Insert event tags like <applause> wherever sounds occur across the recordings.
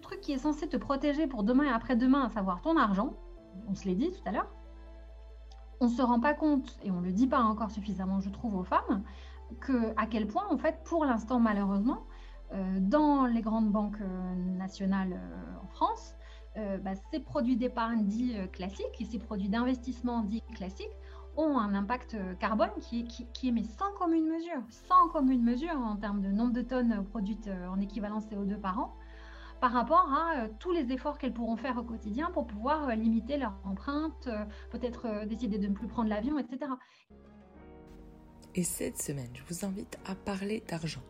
truc qui est censé te protéger pour demain et après-demain, à savoir ton argent, on se l'est dit tout à l'heure, on ne se rend pas compte, et on ne le dit pas encore suffisamment, je trouve, aux femmes, que à quel point, en fait, pour l'instant, malheureusement, euh, dans les grandes banques euh, nationales euh, en France, bah, ces produits d'épargne dits classiques et ces produits d'investissement dits classiques ont un impact carbone qui est, sans commune mesure, sans commune mesure en termes de nombre de tonnes produites en équivalent CO2 par an, par rapport à tous les efforts qu'elles pourront faire au quotidien pour pouvoir limiter leur empreinte, peut-être décider de ne plus prendre l'avion, etc. Et cette semaine, je vous invite à parler d'argent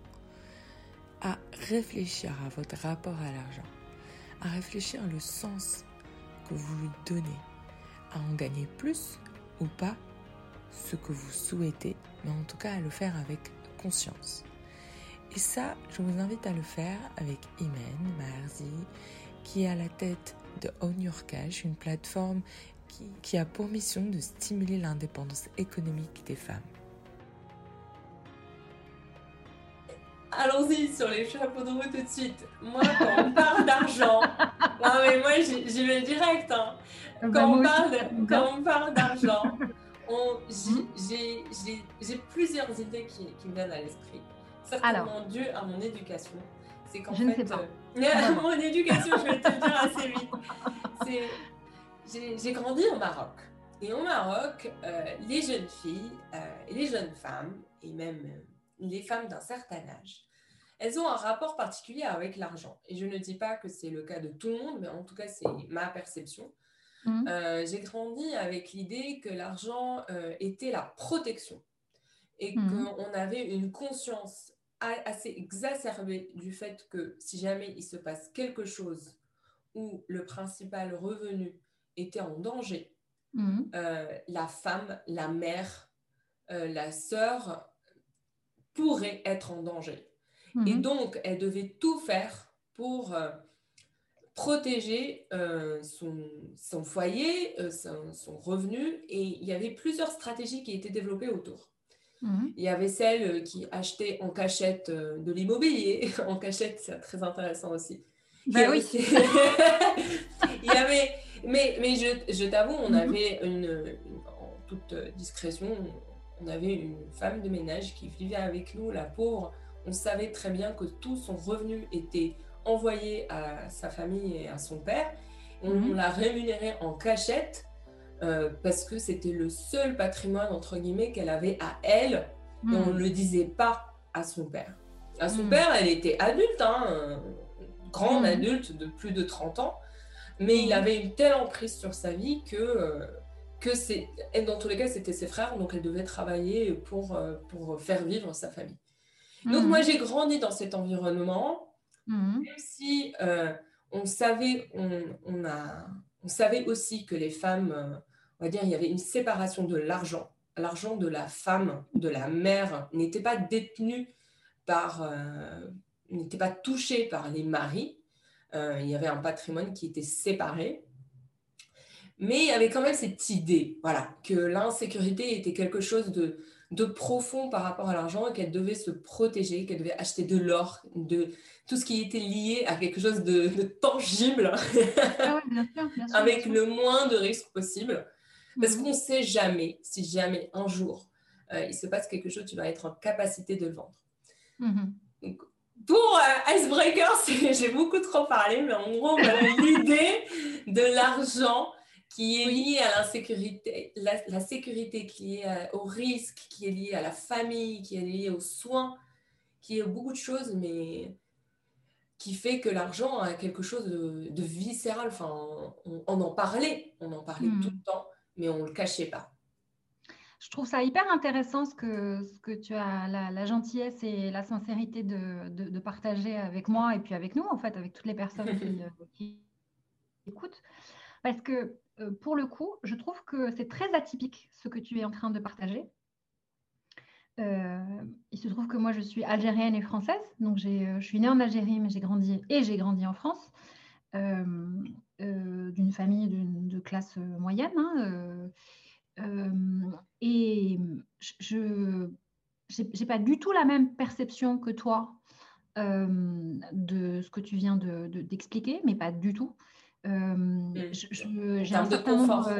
à réfléchir à votre rapport à l'argent, à réfléchir le sens que vous lui donnez, à en gagner plus ou pas ce que vous souhaitez, mais en tout cas à le faire avec conscience. Et ça, je vous invite à le faire avec Imen Marzi, qui est à la tête de Own Your Cash, une plateforme qui, qui a pour mission de stimuler l'indépendance économique des femmes. allons-y sur les chapeaux de roue tout de suite. Moi, quand on parle d'argent, <laughs> non mais moi j'y vais direct. Hein. Bah, quand, on parle quand on parle d'argent, <laughs> j'ai plusieurs idées qui, qui, me viennent à l'esprit. Certainement dû à mon éducation. C'est qu'en fait, euh, <laughs> mon éducation, je vais te le dire assez vite. J'ai grandi au Maroc. Et au Maroc, euh, les jeunes filles euh, et les jeunes femmes, et même les femmes d'un certain âge, elles ont un rapport particulier avec l'argent. Et je ne dis pas que c'est le cas de tout le monde, mais en tout cas, c'est ma perception. Mmh. Euh, j'ai grandi avec l'idée que l'argent euh, était la protection et mmh. qu'on avait une conscience assez exacerbée du fait que si jamais il se passe quelque chose où le principal revenu était en danger, mmh. euh, la femme, la mère, la sœur pourrait être en danger. Et mhm. donc, elle devait tout faire pour euh, protéger euh, son, son, foyer, euh, son, revenu. Et il y avait plusieurs stratégies qui étaient développées autour. Mhm. Il y avait celle qui achetait en cachette de l'immobilier. <laughs> en cachette, c'est très intéressant aussi. Bah oui. <laughs> il y avait, mais, mais je, je t'avoue, on mhm. avait une, en toute discrétion, on avait une femme de ménage qui vivait avec nous, la pauvre on savait très bien que tout son revenu était envoyé à sa famille et à son père. On, mhm. l'a rémunéré en cachette euh, parce que c'était le seul patrimoine, entre guillemets, qu'elle avait à elle. Et on ne mhm. le disait pas à son père. À son mhm. père, elle était adulte, hein, grande adulte de plus de 30 ans. Mais il avait une telle emprise sur sa vie que, euh, que c'est, dans tous les cas, c'était ses frères, donc elle devait travailler pour, euh, pour faire vivre sa famille. Donc, moi, j'ai grandi dans cet environnement, même si on, savait, on, a, on savait aussi que les femmes, euh, on va dire, il y avait une séparation de l'argent. L'argent de la femme, de la mère, n'était pas détenu par, euh, n'était pas touché par les maris. il y avait un patrimoine qui était séparé. Mais il y avait quand même cette idée, voilà, que l'insécurité était quelque chose de, de profond par rapport à l'argent et qu'elle devait se protéger, qu'elle devait acheter de l'or, de tout ce qui était lié à quelque chose de, tangible, ah avec le moins de risques possible. Parce mhm. qu'on ne sait jamais, si jamais un jour euh, il se passe quelque chose, tu vas être en capacité de le vendre. Mhm. pour euh, Icebreaker, <laughs> j'ai beaucoup trop parlé, mais en gros, <laughs> l'idée de l'argent qui est lié à l'insécurité, la, sécurité qui est liée au risque, qui est liée à la famille, qui est liée aux soins, qui est beaucoup de choses, mais qui fait que l'argent a quelque chose de, viscéral. Enfin, on, en parlait, on en parlait hmm. tout le temps, mais on ne le cachait pas. Je trouve ça hyper intéressant ce que, ce que tu as, la, gentillesse et la sincérité de, de, partager avec moi et puis avec nous, en fait, avec toutes les personnes qui, <laughs> qui écoutent. Parce que euh, pour le coup, je trouve que c'est très atypique ce que tu es en train de partager. Euh, il se trouve que moi, je suis algérienne et française. Donc, euh, je suis née en Algérie, mais j'ai grandi et j'ai grandi en France, d'une famille de classe moyenne. Hein, et je n'ai pas du tout la même perception que toi de ce que tu viens d'expliquer, de, mais pas du tout. Mmh. en de confort.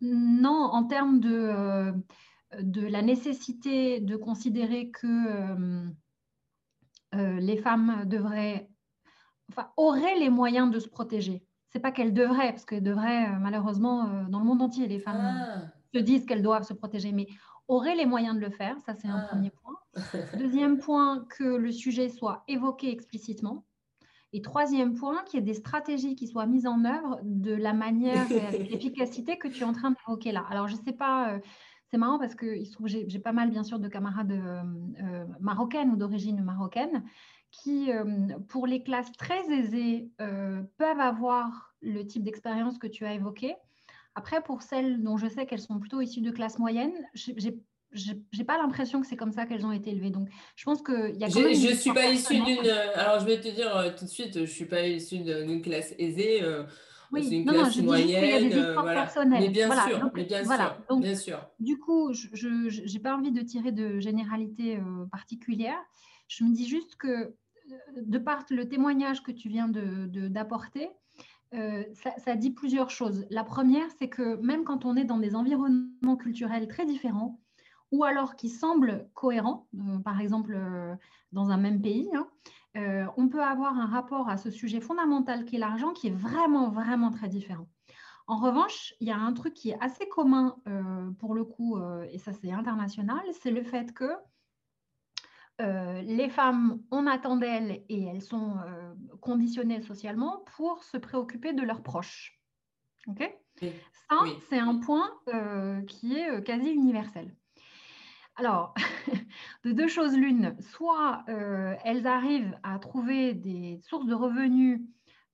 Mmh. Non, en termes de, de la nécessité de considérer que les femmes devraient, enfin, auraient les moyens de se protéger. C'est pas qu'elles devraient, parce qu'elles devraient, malheureusement, dans le monde entier, les femmes ah. se disent qu'elles doivent se protéger, mais auraient les moyens de le faire. Ça, c'est un ah. premier point. <laughs> Deuxième point, que le sujet soit évoqué explicitement. Et troisième point, qu'il y ait des stratégies qui soient mises en œuvre de la manière <laughs> et l'efficacité que tu es en train d'évoquer là. Alors, je ne sais pas, euh, c'est marrant parce que se trouve j'ai pas mal, bien sûr, de camarades euh, euh, marocaines ou d'origine marocaine qui, pour les classes très aisées, peuvent avoir le type d'expérience que tu as évoqué. Après, pour celles dont je sais qu'elles sont plutôt issues de classes moyennes, j'ai j'ai pas l'impression que c'est comme ça qu'elles ont été élevées. Donc, je pense qu'il y a. je ne suis pas issue d'une. Alors, je vais te dire euh, tout de suite, je ne suis pas issue d'une classe aisée. Euh, oui, c'est une non, classe non, je moyenne. Il y a des euh, voilà. personnelles. Mais bien sûr, donc, mais bien voilà. sûr, donc, bien sûr. Du coup, je n'ai pas envie de tirer de généralité euh, particulière. Je me dis juste que, de par le témoignage que tu viens d'apporter, de, euh, ça, ça, dit plusieurs choses. La première, c'est que même quand on est dans des environnements culturels très différents, ou alors qui semblent cohérents, euh, par exemple euh, dans un même pays, hein, euh, on peut avoir un rapport à ce sujet fondamental qui est l'argent qui est vraiment, vraiment très différent. En revanche, il y a un truc qui est assez commun pour le coup, et ça c'est international, c'est le fait que les femmes, on attend d'elles et elles sont conditionnées socialement pour se préoccuper de leurs proches. Ça, c'est un point qui est quasi universel. Alors, <laughs> de deux choses l'une, soit euh, elles arrivent à trouver des sources de revenus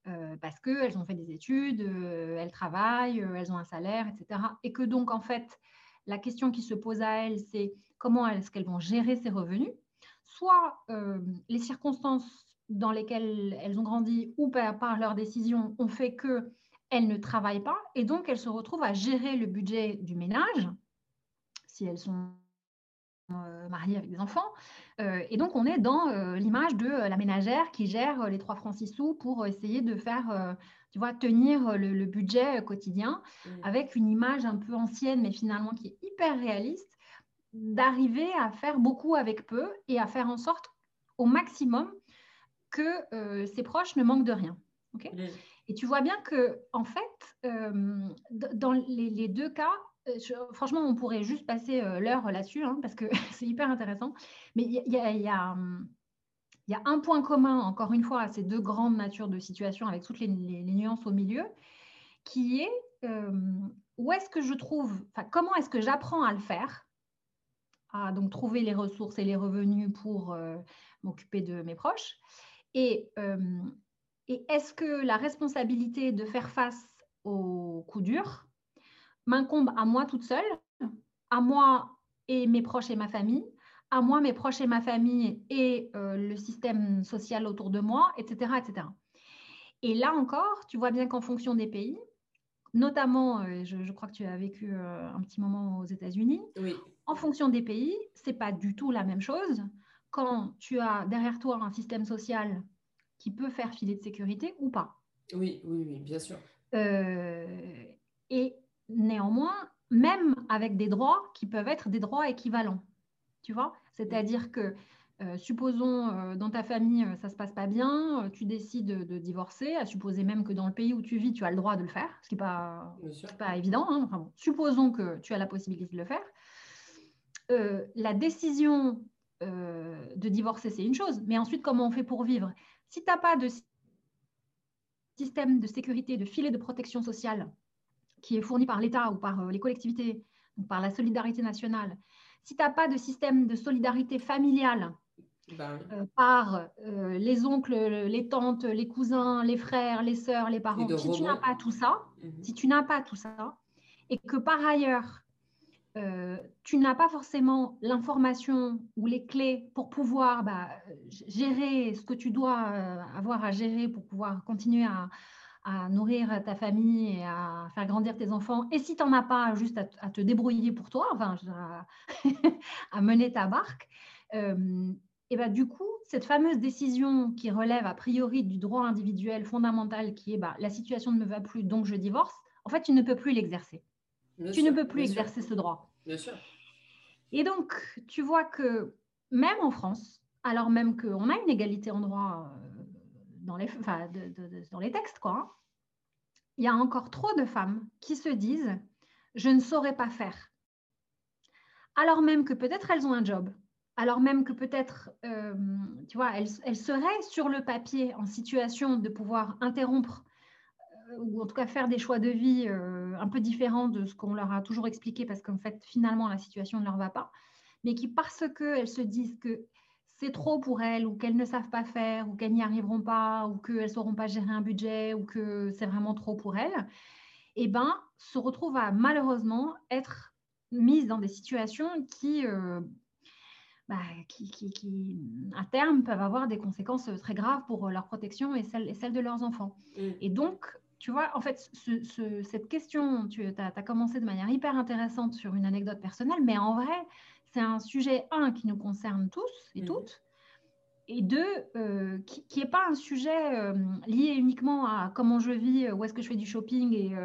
euh, parce qu'elles ont fait des études, euh, elles travaillent, elles ont un salaire, etc. Et que donc, en fait, la question qui se pose à elles, c'est comment est-ce qu'elles vont gérer ces revenus Soit les circonstances dans lesquelles elles ont grandi ou par, par leurs décisions ont fait qu'elles ne travaillent pas et donc elles se retrouvent à gérer le budget du ménage si elles sont euh, mariée avec des enfants. Euh, et donc, on est dans euh, l'image de la ménagère qui gère les 3 francs 6 sous pour essayer de faire, tu vois, tenir le, budget quotidien mmh. avec une image un peu ancienne, mais finalement qui est hyper réaliste, d'arriver à faire beaucoup avec peu et à faire en sorte au maximum que ses proches ne manquent de rien. Mmh. Et tu vois bien que, en fait, dans les, deux cas, euh, franchement, on pourrait juste passer euh, l'heure là-dessus, hein, parce que <laughs> c'est hyper intéressant. Mais il y, a, un point commun, encore une fois, à ces deux grandes natures de situation, avec toutes les, nuances au milieu, qui est euh, où est-ce que je trouve, comment est-ce que j'apprends à le faire, à donc trouver les ressources et les revenus pour m'occuper de mes proches, et, et est-ce que la responsabilité de faire face aux coups durs, m'incombe à moi toute seule, à moi et mes proches et ma famille, à moi, mes proches et ma famille et euh, le système social autour de moi, etc., etc. Et là encore, tu vois bien qu'en fonction des pays, notamment, euh, je, crois que tu as vécu euh, un petit moment aux États-Unis, en fonction des pays, c'est pas du tout la même chose quand tu as derrière toi un système social qui peut faire filer de sécurité ou pas. Oui, oui, oui, bien sûr. et néanmoins, même avec des droits qui peuvent être des droits équivalents. Tu vois? C'est-à-dire que, euh, supposons euh, dans ta famille, euh, ça ne se passe pas bien, tu décides de, divorcer, à supposer même que dans le pays où tu vis, tu as le droit de le faire, ce qui n'est pas, pas évident. Hein. supposons que tu as la possibilité de le faire. la décision de divorcer, c'est une chose, mais ensuite, comment on fait pour vivre? Si tu n'as pas de système de sécurité, de filet de protection sociale qui est fourni par l'État ou par euh, les collectivités, par la solidarité nationale, si tu n'as pas de système de solidarité familiale ben euh, par euh, les oncles, les tantes, les cousins, les frères, les sœurs, les parents, si tu n'as pas tout ça, mhm. si tu n'as pas tout ça, et que par ailleurs, tu n'as pas forcément l'information ou les clés pour pouvoir bah, gérer ce que tu dois avoir à gérer pour pouvoir continuer à, à nourrir ta famille et à faire grandir tes enfants. Et si tu n'en as pas, juste à, te débrouiller pour toi, enfin, <laughs> à, mener ta barque. Euh, et bah, du coup, cette fameuse décision qui relève a priori du droit individuel fondamental qui est bah, la situation ne me va plus, donc je divorce, en fait, tu ne peux plus l'exercer. Tu ne peux plus exercer ce droit. Bien sûr. Et donc, tu vois que même en France, alors même qu'on a une égalité en droit euh, dans les, textes, quoi, hein, il y a encore trop de femmes qui se disent je ne saurais pas faire. Alors même que peut-être elles ont un job, alors même que peut-être, euh, tu vois, elles, seraient sur le papier en situation de pouvoir interrompre euh, ou en tout cas faire des choix de vie euh, un peu différents de ce qu'on leur a toujours expliqué parce qu'en fait, finalement, la situation ne leur va pas, mais qui, parce qu'elles se disent que c'est trop pour elles ou qu'elles ne savent pas faire ou qu'elles n'y arriveront pas ou qu'elles ne sauront pas gérer un budget ou que c'est vraiment trop pour elles, eh ben, se retrouvent à malheureusement être mises dans des situations qui, euh, bah, qui, qui, à terme, peuvent avoir des conséquences très graves pour leur protection et celle, et celle de leurs enfants. Mm. Et donc, tu vois, en fait, cette question, tu as, as, commencé de manière hyper intéressante sur une anecdote personnelle, mais en vrai, c'est un sujet, un, qui nous concerne tous et mhm. toutes, et deux, euh, qui n'est pas un sujet euh, lié uniquement à comment je vis, euh, où est-ce que je fais du shopping et,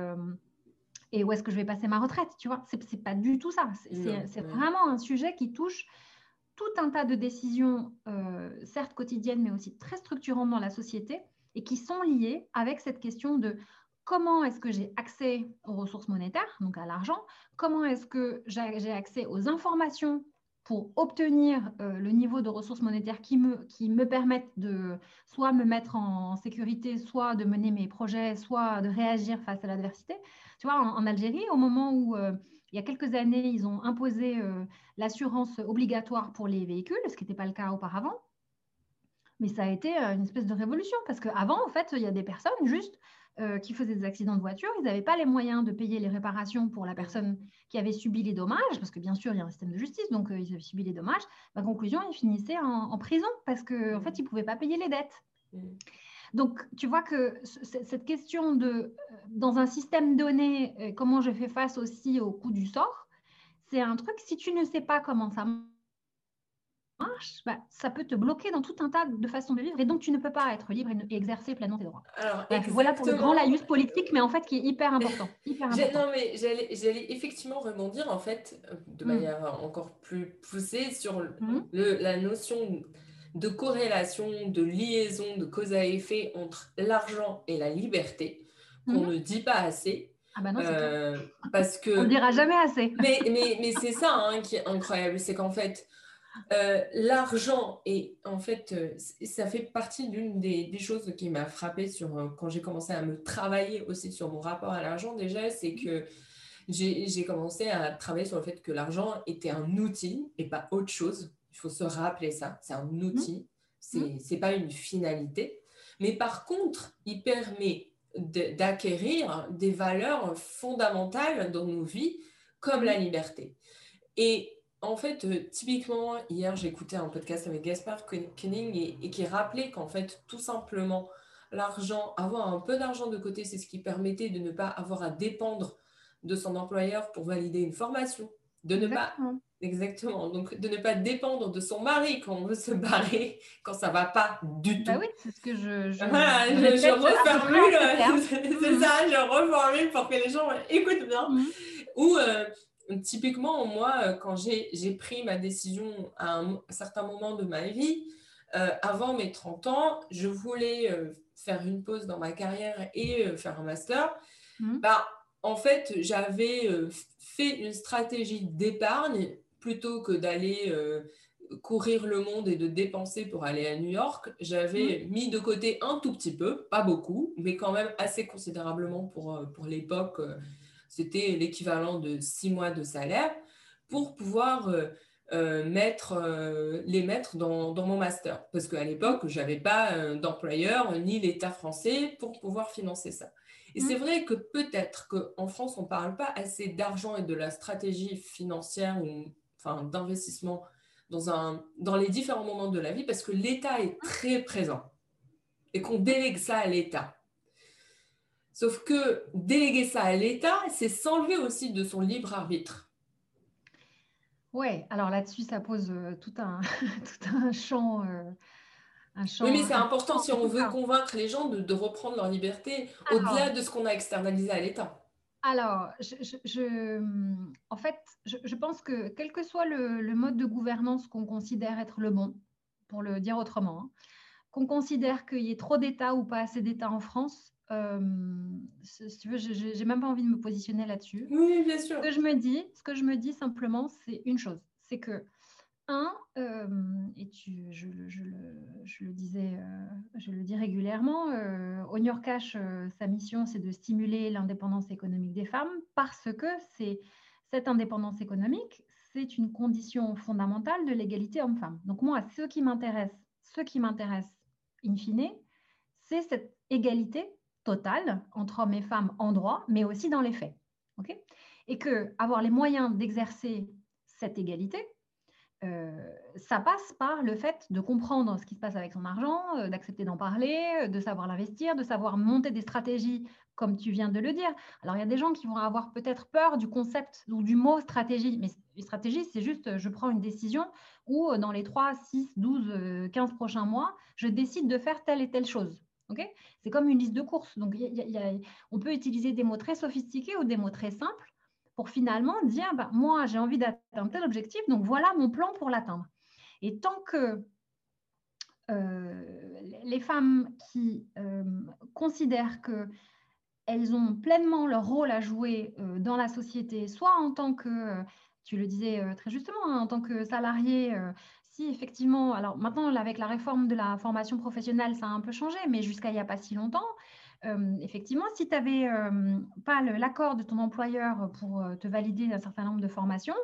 et où est-ce que je vais passer ma retraite, tu vois. C'est, n'est pas du tout ça. C'est, vraiment un sujet qui touche tout un tas de décisions, certes quotidiennes, mais aussi très structurantes dans la société, et qui sont liées avec cette question de comment est-ce que j'ai accès aux ressources monétaires, donc à l'argent, comment est-ce que j'ai accès aux informations pour obtenir euh, le niveau de ressources monétaires qui me, qui me permettent de soit me mettre en sécurité, soit de mener mes projets, soit de réagir face à l'adversité. Tu vois, en, Algérie, au moment où euh, il y a quelques années, ils ont imposé euh, l'assurance obligatoire pour les véhicules, ce qui n'était pas le cas auparavant, mais ça a été une espèce de révolution parce qu'avant, en fait, il y a des personnes juste euh, qui faisaient des accidents de voiture, ils n'avaient pas les moyens de payer les réparations pour la personne qui avait subi les dommages, parce que bien sûr, il y a un système de justice, donc euh, ils avaient subi les dommages. La conclusion, ils finissaient en, prison parce qu'en en fait, ils ne pouvaient pas payer les dettes. Mm. Donc, tu vois que cette question de, euh, dans un système donné, comment je fais face aussi au coup du sort, c'est un truc, si tu ne sais pas comment ça marche, bah, ça peut te bloquer dans tout un tas de façons de vivre et donc tu ne peux pas être libre et, exercer pleinement tes droits. Alors, voilà pour le grand laïus politique, mais en fait qui est hyper important. <laughs> Non, mais j'allais effectivement rebondir en fait euh, de mm. manière encore plus poussée sur mm. le, la notion de corrélation, de liaison, de cause à effet entre l'argent et la liberté qu'on mm. ne dit pas assez. Ah bah non, euh, parce que on dira jamais assez. Mais, mais, mais <laughs> c'est ça hein, qui est incroyable, c'est qu'en fait, euh, l'argent, et en fait, euh, ça fait partie d'une des, choses qui m'a frappée sur, euh, quand j'ai commencé à me travailler aussi sur mon rapport à l'argent, déjà, c'est que j'ai commencé à travailler sur le fait que l'argent était un outil et pas autre chose. Il faut se rappeler ça. C'est un outil, c'est n'est pas une finalité. Mais par contre, il permet d'acquérir des valeurs fondamentales dans nos vies, comme la liberté. Et en fait, euh, typiquement, hier, écouté un podcast avec Gaspard Koenig et, qui rappelait qu'en fait, tout simplement, l'argent, avoir un peu d'argent de côté, c'est ce qui permettait de ne pas avoir à dépendre de son employeur pour valider une formation, de ne pas exactement, donc de ne pas dépendre de son mari quand on veut se barrer, quand ça va pas du bah tout. oui, c'est ce que je. je, voilà, je, je reformule, <laughs> c'est ça, je reformule pour que les gens écoutent bien. Mhm. Ou euh, typiquement, moi, euh, quand j'ai pris ma décision à un, certain moment de ma vie, euh, avant mes 30 ans, je voulais euh, faire une pause dans ma carrière et faire un master. Mmh. Bah, en fait, j'avais fait une stratégie d'épargne plutôt que d'aller courir le monde et de dépenser pour aller à New York. J'avais mmh. mis de côté un tout petit peu, pas beaucoup, mais quand même assez considérablement pour, pour l'époque c'était l'équivalent de six mois de salaire, pour pouvoir euh, euh, mettre, euh, les mettre dans, mon master. Parce qu'à l'époque, je n'avais pas d'employeur ni l'État français pour pouvoir financer ça. Et c'est mmh. vrai que peut-être qu'en France, on ne parle pas assez d'argent et de la stratégie financière ou enfin, d'investissement dans, un, dans les différents moments de la vie parce que l'État est très présent et qu'on délègue ça à l'État. Sauf que déléguer ça à l'État, c'est s'enlever aussi de son libre arbitre. Ouais, alors là-dessus, ça pose tout, un, <laughs> tout un champ. un champ oui, mais c'est important si on veut convaincre les gens de, reprendre leur liberté au-delà de ce qu'on a externalisé à l'État. Alors, je, en fait, je, pense que quel que soit le, mode de gouvernance qu'on considère être le bon, pour le dire autrement, hein, qu'on considère qu'il y ait trop d'États ou pas assez d'États en France, euh, si tu veux, je n'ai même pas envie de me positionner là-dessus. Oui, bien sûr. Ce que je me dis, ce que je me dis simplement, c'est une chose, c'est que un, euh, et tu, je, le, disais, euh, je le dis régulièrement, euh, Cash, euh, sa mission, c'est de stimuler l'indépendance économique des femmes parce que c'est cette indépendance économique, c'est une condition fondamentale de l'égalité homme-femme. Donc moi, ce qui m'intéresse, ce qui m'intéresse in fine, c'est cette égalité totale entre hommes et femmes en droit, mais aussi dans les faits. ok? Et que avoir les moyens d'exercer cette égalité, euh, ça passe par le fait de comprendre ce qui se passe avec son argent, euh, d'accepter d'en parler, euh, de savoir l'investir, de savoir monter des stratégies, comme tu viens de le dire. Alors, il y a des gens qui vont avoir peut-être peur du concept ou du mot stratégie, mais une stratégie, c'est juste je prends une décision où dans les 3, 6, 12, 15 prochains mois, je décide de faire telle et telle chose. C'est comme une liste de courses. Donc, on peut utiliser des mots très sophistiqués ou des mots très simples pour finalement dire, bah, moi, j'ai envie d'atteindre tel objectif, donc voilà mon plan pour l'atteindre. Et tant que euh, les femmes qui euh, considèrent qu'elles ont pleinement leur rôle à jouer euh, dans la société, soit en tant que, tu le disais très justement, hein, en tant que salarié, si effectivement, alors maintenant avec la réforme de la formation professionnelle, ça a un peu changé, mais jusqu'à il n'y a pas si longtemps, effectivement, si tu n'avais pas l'accord de ton employeur pour te valider un certain nombre de formations,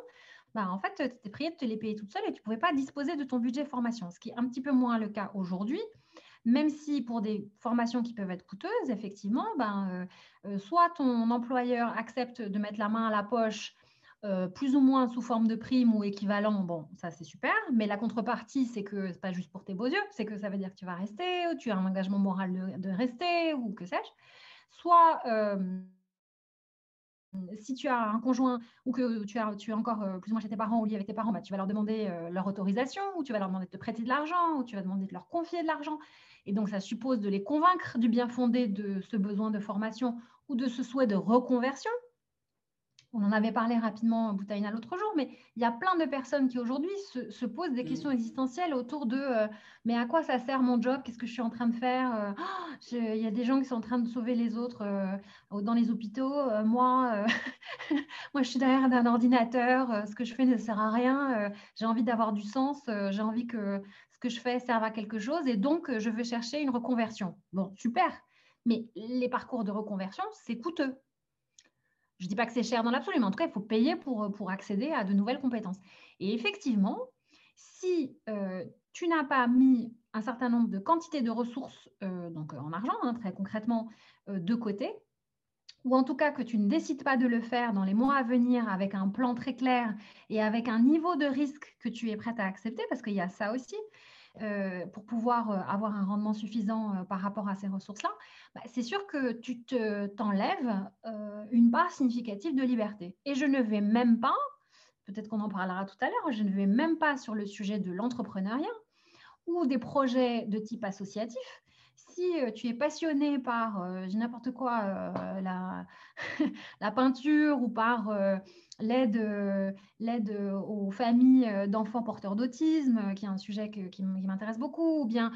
bah, en fait, tu étais prié de te les payer toute seule et tu ne pouvais pas disposer de ton budget formation, ce qui est un petit peu moins le cas aujourd'hui. Même si pour des formations qui peuvent être coûteuses, effectivement, ben, soit ton employeur accepte de mettre la main à la poche euh, plus ou moins sous forme de prime ou équivalent, bon, ça c'est super, mais la contrepartie, c'est que c'est pas juste pour tes beaux yeux, c'est que ça veut dire que tu vas rester, ou tu as un engagement moral de, rester, ou que sais-je. Soit euh, si tu as un conjoint ou que tu, as, tu es encore euh, plus ou moins chez tes parents ou lié avec tes parents, bah, tu vas leur demander leur autorisation, ou tu vas leur demander de te prêter de l'argent, ou tu vas demander de leur confier de l'argent. Et donc, ça suppose de les convaincre du bien fondé de ce besoin de formation ou de ce souhait de reconversion on en avait parlé rapidement, Boutaïna, l'autre jour, mais il y a plein de personnes qui aujourd'hui se, posent des mm. questions existentielles autour de euh, mais à quoi ça sert mon job? Qu'est-ce que je suis en train de faire? Euh, oh, Il y a des gens qui sont en train de sauver les autres euh, dans les hôpitaux. moi, <laughs> moi, je suis derrière un ordinateur. ce que je fais ne sert à rien. j'ai envie d'avoir du sens. j'ai envie que ce que je fais serve à quelque chose. Et donc, je veux chercher une reconversion. Bon, super. Mais les parcours de reconversion, c'est coûteux. Je ne dis pas que c'est cher dans l'absolu, mais en tout cas, il faut payer pour, pour accéder à de nouvelles compétences. Et effectivement, si euh, tu n'as pas mis un certain nombre de quantités de ressources, euh, donc en argent, hein, très concrètement, euh, de côté, ou en tout cas que tu ne décides pas de le faire dans les mois à venir avec un plan très clair et avec un niveau de risque que tu es prête à accepter, parce qu'il y a ça aussi, euh, pour pouvoir euh, avoir un rendement suffisant euh, par rapport à ces ressources-là, bah, c'est sûr que tu te, t'enlèves une part significative de liberté. Et je ne vais même pas, peut-être qu'on en parlera tout à l'heure, je ne vais même pas sur le sujet de l'entrepreneuriat ou des projets de type associatif. Si tu es passionné par, n'importe quoi, <laughs> la, peinture ou par l'aide, euh, l'aide aux familles euh, d'enfants porteurs d'autisme, euh, qui est un sujet qui, m'intéresse beaucoup, ou bien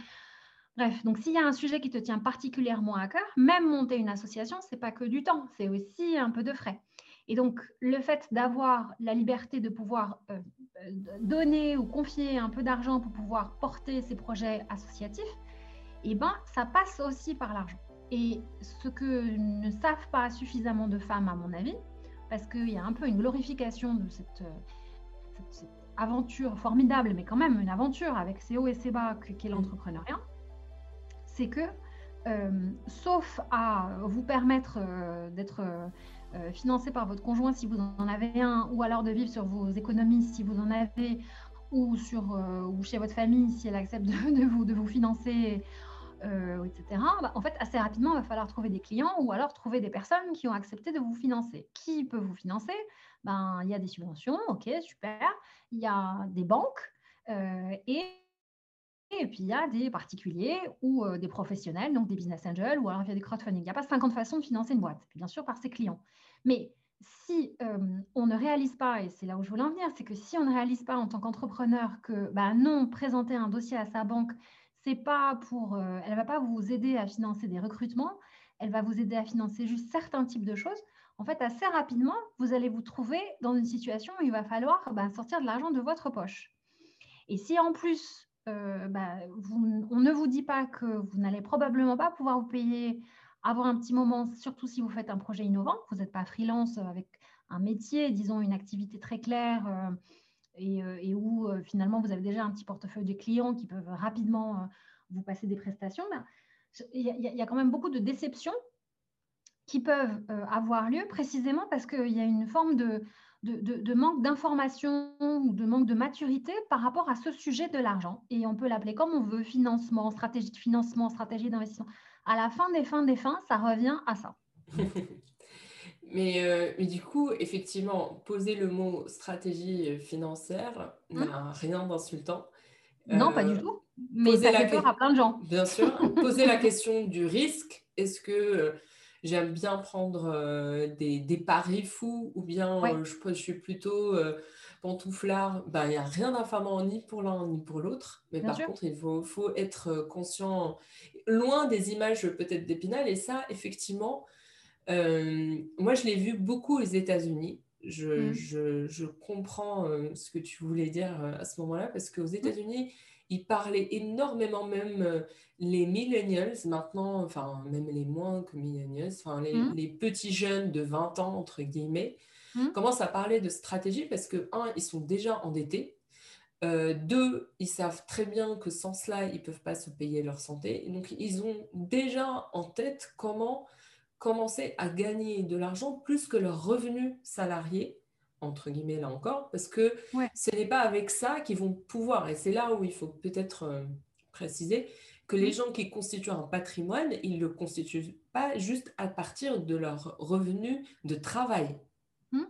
Bref, donc s'il y a un sujet qui te tient particulièrement à cœur, même monter une association, c'est pas que du temps, c'est aussi un peu de frais. Et donc le fait d'avoir la liberté de pouvoir donner ou confier un peu d'argent pour pouvoir porter ces projets associatifs, eh ben ça passe aussi par l'argent. Et ce que ne savent pas suffisamment de femmes, à mon avis, parce qu'il y a un peu une glorification de cette, euh, aventure formidable, mais quand même une aventure avec ses hauts et ses bas qu'est l'entrepreneuriat, c'est que, euh, sauf à vous permettre euh, d'être financé par votre conjoint si vous en avez un, ou alors de vivre sur vos économies si vous en avez, ou, sur, ou chez votre famille si elle accepte de, vous, de vous financer etc., bah, en fait, assez rapidement, il va falloir trouver des clients ou alors trouver des personnes qui ont accepté de vous financer. Qui peut vous financer? Ben, Il y a des subventions, ok, super. Il y a des banques et et puis, il y a des particuliers ou des professionnels, donc des business angels, ou alors il y a des crowdfunding. Il n'y a pas 50 façons de financer une boîte, bien sûr par ses clients. Mais si on ne réalise pas, et c'est là où je voulais en venir, c'est que si on ne réalise pas en tant qu'entrepreneur que bah, non, présenter un dossier à sa banque, c'est pas pour, elle ne va pas vous aider à financer des recrutements, elle va vous aider à financer juste certains types de choses. En fait, assez rapidement, vous allez vous trouver dans une situation où il va falloir bah, sortir de l'argent de votre poche. Et si en plus euh, bah, on ne vous dit pas que vous n'allez probablement pas pouvoir vous payer avoir un petit moment, surtout si vous faites un projet innovant, vous n'êtes pas freelance avec un métier, disons une activité très claire euh, euh, et, où finalement vous avez déjà un petit portefeuille de clients qui peuvent rapidement vous passer des prestations, ben, il y, a quand même beaucoup de déceptions qui peuvent avoir lieu précisément parce qu'il y a une forme de, de, manque d'information ou de manque de maturité par rapport à ce sujet de l'argent. Et on peut l'appeler comme on veut, financement, stratégie de financement, stratégie d'investissement. À la fin des fins des fins, ça revient à ça. <laughs> mais, euh, mais, du coup, effectivement, poser le mot stratégie financière n'a hein rien d'insultant. Non, pas du euh, tout. Mais ça fait peur à plein de gens. Bien sûr. <laughs> poser la question du risque. Est-ce que j'aime bien prendre euh, des, des, paris fous ou bien euh, je, je, suis plutôt euh, pantouflard? Ben, il n'y a rien d'infamant ni pour l'un ni pour l'autre. Mais par contre, il faut, faut, être conscient, loin des images peut-être d'Épinal. Et ça, effectivement, moi, je l'ai vu beaucoup aux États-Unis. Je, mmh. je, je, comprends ce que tu voulais dire à ce moment-là parce qu'aux mmh. États-Unis, ils parlaient énormément même les millennials maintenant, enfin même les moins que millennials, enfin les, mmh. les petits jeunes de 20 ans entre guillemets, commencent à parler de stratégie parce que un, ils sont déjà endettés. Euh, deux, ils savent très bien que sans cela, ils ne peuvent pas se payer leur santé. donc, ils ont déjà en tête comment commencer à gagner de l'argent plus que leur revenu salarié entre guillemets là encore, parce que ce n'est pas avec ça qu'ils vont pouvoir, et c'est là où il faut peut-être euh, préciser, que les gens qui constituent un patrimoine, ils ne le constituent pas juste à partir de leur revenu de travail. Hmm.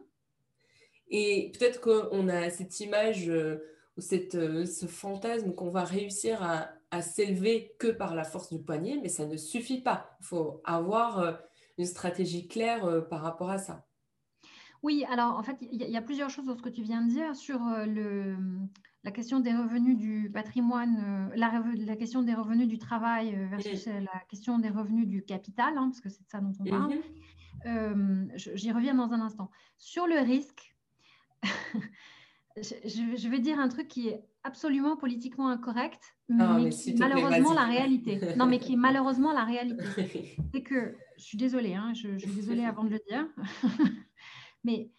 Et peut-être qu'on a cette image euh, ou cette, euh, ce fantasme qu'on va réussir à, à s'élever que par la force du poignet, mais ça ne suffit pas. Il faut avoir une stratégie claire par rapport à ça. Oui, alors en fait, il y, a plusieurs choses dans ce que tu viens de dire sur le, la question des revenus du patrimoine, euh, la, question des revenus du travail euh, versus euh, la question des revenus du capital, hein, parce que c'est de ça dont on parle. Mhm. J'y reviens dans un instant. Sur le risque, <laughs> je, vais dire un truc qui est absolument politiquement incorrect, ah, mais, qui est malheureusement la réalité. Non, mais qui est malheureusement la réalité. <laughs> C'est que, je suis désolée, hein, je, je, suis désolée <laughs> avant de le dire, <laughs> mais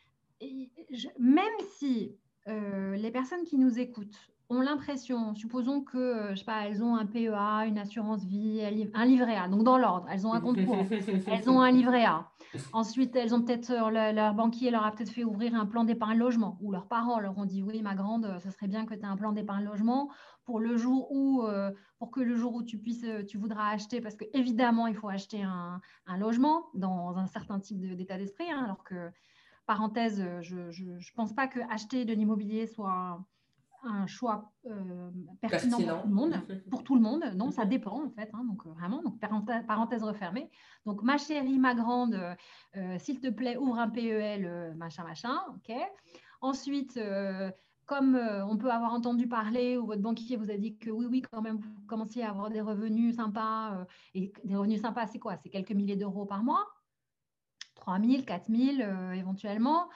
même si euh, les personnes qui nous écoutent ont l'impression, supposons que, euh, je sais pas, elles ont un PEA, une assurance vie, un livret A, donc dans l'ordre, elles ont un compte courant, <laughs> elles ont un livret A. Ensuite, elles ont peut-être, euh, leur, banquier leur a peut-être fait ouvrir un plan d'épargne logement, ou leurs parents leur ont dit, oui, ma grande, ce serait bien que tu aies un plan d'épargne logement pour le jour où, pour que le jour où tu puisses, tu voudras acheter, parce que évidemment, il faut acheter un, logement dans un certain type d'état d'esprit, hein, alors que parenthèse, euh, je ne pense pas que acheter de l'immobilier soit un, choix euh, pertinent, pour tout le monde. Pour tout le monde, non, ça dépend en fait. Hein, donc euh, vraiment, donc parenthèse, refermée. Donc ma chérie, ma grande, s'il te plaît, ouvre un PEL, machin, machin, ok. Ensuite, comme on peut avoir entendu parler ou votre banquier vous a dit que oui, oui, quand même, vous commenciez à avoir des revenus sympas. et des revenus sympas, c'est quoi? C'est quelques milliers d'euros par mois? 3 000, 4 000 éventuellement.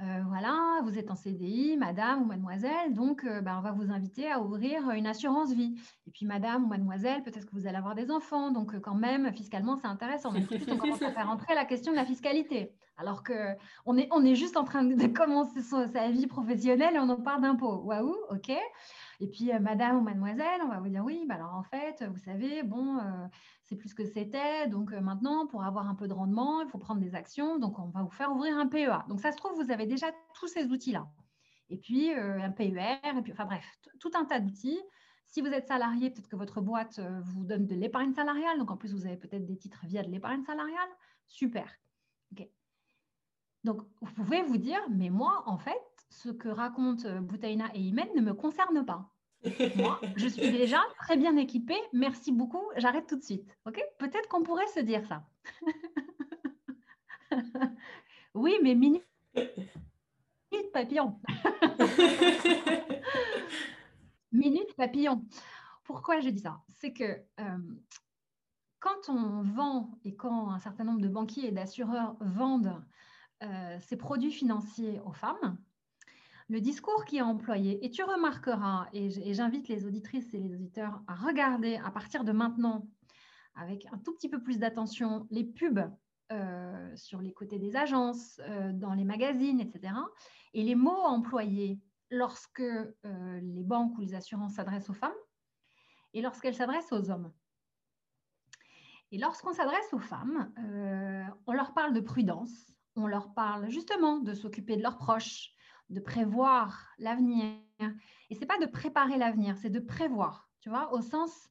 Euh, voilà, vous êtes en CDI, madame ou mademoiselle, donc euh, bah, on va vous inviter à ouvrir une assurance vie. Et puis, madame ou mademoiselle, peut-être que vous allez avoir des enfants, donc euh, quand même, fiscalement, c'est intéressant. Mais tout de suite, on commence à faire entrer la question de la fiscalité. Alors qu'on est, on est juste en train de commencer sa vie professionnelle et on en parle d'impôts. Waouh, ok. Et puis, madame ou mademoiselle, on va vous dire oui, bah alors en fait, vous savez, bon, c'est plus que c'était. Donc euh, maintenant, pour avoir un peu de rendement, il faut prendre des actions. Donc on va vous faire ouvrir un PEA. Donc ça se trouve, vous avez déjà tous ces outils-là. Et puis euh, un PER, et puis, enfin bref, tout un tas d'outils. Si vous êtes salarié, peut-être que votre boîte euh, vous donne de l'épargne salariale. Donc, en plus, vous avez peut-être des titres via de l'épargne salariale. Super. Donc, vous pouvez vous dire, mais moi, en fait, ce que racontent euh, Boutaina et Imen ne me concerne pas. Moi, je suis <laughs> déjà très bien équipée. Merci beaucoup. J'arrête tout de suite. Ok? Peut-être qu'on pourrait se dire ça. <laughs> oui, mais minute papillon. <laughs> minute papillon. Pourquoi je dis ça? C'est que euh, quand on vend et quand un certain nombre de banquiers et d'assureurs vendent euh, ces produits financiers aux femmes, le discours qui est employé, et tu remarqueras, et j'invite les auditrices et les auditeurs à regarder à partir de maintenant, avec un tout petit peu plus d'attention, les pubs euh, sur les côtés des agences, euh, dans les magazines, etc. Et les mots employés lorsque euh, les banques ou les assurances s'adressent aux femmes et lorsqu'elles s'adressent aux hommes. Et lorsqu'on s'adresse aux femmes, on leur parle de prudence, on leur parle justement de s'occuper de leurs proches, de prévoir l'avenir. Et c'est pas de préparer l'avenir, c'est de prévoir, tu vois, au sens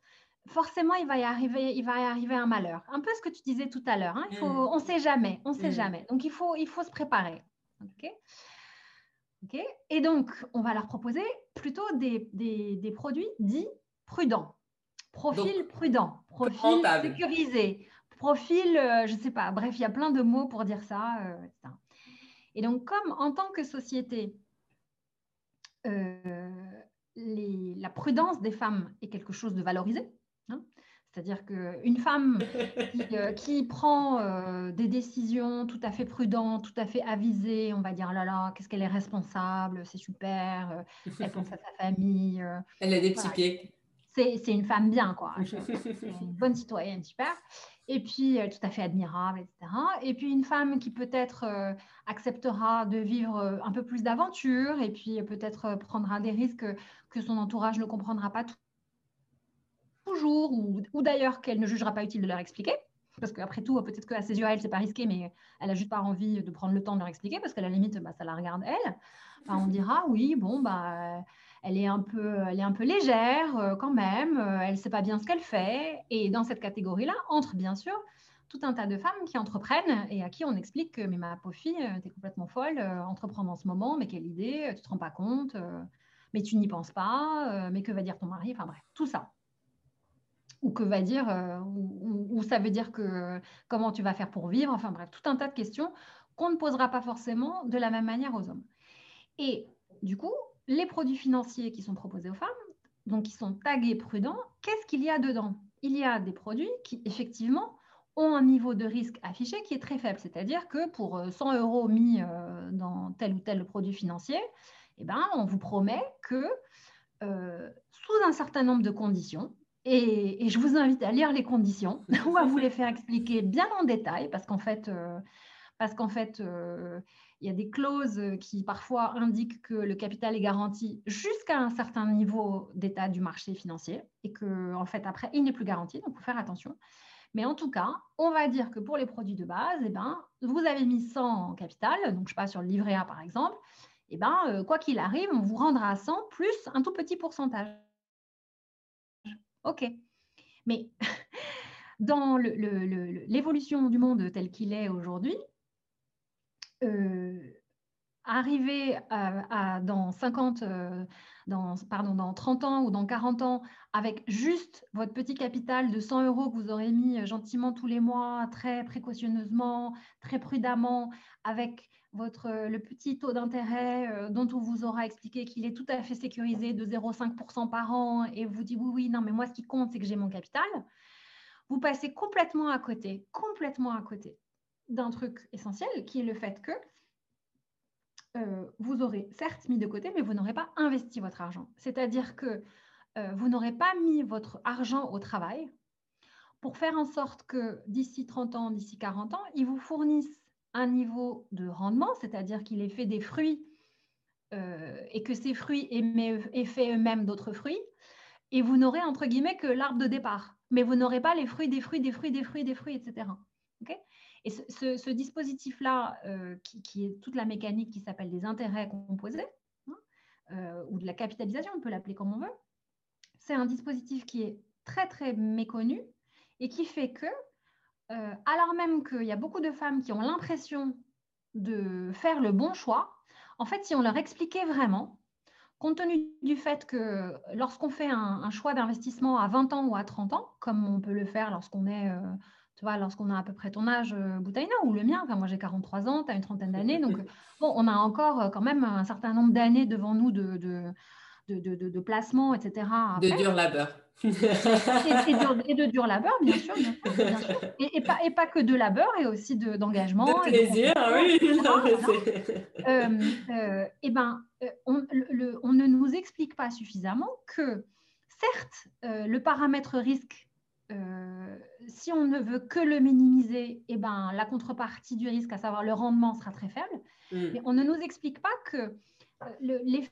forcément il va y arriver, il va y arriver un malheur. Un peu ce que tu disais tout à l'heure. Hein, il faut, mm. on sait jamais, on sait mm. jamais. Donc il faut, il faut se préparer. Ok? Ok? Et donc on va leur proposer plutôt des, des, produits dits prudents. Profil prudent, profil sécurisé, profil, euh, je ne sais pas. Bref, il y a plein de mots pour dire ça. Euh, et donc, comme en tant que société, euh, la prudence des femmes est quelque chose de valorisé, hein, c'est-à-dire qu'une femme qui, euh, <laughs> prend euh, des décisions tout à fait prudentes, tout à fait avisées, on va dire, oh là là, qu'est-ce qu'elle est responsable, c'est super, elle pense à sa famille. elle a des petits pieds. C'est une femme bien, quoi. <laughs> une bonne citoyenne, super et puis euh, tout à fait admirable, etc. Et puis une femme qui peut-être euh, acceptera de vivre euh, un peu plus d'aventure et puis peut-être prendra des risques que son entourage ne comprendra pas toujours ou, d'ailleurs qu'elle ne jugera pas utile de leur expliquer. Parce qu'après tout, peut-être qu'à ses yeux, elle, c'est pas risqué, mais elle a juste pas envie de prendre le temps de leur expliquer parce qu'à la limite, bah, ça la regarde elle. on dira, oui, bon, bah, elle est un peu, elle est un peu légère euh, quand même, euh, elle ne sait pas bien ce qu'elle fait. Et dans cette catégorie-là entre bien sûr tout un tas de femmes qui entreprennent et à qui on explique que mais ma pauvre fille, euh, tu es complètement folle, entreprendre en ce moment, mais quelle idée, tu ne te rends pas compte, mais tu n'y penses pas, mais que va dire ton mari, enfin bref, tout ça. Ou que va dire, ou, ou, ça veut dire que comment tu vas faire pour vivre, enfin bref, tout un tas de questions qu'on ne posera pas forcément de la même manière aux hommes. Et du coup, les produits financiers qui sont proposés aux femmes, donc qui sont tagués prudents, qu'est-ce qu'il y a dedans? Il y a des produits qui, effectivement, ont un niveau de risque affiché qui est très faible. C'est-à-dire que pour 100 euh, euros mis euh, dans tel ou tel produit financier, eh ben, on vous promet que euh, sous un certain nombre de conditions, et, je vous invite à lire les conditions, <laughs> on va vous les faire expliquer bien en détail, parce qu'en fait, parce qu'en fait il y a des clauses qui parfois indiquent que le capital est garanti jusqu'à un certain niveau d'état du marché financier et que en fait après il n'est plus garanti, donc il faut faire attention. Mais en tout cas, on va dire que pour les produits de base, eh ben, vous avez mis 100 en capital, donc je ne sais pas sur le livret A par exemple, eh ben, euh, quoi qu'il arrive, on vous rendra 100 plus un tout petit pourcentage. OK. Mais <laughs> dans l'évolution du monde tel qu'il est aujourd'hui, euh, arriver à, dans 50, euh, dans, pardon, dans 30 ans ou dans 40 ans avec juste votre petit capital de 100 euros que vous aurez mis gentiment tous les mois, très précautionneusement, très prudemment, avec votre, le petit taux d'intérêt euh, dont on vous aura expliqué qu'il est tout à fait sécurisé de 0,5% par an et vous dit oui, oui, non, mais moi ce qui compte, c'est que j'ai mon capital, vous passez complètement à côté, complètement à côté d'un truc essentiel qui est le fait que euh, vous aurez certes mis de côté, mais vous n'aurez pas investi votre argent. C'est-à-dire que euh, vous n'aurez pas mis votre argent au travail pour faire en sorte que d'ici 30 ans, d'ici 40 ans, ils vous fournissent un niveau de rendement, c'est-à-dire qu'il ait fait des fruits euh, et que ces fruits aient, fait eux-mêmes d'autres fruits, et vous n'aurez entre guillemets que l'arbre de départ, mais vous n'aurez pas les fruits des fruits, des fruits, des fruits, des fruits, etc. Et ce, dispositif-là, euh, qui, est toute la mécanique qui s'appelle des intérêts composés, hein, euh, ou de la capitalisation, on peut l'appeler comme on veut, c'est un dispositif qui est très très méconnu et qui fait que, euh, alors même qu'il y a beaucoup de femmes qui ont l'impression de faire le bon choix, en fait, si on leur expliquait vraiment, compte tenu du fait que lorsqu'on fait un, choix d'investissement à 20 ans ou à 30 ans, comme on peut le faire lorsqu'on est, tu vois, lorsqu'on a à peu près ton âge, euh, Boutaïna, ou le mien, enfin, moi j'ai 43 ans, tu as une trentaine d'années, <laughs> donc bon, on a encore quand même un certain nombre d'années devant nous de, de, de, de placement, etc. De dur labeur et, de dur labeur, bien sûr. <laughs> Et, pas, et, pas, que de labeur, et aussi d'engagement. De, plaisir, oui. et ben, euh, on, le, on, ne nous explique pas suffisamment que, certes, euh, le paramètre risque, euh, si on ne veut que le minimiser, et ben, la contrepartie du risque, à savoir le rendement, sera très faible. Mm. Mais on ne nous explique pas que l'effet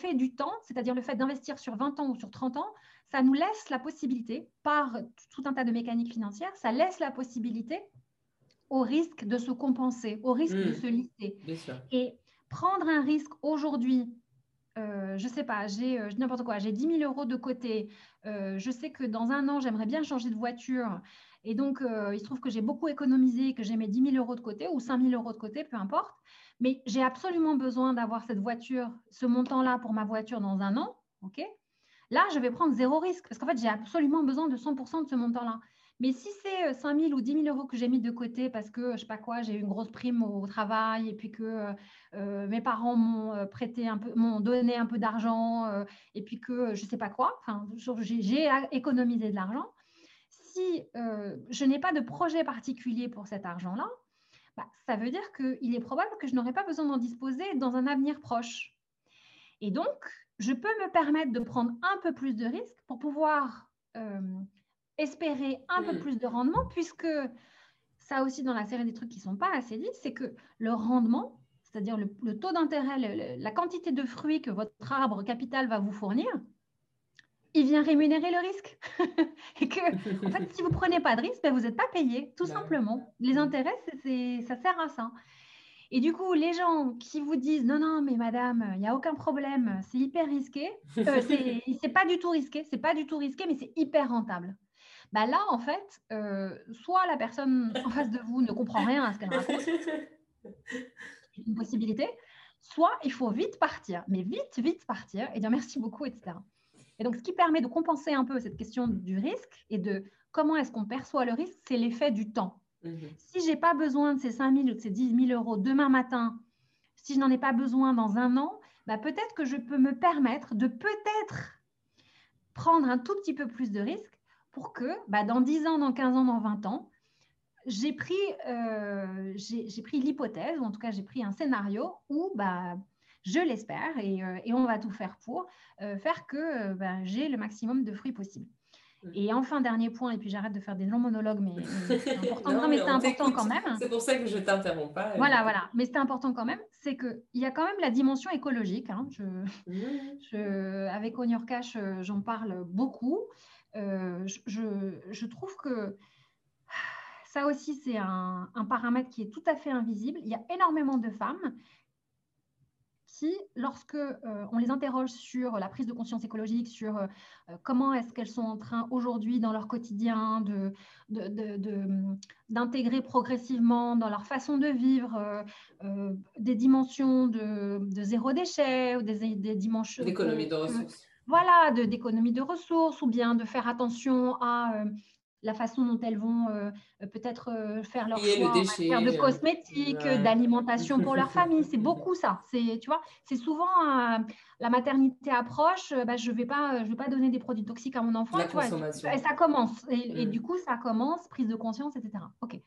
fait du temps, c'est-à-dire le fait d'investir sur 20 ans ou sur 30 ans, ça nous laisse la possibilité, par tout un tas de mécaniques financières, ça laisse la possibilité au risque de se compenser, au risque de mmh. se lisser. Et prendre un risque aujourd'hui, euh, je sais pas, j'ai euh, n'importe quoi, j'ai 10 000 euros de côté, euh, je sais que dans un an, j'aimerais bien changer de voiture, et donc il se trouve que j'ai beaucoup économisé, que j'ai mes 10 000 euros de côté ou 5 000 euros de côté, peu importe. Mais j'ai absolument besoin d'avoir cette voiture, ce montant-là pour ma voiture dans un an, ok? Là, je vais prendre zéro risque parce qu'en fait, j'ai absolument besoin de 100% de ce montant-là. Mais si c'est 5 euh, 000 ou 10 000 euros que j'ai mis de côté parce que, je sais pas quoi, j'ai eu une grosse prime au travail et puis que euh, euh, mes parents m'ont prêté un peu, m'ont donné un peu d'argent et puis que je sais pas quoi, j'ai économisé de l'argent. Si je n'ai pas de projet particulier pour cet argent-là, bah, ça veut dire qu'il est probable que je n'aurai pas besoin d'en disposer dans un avenir proche. Et donc, je peux me permettre de prendre un peu plus de risques pour pouvoir espérer un peu mm. plus de rendement, puisque ça aussi dans la série des trucs qui ne sont pas assez dit, c'est que le rendement, c'est-à-dire le, taux d'intérêt, la quantité de fruits que votre arbre capital va vous fournir, il vient rémunérer le risque. <laughs> et que, en fait, si vous ne prenez pas de risque, ben, vous n'êtes pas payé, tout bah simplement. Les intérêts, c'est, ça sert à ça. Et du coup, les gens qui vous disent non, non, mais madame, il n'y a aucun problème, c'est hyper risqué, euh, <laughs> c'est, pas du tout risqué, c'est pas du tout risqué, mais c'est hyper rentable. Bah là, en fait, euh, soit la personne en face de vous ne comprend rien à ce qu'elle raconte, c'est une possibilité, soit il faut vite partir, mais vite, vite partir et dire merci beaucoup, etc. Et donc, ce qui permet de compenser un peu cette question du risque et de comment est-ce qu'on perçoit le risque, c'est l'effet du temps. Mhm. Si je n'ai pas besoin de ces 5 000 ou de ces 10 000 euros demain matin, si je n'en ai pas besoin dans un an, bah peut-être que je peux me permettre de peut-être prendre un tout petit peu plus de risque pour que bah, dans 10 ans, dans 15 ans, dans 20 ans, j'ai pris, euh, pris l'hypothèse, ou en tout cas j'ai pris un scénario où bah, je l'espère, et, euh, on va tout faire pour euh, faire que ben, j'ai le maximum de fruits possible. Mm. Et enfin, dernier point, et puis j'arrête de faire des longs monologues, mais, <laughs> c'est important, non, mais c'est important quand même. C'est pour ça que je t'interromps pas. Voilà, voilà. Mais c'est important quand même, c'est qu'il y a quand même la dimension écologique. Hein. Je, mm. je, avec Onior Cash, j'en parle beaucoup. Je, je, trouve que ça aussi, c'est un, un, paramètre qui est tout à fait invisible. Il y a énormément de femmes qui, lorsque euh, on les interroge sur la prise de conscience écologique, sur euh, comment est-ce qu'elles sont en train aujourd'hui dans leur quotidien de, d'intégrer progressivement dans leur façon de vivre euh, des dimensions de, zéro déchet ou des, des dimensions d'économie de ressources. Voilà, d'économie de ressources ou bien de faire attention à la façon dont elles vont euh, peut-être euh, faire leur choix en matière de cosmétiques, d'alimentation pour leur famille. C'est <laughs> beaucoup ça. C'est, tu vois, c'est souvent euh, la maternité approche. Bah, je vais pas, je vais pas donner des produits toxiques à mon enfant. et ça commence. Et, mm. du coup, ça commence prise de conscience, etc. Ok.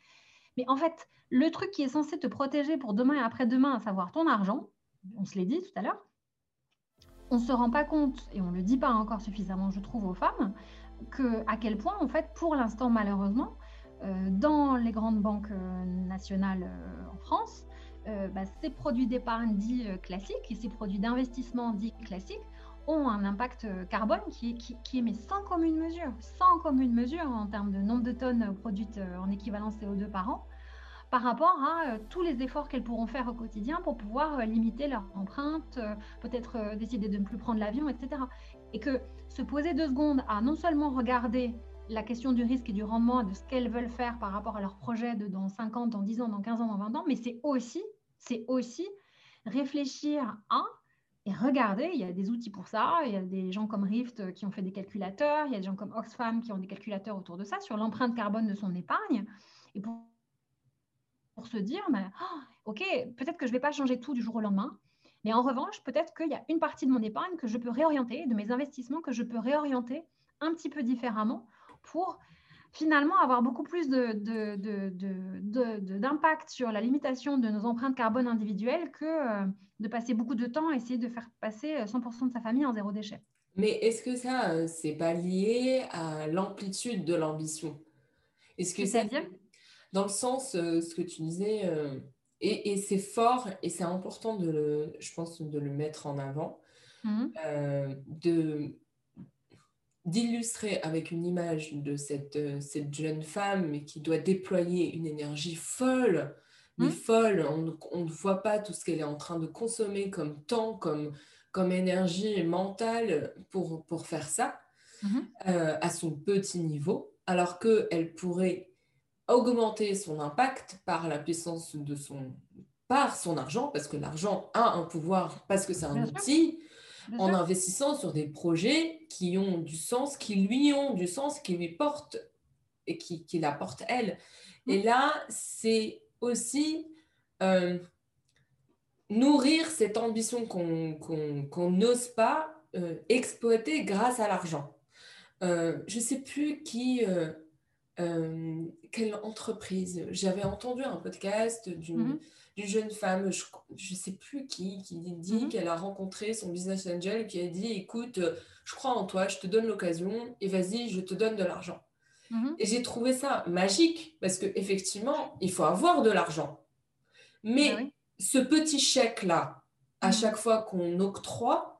Mais en fait, le truc qui est censé te protéger pour demain et après-demain, à savoir ton argent, on se l'est dit tout à l'heure, on ne se rend pas compte et on ne le dit pas encore suffisamment, je trouve, aux femmes, que, à quel point, en fait, pour l'instant, malheureusement, euh, dans les grandes banques euh, nationales euh, en France, bah, ces produits d'épargne dits classiques et ces produits d'investissement dits classiques ont un impact carbone qui est, mais sans commune mesure, sans commune mesure en termes de nombre de tonnes produites en équivalent CO2 par an, par rapport à tous les efforts qu'elles pourront faire au quotidien pour pouvoir limiter leur empreinte, peut-être décider de ne plus prendre l'avion, etc. Et que se poser deux secondes à non seulement regarder la question du risque et du rendement, de ce qu'elles veulent faire par rapport à leur projet de dans 50, dans 10 ans, dans 15 ans, dans 20 ans, mais c'est aussi, c'est aussi réfléchir à et regarder, il y a des outils pour ça, il y a des gens comme Rift qui ont fait des calculateurs, il y a des gens comme Oxfam qui ont des calculateurs autour de ça sur l'empreinte carbone de son épargne. Et pour, pour se dire, oh, OK, peut-être que je ne vais pas changer tout du jour au lendemain, mais en revanche, peut-être qu'il y a une partie de mon épargne que je peux réorienter, de mes investissements que je peux réorienter un petit peu différemment pour finalement avoir beaucoup plus d'impact sur la limitation de nos empreintes carbone individuelles que euh, de passer beaucoup de temps à essayer de faire passer 100% euh, de sa famille en zéro déchet. Mais est-ce que ça, euh, c'est pas lié à l'amplitude de l'ambition? Est-ce que dans le sens, ce que tu disais, et, c'est fort et c'est important de le, je pense, de le mettre en avant, mmh de d'illustrer avec une image de cette, euh, cette jeune femme qui doit déployer une énergie folle, mais mmh. folle, on, ne voit pas tout ce qu'elle est en train de consommer comme temps, comme, comme énergie mentale pour, pour faire ça mmh. euh, à son petit niveau, alors qu'elle pourrait augmenter son impact par la puissance de son par son argent, parce que l'argent a un pouvoir, parce que c'est un outil, en investissant sur des projets qui ont du sens, qui lui ont du sens, qui lui portent et qui, qui la portent elle. Et mm. là, c'est aussi euh, nourrir cette ambition qu'on n'ose pas euh, exploiter grâce à l'argent. Euh, je ne sais plus qui, quelle entreprise? J'avais entendu un podcast d'une. Mm-hmm jeune femme, je ne sais plus qui, qui dit mhm. qu'elle a rencontré son business angel qui a dit écoute, euh, je crois en toi, je te donne l'occasion et vas-y, je te donne de l'argent. Mhm. Et j'ai trouvé ça magique parce qu'effectivement, il faut avoir de l'argent. Mais ah ce petit chèque-là, à chaque fois qu'on octroie,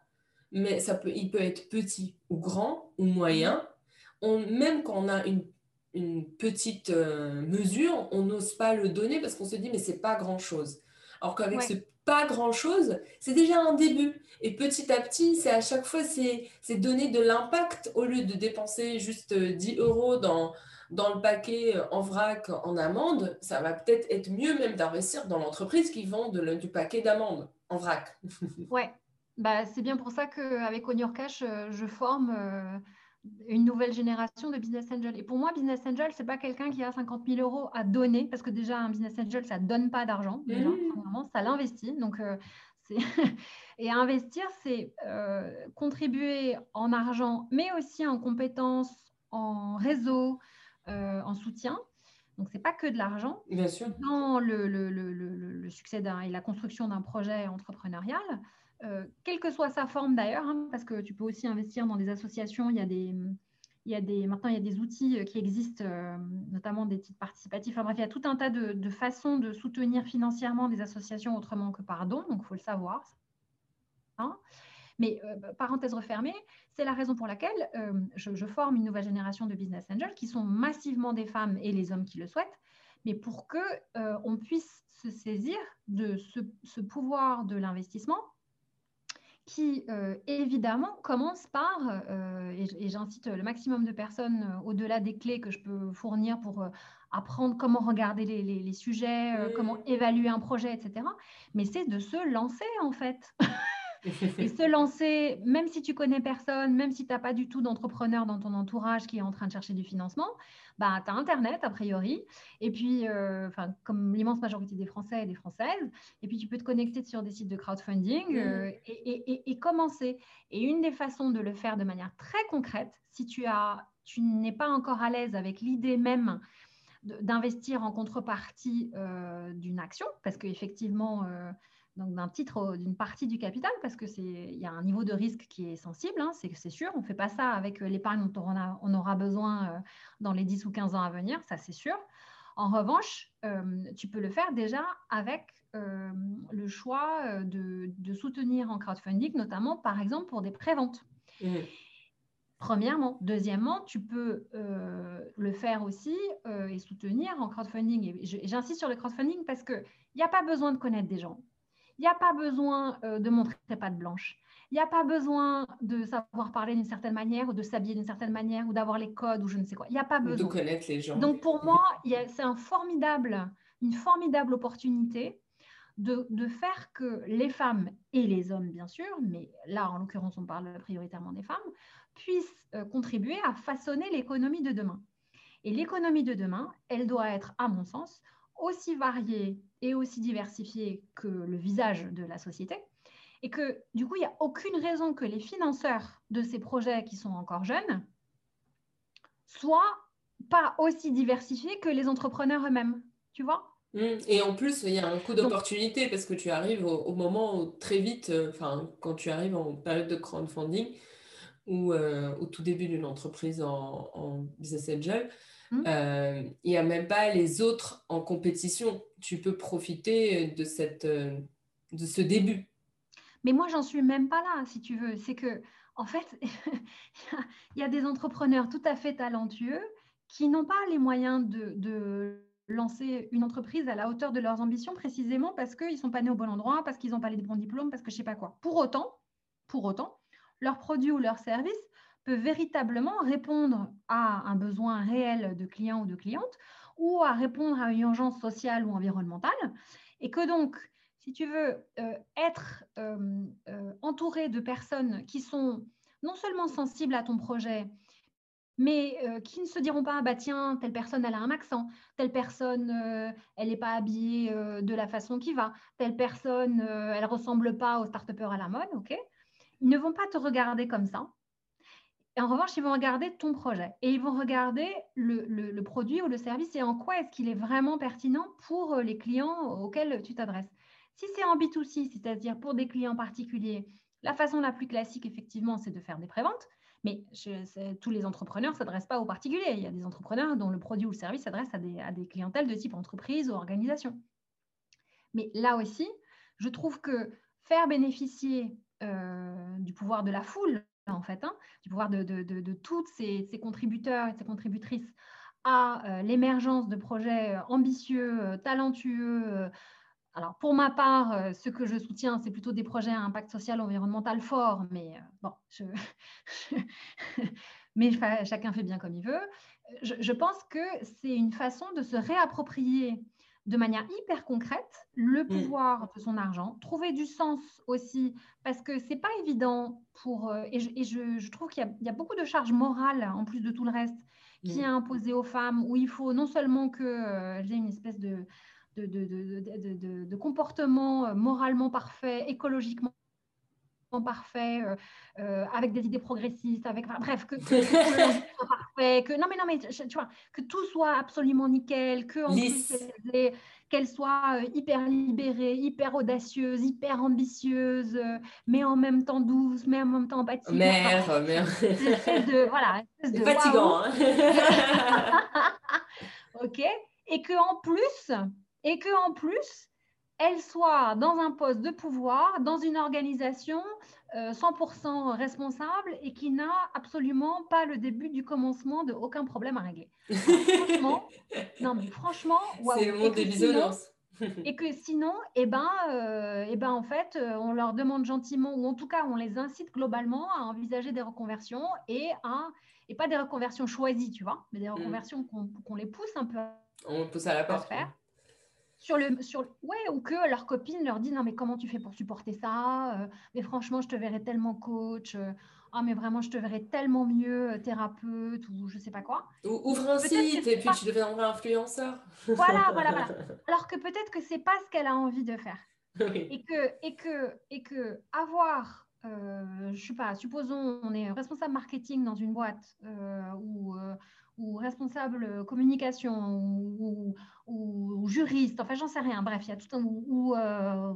mais ça peut, il peut être petit ou grand ou moyen, on, même quand on a une une petite euh, mesure, on n'ose pas le donner parce qu'on se dit mais c'est pas grand chose. Alors qu'avec ce pas grand chose, c'est déjà un début. Et petit à petit, c'est à chaque fois, c'est donner de l'impact au lieu de dépenser juste 10 euh, euros dans, dans le paquet euh, en vrac en amande. Ça va peut-être être mieux même d'investir dans l'entreprise qui vend du paquet d'amandes en vrac. ouais, bah, c'est bien pour ça qu'avec On Your Cash, je forme une nouvelle génération de business angel. Et pour moi, business angel, c'est pas quelqu'un qui a 50 000 euros à donner, parce que déjà, un business angel, ça donne pas d'argent. Mmh. ça l'investit. Donc, euh, <laughs> et investir, c'est euh, contribuer en argent, mais aussi en compétences, en réseau, euh, en soutien. Donc, c'est pas que de l'argent. Bien sûr. Dans le, le, le, le succès et la construction d'un projet entrepreneurial, euh, quelle que soit sa forme d'ailleurs, hein, parce que tu peux aussi investir dans des associations. Il y a des, il y a des, maintenant, il y a des outils euh, qui existent, euh, notamment des titres participatifs. Enfin, bref, il y a tout un tas de, façons de soutenir financièrement des associations autrement que par don, donc il faut le savoir. Hein. Mais parenthèse refermée, c'est la raison pour laquelle je, forme une nouvelle génération de business angels qui sont massivement des femmes et les hommes qui le souhaitent, mais pour que on puisse se saisir de ce pouvoir de l'investissement qui euh, évidemment commence par, euh, et, j'incite le maximum de personnes euh, au-delà des clés que je peux fournir pour apprendre comment regarder les, sujets, comment évaluer un projet, etc. Mais c'est de se lancer en fait. <laughs> et se lancer, même si tu connais personne, même si tu n'as pas du tout d'entrepreneur dans ton entourage qui est en train de chercher du financement, bah, tu as Internet a priori, et puis, euh, comme l'immense majorité des Français et des Françaises, et puis tu peux te connecter sur des sites de crowdfunding mmh. euh, et, commencer. Et une des façons de le faire de manière très concrète, si tu, as, tu n'es pas encore à l'aise avec l'idée même d'investir en contrepartie euh, d'une action, parce qu'effectivement, donc d'un titre d'une partie du capital parce que c'est il y a un niveau de risque qui est sensible, hein, c'est sûr. On ne fait pas ça avec euh, l'épargne dont on, a, on, aura besoin euh, dans les 10 ou 15 ans à venir, ça c'est sûr. En revanche, euh, tu peux le faire déjà avec le choix de, de, soutenir en crowdfunding, notamment par exemple pour des préventes. Mmh. Premièrement. Deuxièmement, tu peux le faire aussi et soutenir en crowdfunding. Et j'insiste sur le crowdfunding parce qu'il n'y a pas besoin de connaître des gens. Il n'y a pas besoin euh, de montrer pas de blanche. Il n'y a pas besoin de savoir parler d'une certaine manière ou de s'habiller d'une certaine manière ou d'avoir les codes ou je ne sais quoi. Il n'y a pas besoin. De connaître les gens. Donc pour moi, c'est un formidable, une formidable opportunité de, de, faire que les femmes et les hommes, bien sûr, mais là en l'occurrence on parle prioritairement des femmes, puissent euh, contribuer à façonner l'économie de demain. Et l'économie de demain, elle doit être, à mon sens, aussi variée et aussi diversifiée que le visage de la société. Et que du coup, il n'y a aucune raison que les financeurs de ces projets qui sont encore jeunes soient pas aussi diversifiés que les entrepreneurs eux-mêmes. Tu vois? Mmh. et en plus, il y a un coup d'opportunité parce que tu arrives au, moment où très vite, euh, enfin, quand tu arrives en période de crowdfunding ou euh, au tout début d'une entreprise en, en business angel, Mmh. Euh, il n'y a même pas les autres en compétition. Tu peux profiter de, cette, euh, de ce début. Mais moi, j'en suis même pas là, si tu veux. C'est que, en fait, <laughs> il y, a des entrepreneurs tout à fait talentueux qui n'ont pas les moyens de, de, lancer une entreprise à la hauteur de leurs ambitions, précisément parce qu'ils ne sont pas nés au bon endroit, parce qu'ils n'ont pas les bons diplômes, parce que je ne sais pas quoi. Pour autant, pour autant, leur produit ou leur service peut véritablement répondre à un besoin réel de clients ou de clientes ou à répondre à une urgence sociale ou environnementale. Et que donc, si tu veux euh, être euh, euh, entouré de personnes qui sont non seulement sensibles à ton projet, mais qui ne se diront pas, bah tiens, telle personne, elle a un accent, telle personne, elle n'est pas habillée de la façon qui va, telle personne, elle ressemble pas au start à la mode, ok? Ils ne vont pas te regarder comme ça. Et en revanche, ils vont regarder ton projet et ils vont regarder le, produit ou le service et en quoi est-ce qu'il est vraiment pertinent pour euh, les clients auxquels tu t'adresses. Si c'est en B2C, c'est-à-dire pour des clients particuliers, la façon la plus classique, effectivement, c'est de faire des préventes. Mais tous les entrepreneurs ne s'adressent pas aux particuliers. Il y a des entrepreneurs dont le produit ou le service s'adresse à des, clientèles de type entreprise ou organisation. Mais là aussi, je trouve que faire bénéficier euh, du pouvoir de la foule en fait, hein, du pouvoir de, de, toutes ces, contributeurs et ces contributrices à euh, l'émergence de projets euh, ambitieux, euh, talentueux. alors, pour ma part, ce que je soutiens, c'est plutôt des projets à impact social, environnemental fort, mais bon, <laughs> mais chacun fait bien comme il veut. Je pense que c'est une façon de se réapproprier de manière hyper concrète le mmh. pouvoir de son argent, trouver du sens aussi, parce que c'est pas évident pour. Euh, et, je, trouve qu'il y, a beaucoup de charges morales en plus de tout le reste qui mmh. est imposé aux femmes, où il faut non seulement que euh, j'ai une espèce de de, de, comportement euh, moralement parfait, écologiquement parfait, euh, euh, avec des idées progressistes, avec bref, que, que, soit <laughs> parfait, que non mais non mais tu vois, que tout soit absolument nickel, que en qu'elle soit euh, hyper libérée, hyper audacieuse, hyper ambitieuse, mais en même temps douce, mais en même temps empathique. Mère, mère. De, voilà, <laughs> de fatigant. Hein. <laughs> ok, et que en plus, et que en plus, elle soit dans un poste de pouvoir, dans une organisation 100% euh, responsable et qui n'a absolument pas le début du commencement de aucun problème à régler. <laughs> franchement, non mais franchement, c'est le monde des bisounours. <laughs> et que sinon, eh ben, euh, eh ben, en fait, euh, on leur demande gentiment, ou en tout cas, on les incite globalement à envisager des reconversions et à, et pas des reconversions choisies, tu vois, mais des mm. reconversions qu'on les pousse un peu. On pousse à la porte. Faire sur le, sur, ouais, ou que leur copine leur dit non mais comment tu fais pour supporter ça euh, Mais franchement, je te verrais tellement coach. Euh, ah mais vraiment, je te verrais tellement mieux euh, thérapeute ou je sais pas quoi. Ou, ouvre un site et puis tu deviendras influenceur. Voilà, voilà, voilà. <laughs> Alors que peut-être que c'est pas ce qu'elle a envie de faire. Et que et que et que avoir je sais pas, supposons on est responsable marketing dans une boîte ou ou responsable communication ou, juriste, enfin j'en sais rien, bref, il y a tout un, ou euh,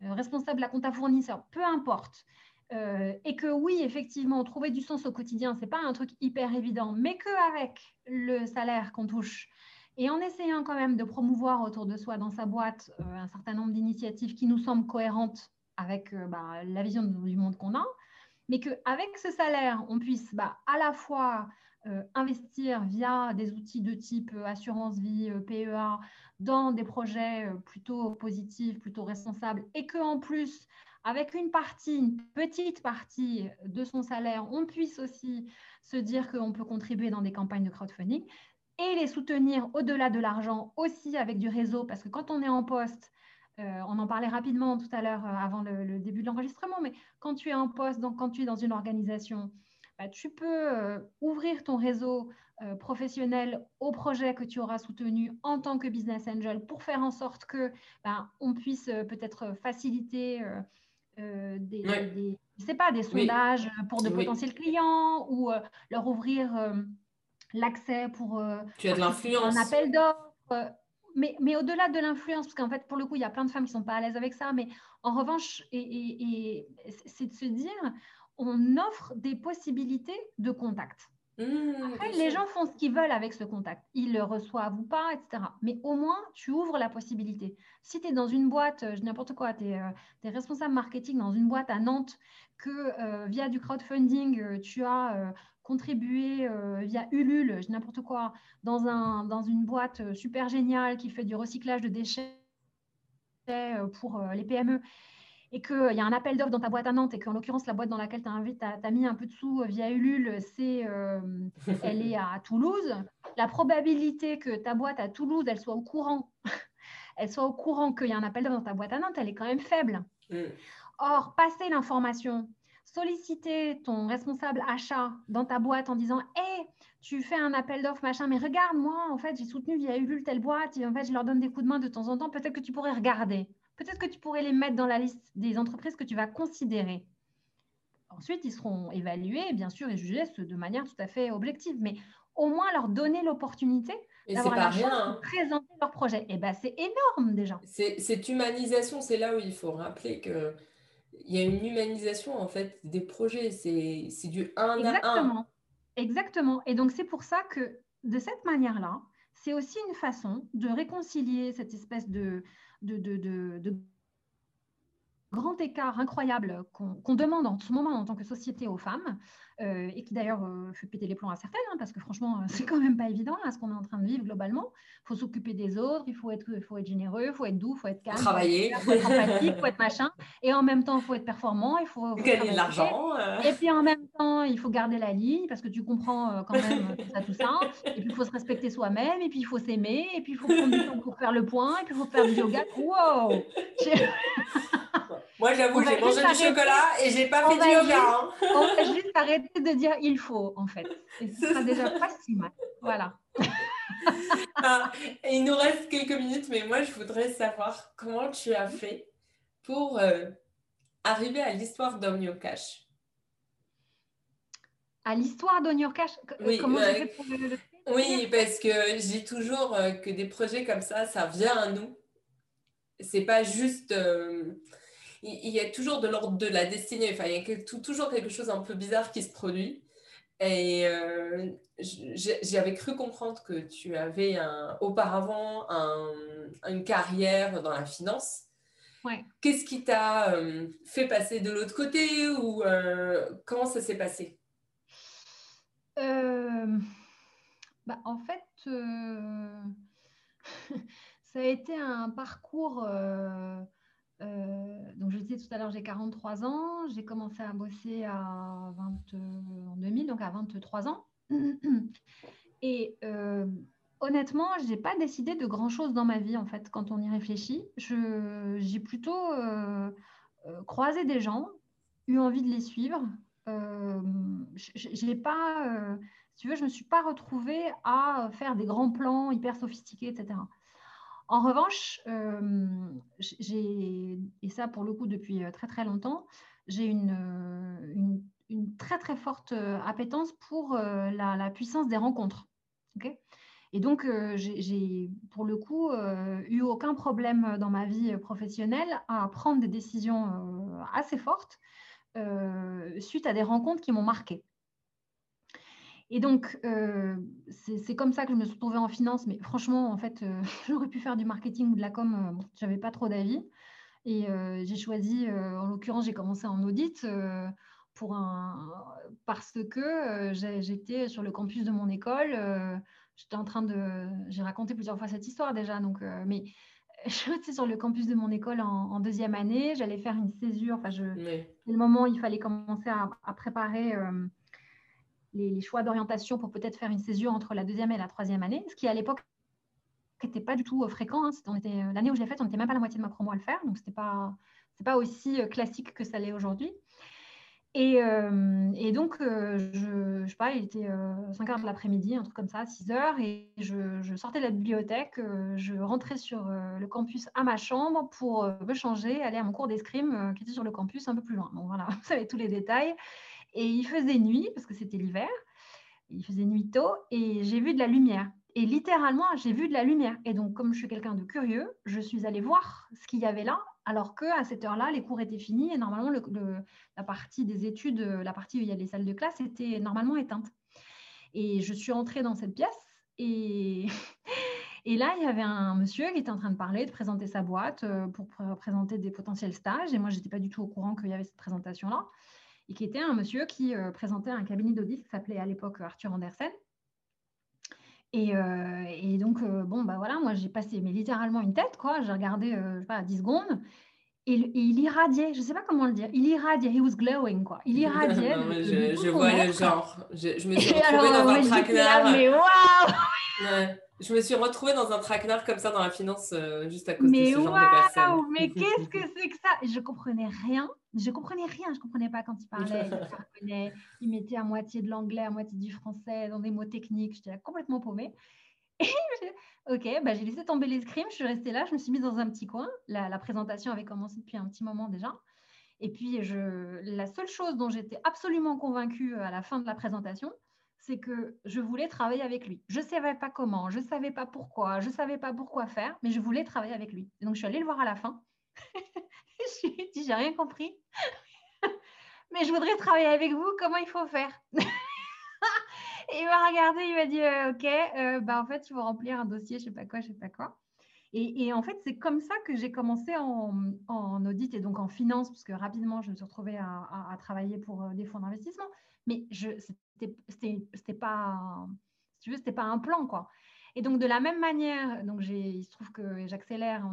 responsable la compta fournisseur, peu importe. Euh, et que oui, effectivement, trouver du sens au quotidien, c'est pas un truc hyper évident, mais qu'avec le salaire qu'on touche et en essayant quand même de promouvoir autour de soi dans sa boîte euh, un certain nombre d'initiatives qui nous semblent cohérentes avec bah, la vision du monde qu'on a, mais qu'avec ce salaire, on puisse bah, à la fois investir via des outils de type assurance vie, PEA, dans des projets plutôt positifs, plutôt responsables, et qu'en plus, avec une partie, une petite partie de son salaire, on puisse aussi se dire qu'on peut contribuer dans des campagnes de crowdfunding et les soutenir au-delà de l'argent aussi avec du réseau, parce que quand on est en poste, euh, on en parlait rapidement tout à l'heure euh, avant le, début de l'enregistrement, mais quand tu es en poste, donc quand tu es dans une organisation, bah, tu peux euh, ouvrir ton réseau professionnel au projet que tu auras soutenu en tant que business angel pour faire en sorte que bah, on puisse peut-être faciliter des, pas, des sondages pour de potentiels clients ou leur ouvrir l'accès pour tu as de l'influence. un appel d'offres. Mais, au-delà de l'influence, parce qu'en fait, pour le coup, il y a plein de femmes qui ne sont pas à l'aise avec ça, mais en revanche, et, c'est de se dire, on offre des possibilités de contact. Mmh, Après, les gens font ce qu'ils veulent avec ce contact. Ils le reçoivent ou pas, etc. Mais au moins, tu ouvres la possibilité. Si tu es dans une boîte, je n'importe quoi, tu es, es, responsable marketing dans une boîte à Nantes, que euh, via du crowdfunding, euh, tu as euh, contribuer euh, via Ulule, n'importe quoi, dans, un, dans une boîte euh, super géniale qui fait du recyclage de déchets euh, pour les PME, et qu'il y a un appel d'offres dans ta boîte à Nantes, et qu'en l'occurrence, la boîte dans laquelle tu as, as, mis un peu de sous via Ulule, c'est, elle est à Toulouse, la probabilité que ta boîte à Toulouse, elle soit au courant, <laughs> elle soit au courant qu'il y a un appel d'offres dans ta boîte à Nantes, elle est quand même faible. Mm. Or, passer l'information solliciter ton responsable achat dans ta boîte en disant Hé, tu fais un appel d'offres, machin, mais regarde, moi, en fait, j'ai soutenu via Ulule telle boîte, et en fait, je leur donne des coups de main de temps en temps. Peut-être que tu pourrais regarder. Peut-être que tu pourrais les mettre dans la liste des entreprises que tu vas considérer. Ensuite, ils seront évalués, bien sûr, et jugés de manière tout à fait objective, mais au moins leur donner l'opportunité d'avoir la chance de hein. présenter leur projet. Et eh ben, c'est énorme déjà. Cette humanisation, c'est là où il faut rappeler que il y a une humanisation en fait des projets. C'est du 1 Exactement. à 1. Exactement. Et donc c'est pour ça que de cette manière-là, c'est aussi une façon de réconcilier cette espèce de, de, de, de grand écart incroyable qu'on demande en ce moment en tant que société aux femmes, euh, et qui d'ailleurs euh, fait péter les plombs à certaines, hein, parce que franchement, euh, <laughs> c'est quand même pas évident à ce qu'on est en train de vivre globalement. Il faut s'occuper des autres, il faut être, faut être généreux, il faut être doux, il faut être calme, travailler, il faut être empathique, il faut être machin, et en même temps, il faut être performant, il faut, gagner de l'argent. Et puis en même temps, il faut garder la ligne, parce que tu comprends quand même tout ça, tout ça. Et puis il faut se respecter soi-même, et puis il faut s'aimer, et puis il faut prendre du temps pour faire le point, et puis il faut faire du yoga. Wow <laughs> Moi, j'avoue, j'ai mangé du chocolat et j'ai pas fait du yoga. Hein. <laughs> On va juste arrêter de dire il faut, en fait. Et ce sera déjà <laughs> pas si mal. Voilà. <laughs> Ah, il nous reste quelques minutes, mais moi, je voudrais savoir comment tu as fait pour euh, arriver à l'histoire d'Omnio Cash. À l'histoire d'Omnio Cash? Oui, comment fait pour le, oui parce que je dis toujours euh, que des projets comme ça, ça vient à nous. C'est pas juste. Euh, il, y a toujours de l'ordre de la destinée. Enfin, il y a toujours quelque chose un peu bizarre qui se produit. Et euh, j'avais cru comprendre que tu avais un, auparavant une carrière dans la finance. Ouais. Qu'est-ce qui t'a euh, fait passer de l'autre côté ou euh, comment ça s'est passé? Bah, En fait, <laughs> ça a été un parcours euh, donc, je disais tout à l'heure, j'ai 43 ans. J'ai commencé à bosser à 20, en 2000, donc à 23 ans. <clears throat> Et euh, honnêtement, je n'ai pas décidé de grand-chose dans ma vie, en fait, quand on y réfléchit. J'ai plutôt euh, croisé des gens, eu envie de les suivre. j'ai pas, si tu veux, je ne me suis pas retrouvée à faire des grands plans hyper sophistiqués, etc. En revanche, euh, j'ai, et ça pour le coup depuis euh, très très longtemps, j'ai une, euh, très très forte appétence pour la, puissance des rencontres. et donc, j'ai pour le coup eu aucun problème dans ma vie professionnelle à prendre des décisions assez fortes suite à des rencontres qui m'ont marqué. Et donc, euh, c'est comme ça que je me suis retrouvée en finance. Mais franchement, en fait, euh, <laughs> j'aurais pu faire du marketing ou de la com. Euh, je n'avais pas trop d'avis. Et j'ai choisi, en l'occurrence, j'ai commencé en audit pour un, parce que j'étais sur le campus de mon école. j'étais en train de. J'ai raconté plusieurs fois cette histoire déjà, donc, mais <laughs> j'étais sur le campus de mon école en, deuxième année. J'allais faire une césure. Enfin, je, le moment où il fallait commencer à, préparer les, choix d'orientation pour peut-être faire une césure entre la deuxième et la troisième année, ce qui à l'époque n'était pas du tout euh, fréquent. Hein. Euh, l'année où je l'ai faite, on n'était même pas la moitié de ma promo à le faire, donc c'était pas pas aussi euh, classique que ça l'est aujourd'hui. Et, donc, je, je sais pas, il était 5 heures de l'après-midi, un truc comme ça, 6 heures, et je, sortais de la bibliothèque, je rentrais sur le campus à ma chambre pour me changer, aller à mon cours d'escrime qui était sur le campus un peu plus loin. Donc voilà, <laughs> vous savez tous les détails. Et il faisait nuit, parce que c'était l'hiver, il faisait nuit tôt, et j'ai vu de la lumière. Et littéralement, j'ai vu de la lumière. Et donc, comme je suis quelqu'un de curieux, je suis allée voir ce qu'il y avait là, alors qu'à cette heure-là, les cours étaient finis et normalement, la partie des études, la partie où il y a les salles de classe, était normalement éteinte. Et je suis entrée dans cette pièce et, <laughs> et là, il y avait un monsieur qui était en train de parler, de présenter sa boîte euh, pour présenter des potentiels stages. Et moi, je n'étais pas du tout au courant qu'il y avait cette présentation-là et qui était un monsieur qui euh, présentait un cabinet d'audit qui s'appelait à l'époque Arthur Andersen. Et, euh, et donc, euh, bon, bah voilà, moi j'ai passé mais littéralement une tête, quoi. J'ai regardé, je sais pas, 10 secondes. Et, il irradiait, je ne sais pas comment le dire, il irradiait, he was glowing, quoi. Il irradiait. non, mais je, je vois le genre. Je, je me suis retrouvée dans un traquenard. Mais waouh Je me suis retrouvée dans un traquenard comme ça dans la finance, juste à cause de ce genre de personnes. Mais <laughs> qu'est-ce que c'est que ça? Je comprenais rien je comprenais rien, je comprenais pas quand il parlait. il, il mettait à moitié de l'anglais, à moitié du français, dans des mots techniques. J'étais complètement paumée. <laughs> Et ok, bah, j'ai laissé tomber l'escrime, je suis restée là, je me suis mise dans un petit coin. La, la, présentation avait commencé depuis un petit moment déjà. Et puis, je, la seule chose dont j'étais absolument convaincue à la fin de la présentation, c'est que je voulais travailler avec lui. Je ne savais pas comment, je ne savais pas pourquoi, je ne savais pas pourquoi faire, mais je voulais travailler avec lui. Donc, je suis allée le voir à la fin. <laughs> je lui ai dit, j'ai rien compris. <laughs> Mais je voudrais travailler avec vous, comment il faut faire? <laughs> Il m'a regardé, il m'a dit, euh, ok, euh, bah, en fait, il faut remplir un dossier, je sais pas quoi, je sais pas quoi. Et, en fait, c'est comme ça que j'ai commencé en, audit et donc en finance, parce que rapidement, je me suis retrouvée à, travailler pour euh, des fonds d'investissement. Mais ce n'était pas, tu veux, c'était pas un plan, quoi. Et donc, de la même manière, donc il se trouve que j'accélère.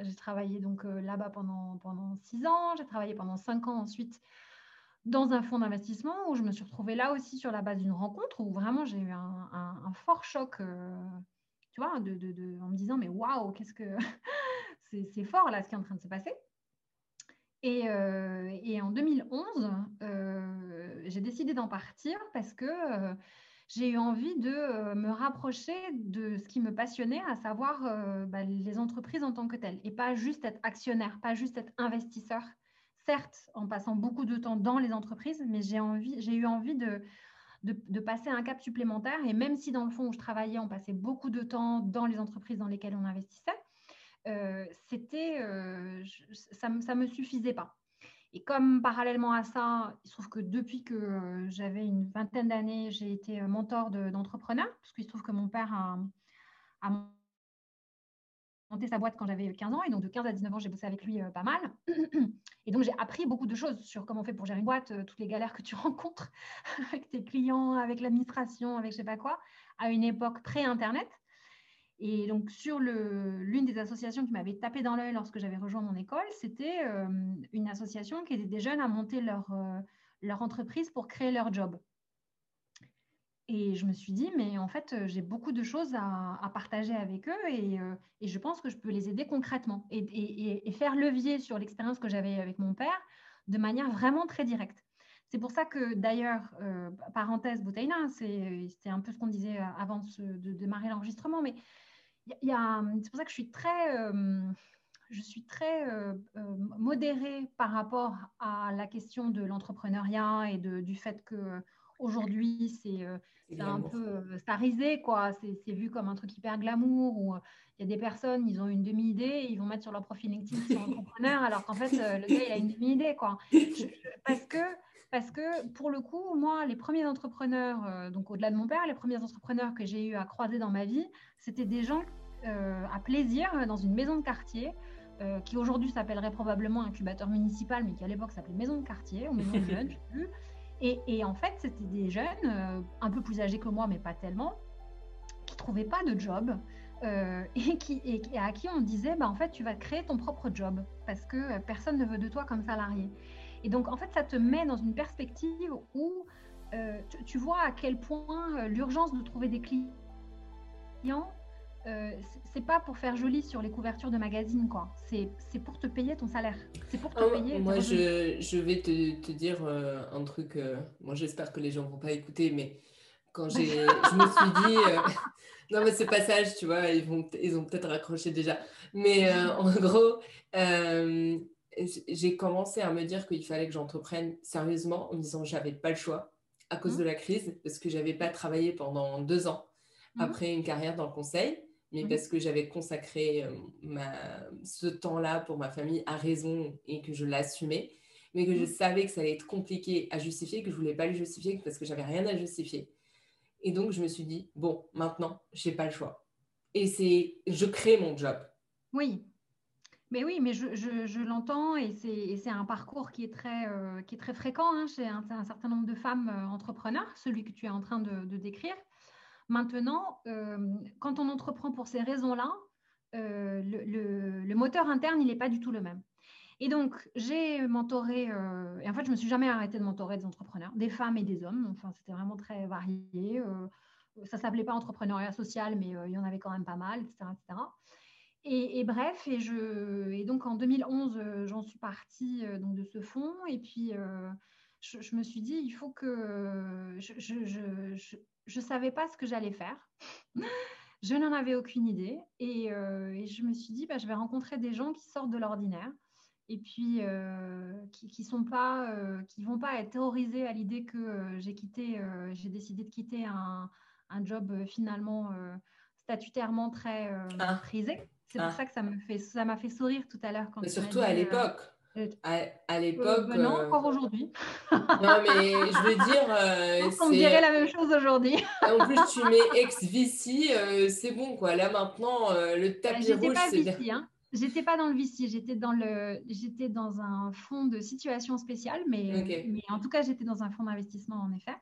J'ai travaillé donc euh, là-bas pendant, pendant six ans. J'ai travaillé pendant cinq ans ensuite dans un fonds d'investissement où je me suis retrouvée là aussi sur la base d'une rencontre où vraiment j'ai eu un, fort choc, euh, tu vois, de, de, en me disant mais waouh, qu'est-ce que <laughs> c'est fort là ce qui est en train de se passer. Et, euh, en 2011, j'ai décidé d'en partir parce que j'ai eu envie de euh, me rapprocher de ce qui me passionnait, à savoir euh, bah, les entreprises en tant que telles, et pas juste être actionnaire, pas juste être investisseur. Certes, en passant beaucoup de temps dans les entreprises, mais j'ai eu envie de, de, passer un cap supplémentaire. Et même si dans le fond où je travaillais, on passait beaucoup de temps dans les entreprises dans lesquelles on investissait, euh, c'était, ça ne me suffisait pas. Et comme parallèlement à ça, il se trouve que depuis que euh, j'avais une vingtaine d'années, j'ai été euh, mentor d'entrepreneurs, parce qu'il se trouve que mon père a, monté sa boîte quand j'avais 15 ans, et donc de 15 à 19 ans, j'ai bossé avec lui euh, pas mal. <clears throat> Et donc j'ai appris beaucoup de choses sur comment on fait pour gérer une boîte, toutes les galères que tu <laughs> rencontres avec tes clients, avec l'administration, avec je sais pas quoi, à une époque pré-internet. Et donc, sur l'une des associations qui m'avait tapé dans l'œil lorsque j'avais rejoint mon école, c'était euh, une association qui aidait des jeunes à monter leur, euh, leur entreprise pour créer leur job. Et je me suis dit, mais en fait, euh, j'ai beaucoup de choses à, partager avec eux et, et, je pense que je peux les aider concrètement et, faire levier sur l'expérience que j'avais avec mon père de manière vraiment très directe. C'est pour ça que d'ailleurs, parenthèse, Boutaina, c'était un peu ce qu'on disait avant de, démarrer l'enregistrement, mais c'est pour ça que je suis très, euh, je suis très euh, euh, modérée par rapport à la question de l'entrepreneuriat et du fait que aujourd'hui c'est un peu starisé, quoi. C'est vu comme un truc hyper glamour où il y a des personnes, ils ont une demi-idée, ils vont mettre sur leur profil LinkedIn qu'ils sont entrepreneurs, <laughs> alors qu'en fait le gars il a une demi-idée, quoi. parce que parce que pour le coup, moi, les premiers entrepreneurs, euh, donc au-delà de mon père, les premiers entrepreneurs que j'ai eu à croiser dans ma vie, c'était des gens euh, à plaisir dans une maison de quartier, euh, qui aujourd'hui s'appellerait probablement incubateur municipal, mais qui à l'époque s'appelait maison de quartier ou maison de jeunes, je sais plus. Et, en fait, c'était des jeunes, un peu plus âgés que moi, mais pas tellement, qui trouvaient pas de job. <laughs> et, qui, et, à qui on disait, bah, en fait, tu vas créer ton propre job parce que personne ne veut de toi comme salarié. Et donc, en fait, ça te met dans une perspective où euh, tu, vois à quel point euh, l'urgence de trouver des clients, euh, c'est pas pour faire joli sur les couvertures de magazines, quoi. C'est pour te payer ton salaire. C'est pour te oh, payer. Moi, je, je, vais te, te dire un truc. moi, j'espère que les gens vont pas écouter, mais quand j'ai, <laughs> je me suis dit, non, mais ce passage, tu vois, ils, vont, ils ont peut-être raccroché déjà. Mais en gros, j'ai commencé à me dire qu'il fallait que j'entreprenne sérieusement en me disant j'avais pas le choix à cause mmh. de la crise, parce que j'avais pas travaillé pendant deux ans mmh. après une carrière dans le conseil, mais mmh. parce que j'avais consacré euh, ma, ce temps-là pour ma famille à raison et que je l'assumais, mais que je savais que ça allait être compliqué à justifier, que je voulais pas le justifier parce que j'avais rien à justifier. Et donc je me suis dit bon, maintenant j'ai pas le choix. Et c'est je crée mon job. Oui, mais oui, mais je, l'entends et c'est un parcours qui est très, euh, qui est très fréquent hein, chez un, certain nombre de femmes euh, entrepreneurs, celui que tu es en train de, décrire. Maintenant, euh, quand on entreprend pour ces raisons-là, le, moteur interne, il n'est pas du tout le même. Et donc, j'ai mentoré, et en fait, je ne me suis jamais arrêtée de mentorer des entrepreneurs, des femmes et des hommes. Enfin, c'était vraiment très varié. ça ne s'appelait pas entrepreneuriat social, mais il y en avait quand même pas mal, etc. etc. Et, bref, et, donc en 2011, euh, j'en suis partie euh, donc de ce fonds. Et puis, euh, je, me suis dit, il faut que. Je ne savais pas ce que j'allais faire. <laughs> je n'en avais aucune idée. Et, je me suis dit, bah, je vais rencontrer des gens qui sortent de l'ordinaire et puis qui, qui sont pas, qui vont pas être terrorisés à l'idée que j'ai quitté, j'ai décidé de quitter un, un job finalement statutairement très ah. prisé. C'est pour ah. ça que ça m'a fait, ça fait sourire tout à l'heure. Mais surtout à euh, l'époque. Euh, à, l'époque. Euh, non, encore aujourd'hui. non, mais je veux dire. on dirait la même chose aujourd'hui. en plus, tu mets ex-VC, c'est bon, quoi. Là, maintenant, le tapis rouge, c'est. Hein. J'étais pas dans le VC, j'étais dans le, j'étais dans un fonds de situation spéciale, mais, mais en tout cas, j'étais dans un fonds d'investissement en effet.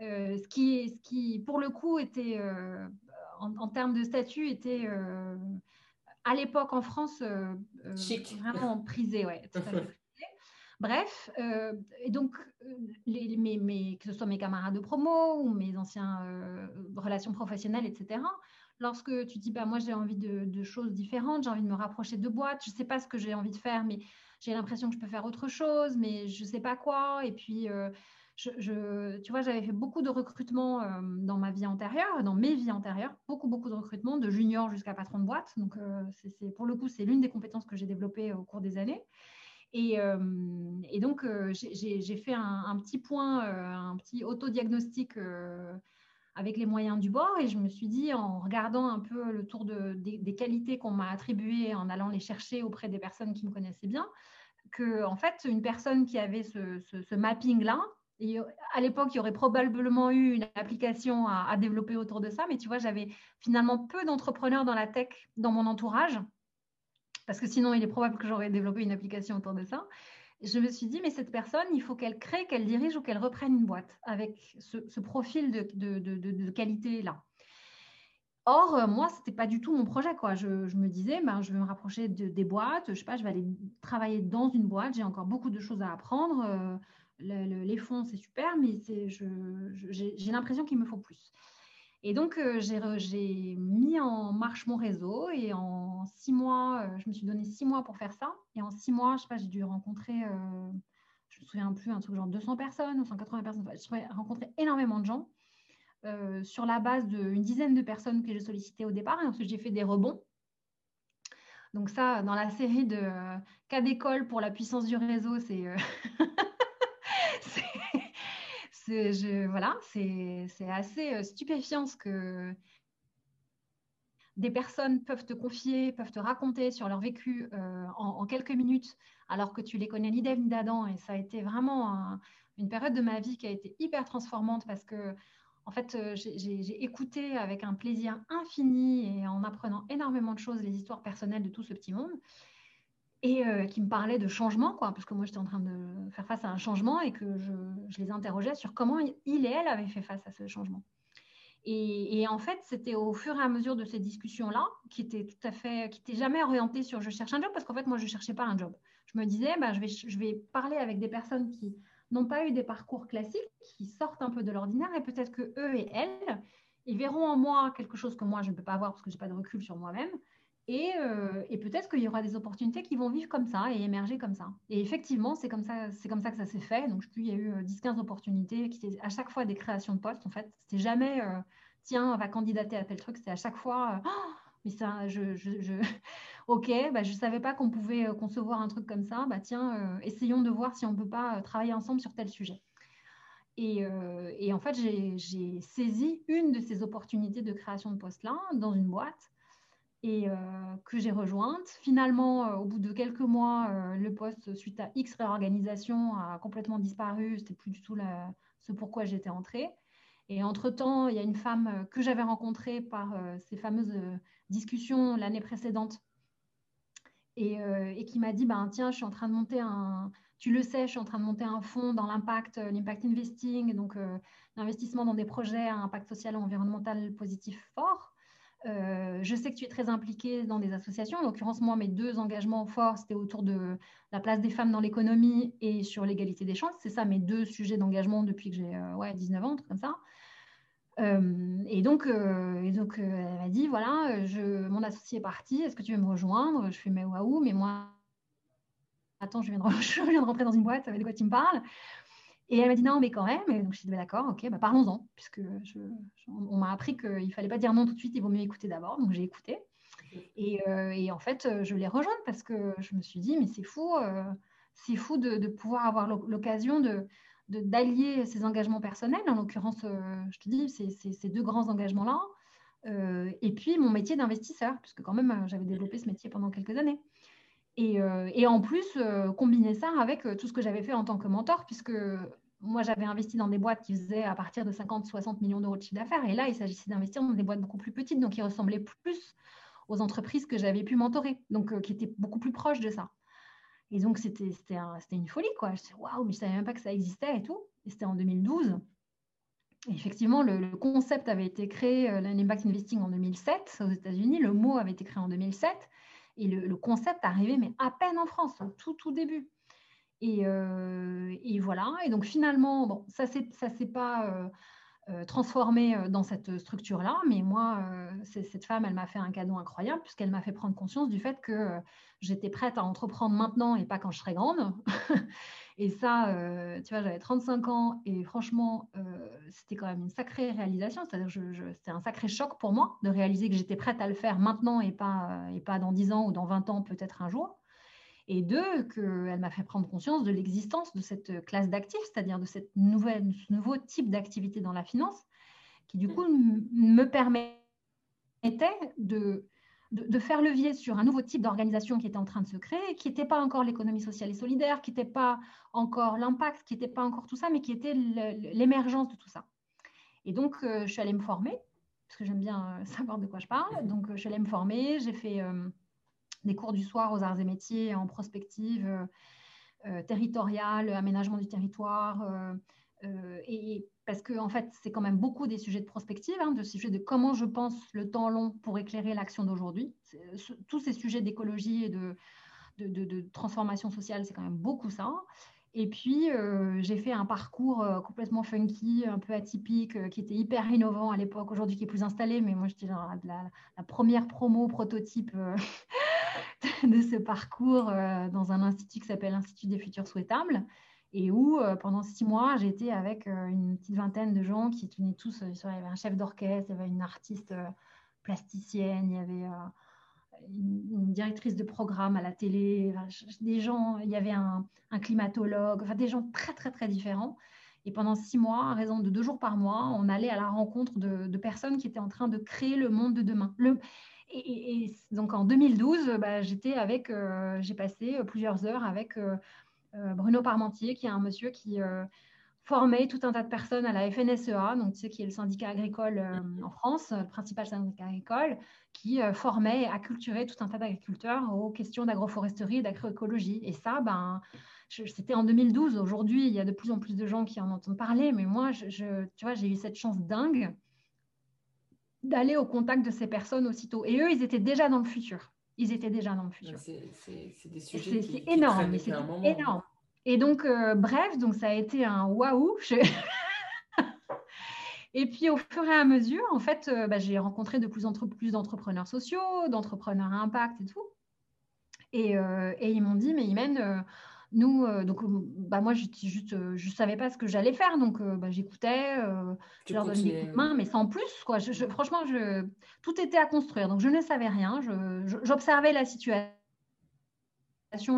ce qui, ce qui, pour le coup, était en, en, termes de statut, était à l'époque en France, euh, euh, vraiment prisé, ouais, <laughs> Bref, euh, et donc, les, mes, que ce soit mes camarades de promo ou mes anciennes relations professionnelles, etc., lorsque tu dis, bah, moi j'ai envie de, choses différentes, j'ai envie de me rapprocher de boîtes, je ne sais pas ce que j'ai envie de faire, mais j'ai l'impression que je peux faire autre chose, mais je ne sais pas quoi. Et puis, tu vois, j'avais fait beaucoup de recrutements euh, dans ma vie antérieure, dans mes vies antérieures, beaucoup, beaucoup de recrutements, de junior jusqu'à patron de boîte. Donc, euh, pour le coup, c'est l'une des compétences que j'ai développées au cours des années. Et, euh, donc, j'ai, fait un, petit point, un petit autodiagnostic avec les moyens du bord. Et je me suis dit, en regardant un peu le tour de, des, qualités qu'on m'a attribuées, en allant les chercher auprès des personnes qui me connaissaient bien, que en fait, une personne qui avait ce mapping-là, euh, à l'époque, il y aurait probablement eu une application à, développer autour de ça, mais tu vois, j'avais finalement peu d'entrepreneurs dans la tech dans mon entourage, parce que sinon, il est probable que j'aurais développé une application autour de ça. Je me suis dit, mais cette personne, il faut qu'elle crée, qu'elle dirige ou qu'elle reprenne une boîte avec ce, profil de, qualité-là. Or, euh, moi, ce n'était pas du tout mon projet. Quoi. Je, me disais, ben, je vais me rapprocher des boîtes, je sais pas, je vais aller travailler dans une boîte, j'ai encore beaucoup de choses à apprendre. Euh, les fonds, c'est super, mais j'ai l'impression qu'il me faut plus. Et donc, euh, j'ai mis en marche mon réseau et en six mois, euh, je me suis donné six mois pour faire ça. Et en six mois, je sais pas, j'ai dû rencontrer, euh, je me souviens plus, un truc genre 200 personnes ou 180 personnes. J'ai rencontré énormément de gens sur la base d'une dizaine de personnes que j'ai sollicitées au départ. Et ensuite, j'ai fait des rebonds. Donc ça, dans la série de cas d'école pour la puissance du réseau, c'est <laughs> voilà, c'est assez euh, stupéfiant ce que des personnes peuvent te confier, peuvent te raconter sur leur vécu euh, en, quelques minutes, alors que tu les connais ni d'Ève ni d'Adam. Et ça a été vraiment une période de ma vie qui a été hyper transformante parce que, en fait, euh, j'ai écouté avec un plaisir infini et en apprenant énormément de choses les histoires personnelles de tout ce petit monde. Et qui me parlaient de changement, parce que moi j'étais en train de faire face à un changement et que je, les interrogeais sur comment il et elle avaient fait face à ce changement. Et, en fait, c'était au fur et à mesure de ces discussions-là, qui étaient tout à fait, qui n'étaient jamais orientées sur je cherche un job, parce qu'en fait, moi, je ne cherchais pas un job. Je me disais, bah, je, vais, je vais parler avec des personnes qui n'ont pas eu des parcours classiques, qui sortent un peu de l'ordinaire, et peut-être que eux et elles, ils verront en moi quelque chose que moi, je ne peux pas avoir parce que je n'ai pas de recul sur moi-même. Et, euh, et peut-être qu'il y aura des opportunités qui vont vivre comme ça et émerger comme ça. Et effectivement, c'est comme ça, que ça s'est fait. Donc, il y a eu 10-15 euh, opportunités qui étaient à chaque fois des créations de postes. En fait, c'était jamais euh, tiens, on va candidater à tel truc. C'était à chaque fois, oh, mais ça, je, je, je... <laughs> ok, bah, je savais pas qu'on pouvait concevoir un truc comme ça. Bah tiens, essayons de voir si on peut pas travailler ensemble sur tel sujet. Et, et en fait, j'ai saisi une de ces opportunités de création de poste-là dans une boîte et euh, que j'ai rejointe. Finalement, euh, au bout de quelques mois, euh, le poste, suite à X réorganisation, a complètement disparu. C'était plus du tout la, ce pourquoi j'étais entrée. Et entre-temps, il y a une femme que j'avais rencontrée par ces fameuses discussions l'année précédente et, et qui m'a dit, ben, tiens, je suis en train de monter un... Tu le sais, je suis en train de monter un fonds dans l'impact, l'impact investing, donc l'investissement dans des projets à impact social et environnemental positif fort. Euh, je sais que tu es très impliquée dans des associations. En l'occurrence, moi, mes deux engagements forts, c'était autour de la place des femmes dans l'économie et sur l'égalité des chances. C'est ça mes deux sujets d'engagement depuis que j'ai euh, ouais, 19 ans, comme ça. Euh, et donc, donc elle m'a dit, voilà, mon associé est parti, est-ce que tu veux me rejoindre? Je fais, mais waouh, mais moi, attends, je viens, de, <laughs> je viens rentrer dans une boîte, de quoi tu me parles? Et elle m'a dit non, mais quand même. Et donc je dit bah, d'accord, ok, bah, parlons-en, puisque on m'a appris qu'il ne fallait pas dire non tout de suite, il vaut mieux écouter d'abord. Donc j'ai écouté. Et, euh, en fait, je l'ai rejointe parce que je me suis dit mais c'est fou, euh, c'est fou de, pouvoir avoir l'occasion de d'allier ces engagements personnels, en l'occurrence, euh, je te dis, ces deux grands engagements-là, et puis mon métier d'investisseur, puisque quand même, j'avais développé ce métier pendant quelques années. Et, et, en plus, combiner ça avec tout ce que j'avais fait en tant que mentor, puisque moi, j'avais investi dans des boîtes qui faisaient à partir de 50-60 millions d'euros de chiffre d'affaires. Et là, il s'agissait d'investir dans des boîtes beaucoup plus petites, donc qui ressemblaient plus aux entreprises que j'avais pu mentorer, donc euh, qui étaient beaucoup plus proches de ça. Et donc, c'était une folie, quoi. Je disais, waouh, mais je ne savais même pas que ça existait et tout. Et c'était en 2012. Et effectivement, le, concept avait été créé, euh, l'Impact Investing, en 2007 aux États-Unis. Le mot avait été créé en 2007. Et le, concept arrivait, mais à peine en France, au tout, tout début. Euh, et, voilà. Et donc finalement, bon, ça ne s'est pas euh, euh, transformé dans cette structure-là, mais moi, cette femme, elle m'a fait un cadeau incroyable puisqu'elle m'a fait prendre conscience du fait que j'étais prête à entreprendre maintenant et pas quand je serai grande. <laughs> et ça, tu vois, j'avais 35 ans et franchement, c'était quand même une sacrée réalisation. C'est-à-dire, c'était un sacré choc pour moi de réaliser que j'étais prête à le faire maintenant et pas, et pas dans 10 ans ou dans 20 ans, peut-être un jour et deux, qu'elle m'a fait prendre conscience de l'existence de cette classe d'actifs, c'est-à-dire de cette nouvelle, ce nouveau type d'activité dans la finance, qui du coup me permettait de, de, faire levier sur un nouveau type d'organisation qui était en train de se créer, qui n'était pas encore l'économie sociale et solidaire, qui n'était pas encore l'impact, qui n'était pas encore tout ça, mais qui était l'émergence de tout ça. Et donc, euh, je suis allée me former, parce que j'aime bien euh, <laughs> savoir de quoi je parle. Donc, euh, je suis allée me former, j'ai fait des cours du soir aux arts et métiers en prospective territoriale, aménagement du territoire. Euh, et parce que en fait, c'est quand même beaucoup des sujets de prospective, hein, de sujets de comment je pense le temps long pour éclairer l'action d'aujourd'hui. Tous ces sujets d'écologie et de, transformation sociale, c'est quand même beaucoup ça. Et puis, j'ai fait un parcours complètement funky, un peu atypique, qui était hyper innovant à l'époque, aujourd'hui qui est plus installé, mais moi, j'étais la, la, première promo prototype <laughs> de ce parcours euh, dans un institut qui s'appelle l'Institut des futurs souhaitables et où euh, pendant six mois, j'étais avec euh, une petite vingtaine de gens qui tenaient tous, il y avait un chef d'orchestre, il y avait une artiste plasticienne, il y avait une, directrice de programme à la télé, des gens, il y avait un, climatologue, enfin des gens très très très différents. Et pendant six mois, à raison de deux jours par mois, on allait à la rencontre de, personnes qui étaient en train de créer le monde de demain. Et, donc en 2012, bah, j'étais avec, euh, j'ai passé plusieurs heures avec euh, euh, Bruno Parmentier, qui est un monsieur qui formé tout un tas de personnes à la FNSEA, donc tu sais, qui est le syndicat agricole en France, le principal syndicat agricole, qui formait et acculturait tout un tas d'agriculteurs aux questions d'agroforesterie et d'agroécologie. Et ça, ben, c'était en 2012. Aujourd'hui, il y a de plus en plus de gens qui en entendent parler, mais moi, je, tu vois, j'ai eu cette chance dingue d'aller au contact de ces personnes aussitôt. Et eux, ils étaient déjà dans le futur. Ils étaient déjà dans le futur. C'est des sujets C'est énorme, mais c'est énorme. Et donc, euh, bref, donc ça a été un waouh. <laughs> et puis, au fur et à mesure, en fait, euh, bah, j'ai rencontré de plus en plus d'entrepreneurs sociaux, d'entrepreneurs à impact et tout. Et, euh, et ils m'ont dit, mais Imen, nous, euh, donc, euh, bah, moi, je juste, euh, je savais pas ce que j'allais faire, donc bah, j'écoutais, je leur donnais des coups de main, mais sans plus, quoi. Je, franchement, je, tout était à construire, donc je ne savais rien. J'observais la situation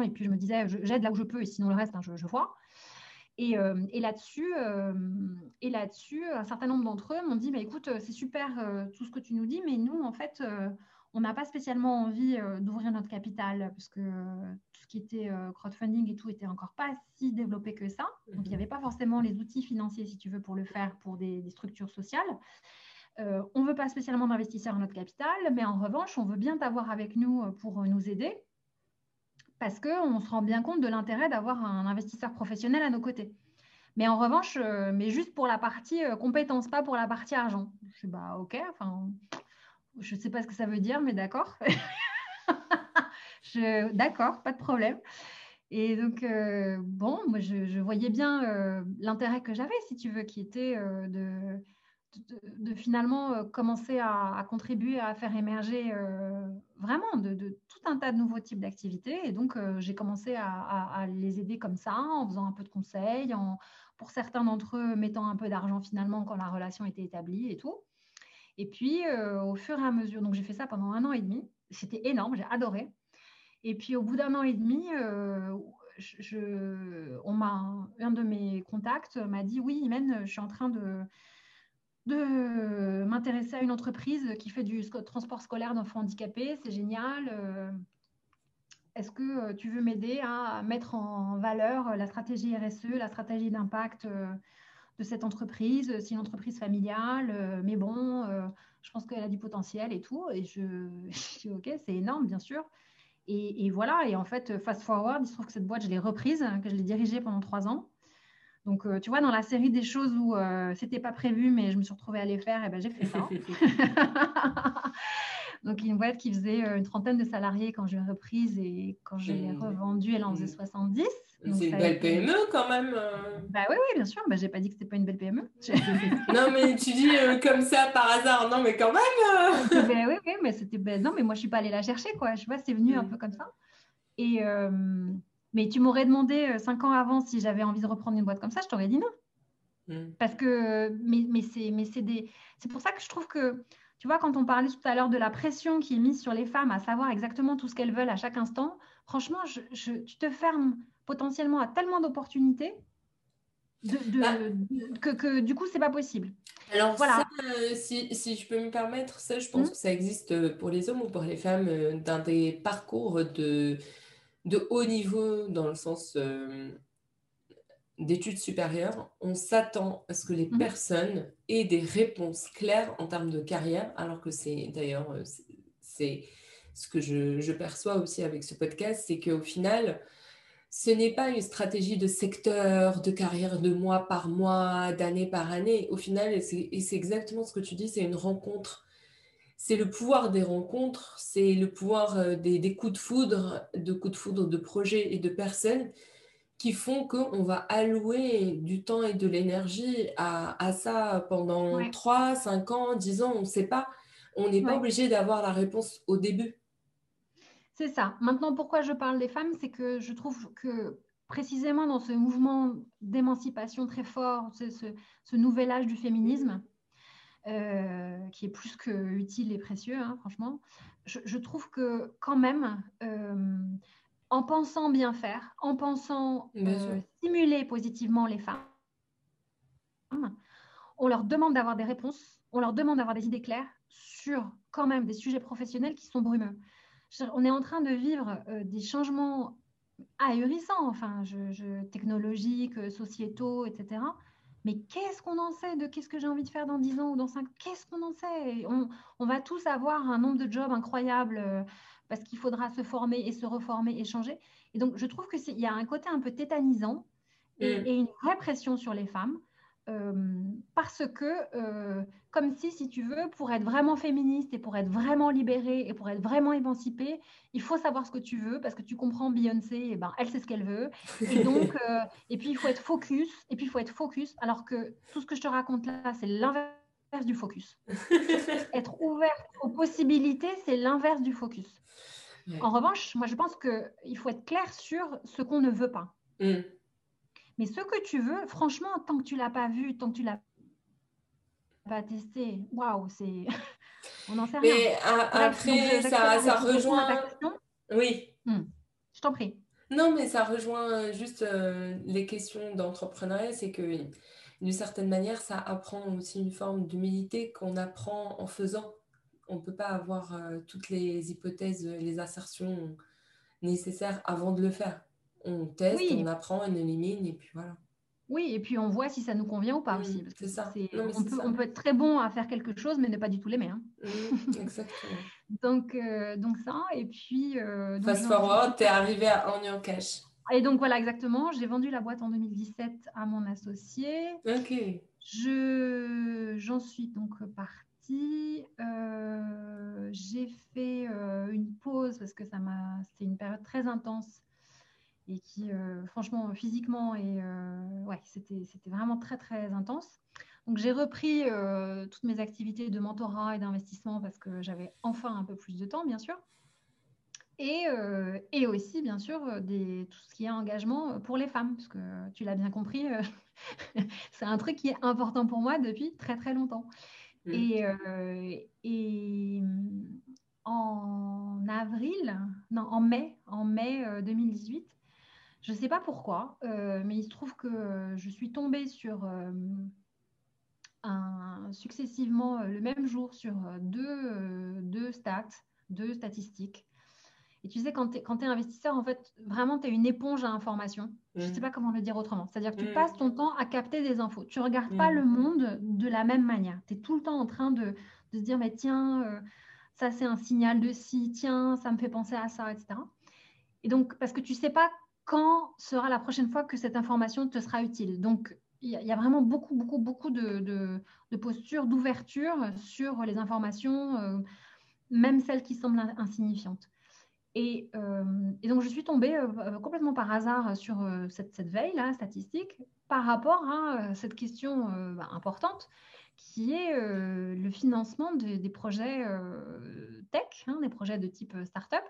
et puis je me disais, j'aide là où je peux, et sinon le reste, hein, je, vois. Et, et là-dessus, et là-dessus, un certain nombre d'entre eux m'ont dit, bah, écoute, c'est super tout ce que tu nous dis, mais nous, en fait, on n'a pas spécialement envie d'ouvrir notre capital parce que qui était euh, crowdfunding et tout était encore pas si développé que ça. Donc, il n'y mhm. avait pas forcément les outils financiers, si tu veux, pour le faire pour des, structures sociales. Euh, on ne veut pas spécialement d'investisseurs à notre capital, mais en revanche, on veut bien t'avoir avec nous euh, pour nous aider parce qu'on se rend bien compte de l'intérêt d'avoir un investisseur professionnel à nos côtés. Mais en revanche, mais juste pour la partie compétence, pas pour la partie argent. Je suis bah ok, enfin, je ne sais pas ce que ça veut dire, mais d'accord. <laughs> D'accord, pas de problème. Et donc, euh, bon, moi, je, voyais bien euh, l'intérêt que j'avais, si tu veux, qui était euh, de, finalement commencer à, contribuer à faire émerger vraiment tout un tas de nouveaux types d'activités. Et donc, j'ai commencé à, les aider comme ça, en faisant un peu de conseils, pour certains d'entre eux, mettant un peu d'argent finalement quand la relation était établie et tout. Et puis, au fur et à mesure, donc j'ai fait ça pendant un an et demi. C'était énorme, j'ai adoré. Et puis au bout d'un an et demi, euh, on m'a, un de mes contacts m'a dit oui, Imen, je suis en train de, m'intéresser à une entreprise qui fait du transport scolaire d'enfants handicapés. C'est génial. Euh, est-ce que euh, tu veux m'aider à mettre en valeur la stratégie RSE, la stratégie d'impact de cette entreprise C'est une entreprise familiale, mais bon, je pense qu'elle a du potentiel et tout. Et je, <laughs> je dis ok, c'est énorme, bien sûr. Et, voilà, et en fait, fast forward, il se trouve que cette boîte, je l'ai reprise, que je l'ai dirigée pendant trois ans. Donc, euh, tu vois, dans la série des choses où euh, c'était pas prévu, mais je me suis retrouvée à les faire, et ben j'ai fait ça. <laughs> <laughs> Donc, une boîte qui faisait euh, une trentaine de salariés quand j'ai reprise et quand je l'ai mmh. revendue, elle en faisait 70. Mmh. C'est une belle PME quand même. Bah oui, oui, bien sûr. Bah, j'ai pas dit que c'était pas une belle PME. <laughs> non, mais tu dis comme ça par hasard. Non, mais quand même. bah, oui, oui, mais c'était. Bah, non, mais moi, je suis pas allée la chercher, quoi. Je vois, c'est venu un mmh. peu comme ça. Et. Mais tu m'aurais demandé euh, cinq ans avant si j'avais envie de reprendre une boîte comme ça, je t'aurais dit non. Parce que, mais, mais c'est, mais c'est des, c'est pour ça que je trouve que, tu vois, quand on parlait tout à l'heure de la pression qui est mise sur les femmes à savoir exactement tout ce qu'elles veulent à chaque instant, franchement, je, tu te fermes potentiellement à tellement d'opportunités de, bah. que, que, du coup, c'est pas possible. Alors, voilà. Euh, si, si, je peux me permettre, ça, je pense hmm. que ça existe pour les hommes ou pour les femmes euh, dans des parcours de de haut niveau dans le sens euh, d'études supérieures, on s'attend à ce que les mhm. personnes aient des réponses claires en termes de carrière, alors que c'est d'ailleurs, euh, c'est ce que je, perçois aussi avec ce podcast, c'est qu'au final, ce n'est pas une stratégie de secteur, de carrière de mois par mois, d'année par année. Au final, et c'est exactement ce que tu dis, c'est une rencontre c'est le pouvoir des rencontres, c'est le pouvoir euh, des, coups de foudre, de coups de foudre de projets et de personnes qui font qu'on va allouer du temps et de l'énergie à, ça pendant 3, 5 ans, 10 ans, on ne sait pas. On n'est pas obligé d'avoir la réponse au début. C'est ça. Maintenant, pourquoi je parle des femmes, c'est que je trouve que précisément dans ce mouvement d'émancipation très fort, ce, nouvel âge du féminisme, euh, qui est plus que utile et précieux, hein, franchement. Je, trouve que quand même, euh, en pensant bien faire, en pensant euh, stimuler positivement les femmes, on leur demande d'avoir des réponses, on leur demande d'avoir des idées claires sur quand même des sujets professionnels qui sont brumeux. On est en train de vivre des changements ahurissants, enfin, je, technologiques, sociétaux, etc Mais qu'est-ce qu'on en sait de qu'est-ce que j'ai envie de faire dans 10 ans ou dans 5 Qu'est-ce qu'on en sait? On, on, va tous avoir un nombre de jobs incroyable euh, parce qu'il faudra se former et se reformer et changer. Et donc, je trouve qu'il y a un côté un peu tétanisant et, mm. et une vraie pression sur les femmes euh, parce que, euh, comme si, si tu veux, pour être vraiment féministe et pour être vraiment libérée et pour être vraiment émancipée, il faut savoir ce que tu veux parce que tu comprends Beyoncé, et ben, elle sait ce qu'elle veut. Et donc, euh, et puis il faut être focus, et puis il faut être focus, alors que tout ce que je te raconte là, c'est l'inverse du focus. <laughs> être ouvert aux possibilités, c'est l'inverse du focus. En revanche, moi, je pense qu'il faut être clair sur ce qu'on ne veut pas. Mm. Mais ce que tu veux, franchement, tant que tu l'as pas vu, tant que tu l'as pas testé, waouh, c'est. <laughs> On n'en sait rien. Mais après, ça, ça rejoint. Oui. Hmm. Je t'en prie. Non, mais ça rejoint juste euh, les questions d'entrepreneuriat. C'est que d'une certaine manière, ça apprend aussi une forme d'humilité qu'on apprend en faisant. On ne peut pas avoir euh, toutes les hypothèses, les assertions nécessaires avant de le faire on teste, on apprend, on élimine et puis voilà. Oui, et puis on voit si ça nous convient ou pas mmh, aussi. c'est ça. on, peut, être très bon à faire quelque chose, mais ne pas du tout l'aimer. Hein. Mmh, <laughs> exactement. donc, euh, donc ça, et puis... Euh, Fast forward, tu es arrivé à Onion Cash. Et donc voilà, exactement. J'ai vendu la boîte en 2017 à mon associé. Ok. Je, j'en suis donc partie. Euh, j'ai fait une pause parce que ça m'a, c'était une période très intense et qui, euh, franchement, physiquement, et, euh, ouais, c'était vraiment très, très intense. Donc, j'ai repris euh, toutes mes activités de mentorat et d'investissement parce que j'avais enfin un peu plus de temps, bien sûr. Et, et aussi, bien sûr, des, tout ce qui est engagement pour les femmes, parce que tu l'as bien compris, <laughs> c'est un truc qui est important pour moi depuis très, très longtemps. Mmh. Et, et en avril, non, en mai, en mai 2018, je ne sais pas pourquoi, euh, mais il se trouve que je suis tombée sur euh, un, successivement euh, le même jour sur deux, deux stats, deux statistiques. Et tu sais, quand tu es, investisseur, en fait, vraiment, tu es une éponge à information. Je ne sais mmh. pas comment le dire autrement. C'est-à-dire que tu mmh. passes ton temps à capter des infos. Tu ne regardes pas mmh. le monde de la même manière. Tu es tout le temps en train de, de se dire, mais tiens, ça c'est un signal de si, tiens, ça me fait penser à ça, etc. Et donc, parce que tu ne sais pas quand sera la prochaine fois que cette information te sera utile. Donc, il y, a vraiment beaucoup, beaucoup, beaucoup de, postures, d'ouverture sur les informations, euh, même celles qui semblent insignifiantes. Et, euh, donc, je suis tombée euh, complètement par hasard sur cette, veille-là, statistique, par rapport à cette question bah, importante qui est le financement des projets tech, hein, des projets de type start-up,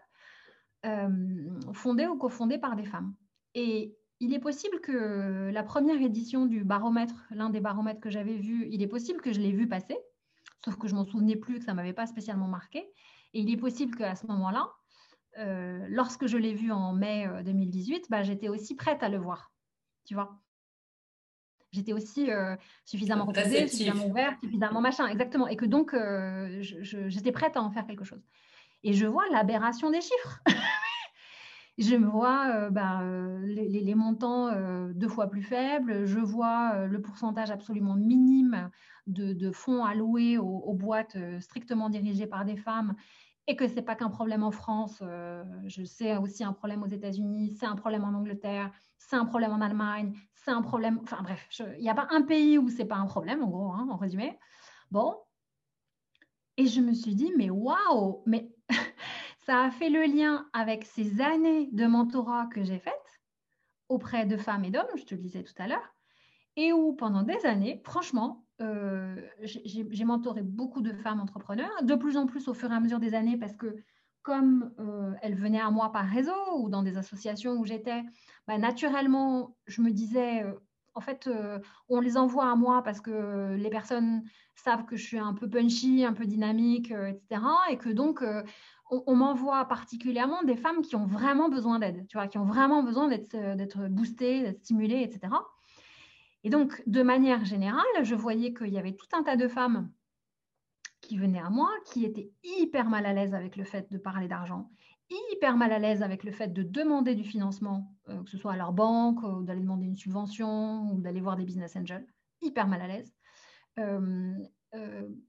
euh, fondée ou cofondée par des femmes. Et il est possible que la première édition du baromètre, l'un des baromètres que j'avais vu, il est possible que je l'ai vu passer, sauf que je m'en souvenais plus, que ça ne m'avait pas spécialement marqué. Et il est possible qu'à ce moment-là, euh, lorsque je l'ai vu en mai 2018, euh, bah, j'étais aussi prête à le voir. Tu vois J'étais aussi suffisamment reposée, suffisamment ouverte, suffisamment machin, exactement. Et que donc, j'étais prête à en faire quelque chose. Et je vois l'aberration des chiffres. <laughs> je me vois euh, bah, euh, les, montants euh, deux fois plus faibles, je vois le pourcentage absolument minime de, fonds alloués aux, boîtes strictement dirigées par des femmes et que ce n'est pas qu'un problème en France, je sais aussi un problème aux États-Unis, c'est un problème en Angleterre, c'est un problème en Allemagne, c'est un problème, enfin bref, il n'y a pas un pays où ce n'est pas un problème, en gros, hein, en résumé. Bon. Et je me suis dit, mais waouh, mais <laughs> ça a fait le lien avec ces années de mentorat que j'ai faites auprès de femmes et d'hommes, je te le disais tout à l'heure, et où pendant des années, franchement, euh, j'ai mentoré beaucoup de femmes entrepreneurs, de plus en plus au fur et à mesure des années, parce que comme euh, elles venaient à moi par réseau ou dans des associations où j'étais, bah, naturellement, je me disais, euh, en fait, on les envoie à moi parce que les personnes savent que je suis un peu punchy, un peu dynamique, etc. Et que donc, on, m'envoie particulièrement des femmes qui ont vraiment besoin d'aide, tu vois, qui ont vraiment besoin d'être, boostées, d'être stimulées, etc. Et donc, de manière générale, je voyais qu'il y avait tout un tas de femmes qui venaient à moi, qui étaient hyper mal à l'aise avec le fait de parler d'argent, hyper mal à l'aise avec le fait de demander du financement, euh, que ce soit à leur banque, ou d'aller demander une subvention, ou d'aller voir des business angels. hyper mal à l'aise.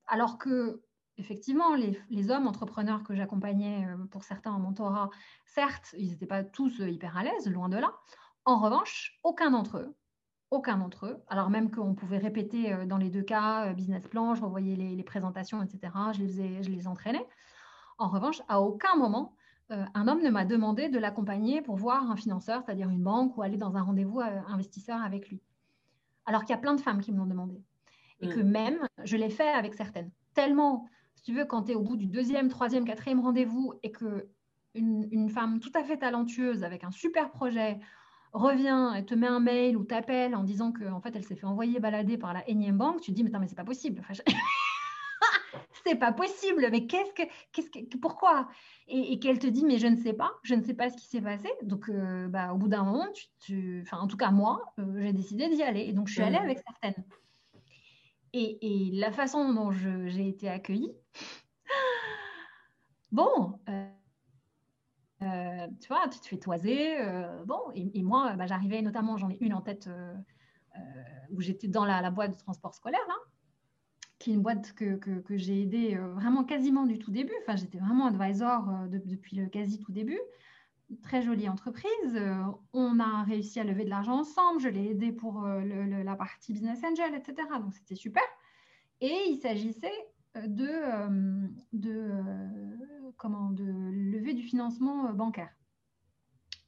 alors que effectivement, les, hommes entrepreneurs que j'accompagnais pour certains en mentorat, certes, ils n'étaient pas tous hyper à l'aise, loin de là. En revanche, aucun d'entre eux, aucun d'entre eux, alors même qu'on pouvait répéter dans les deux cas, business plan, je revoyais les, présentations, etc., je les, je les entraînais. En revanche, à aucun moment, un homme ne m'a demandé de l'accompagner pour voir un financeur, c'est-à-dire une banque, ou aller dans un rendez-vous investisseur avec lui. Alors qu'il y a plein de femmes qui me l'ont demandé. Et que mmh. même, je l'ai fait avec certaines. Tellement si tu veux, quand tu es au bout du deuxième, troisième, quatrième rendez-vous et que une, femme tout à fait talentueuse avec un super projet revient et te met un mail ou t'appelle en disant qu'en en fait elle s'est fait envoyer balader par la énième banque, tu te dis mais, mais c'est pas possible. <laughs> c'est pas possible, mais qu'est-ce que, qu'est-ce que, pourquoi? Et, qu'elle te dit, mais je ne sais pas, je ne sais pas ce qui s'est passé. Donc, euh, bah, au bout d'un moment, tu, enfin, en tout cas, moi, euh, j'ai décidé d'y aller. Et donc, je suis allée mmh. avec certaines. Et, la façon dont j'ai été accueillie, <gasps> bon, euh, euh, tu vois, tu te fais toiser. Euh, bon, et, moi, bah, j'arrivais notamment, j'en ai une en tête où j'étais dans la, boîte de transport scolaire, là, qui est une boîte que, j'ai aidée vraiment quasiment du tout début. Enfin, j'étais vraiment advisor depuis le quasi tout début très jolie entreprise. Euh, on a réussi à lever de l'argent ensemble. Je l'ai aidé pour euh, la partie business angel, etc. Donc c'était super. Et il s'agissait euh, de, de, comment, de lever du financement bancaire.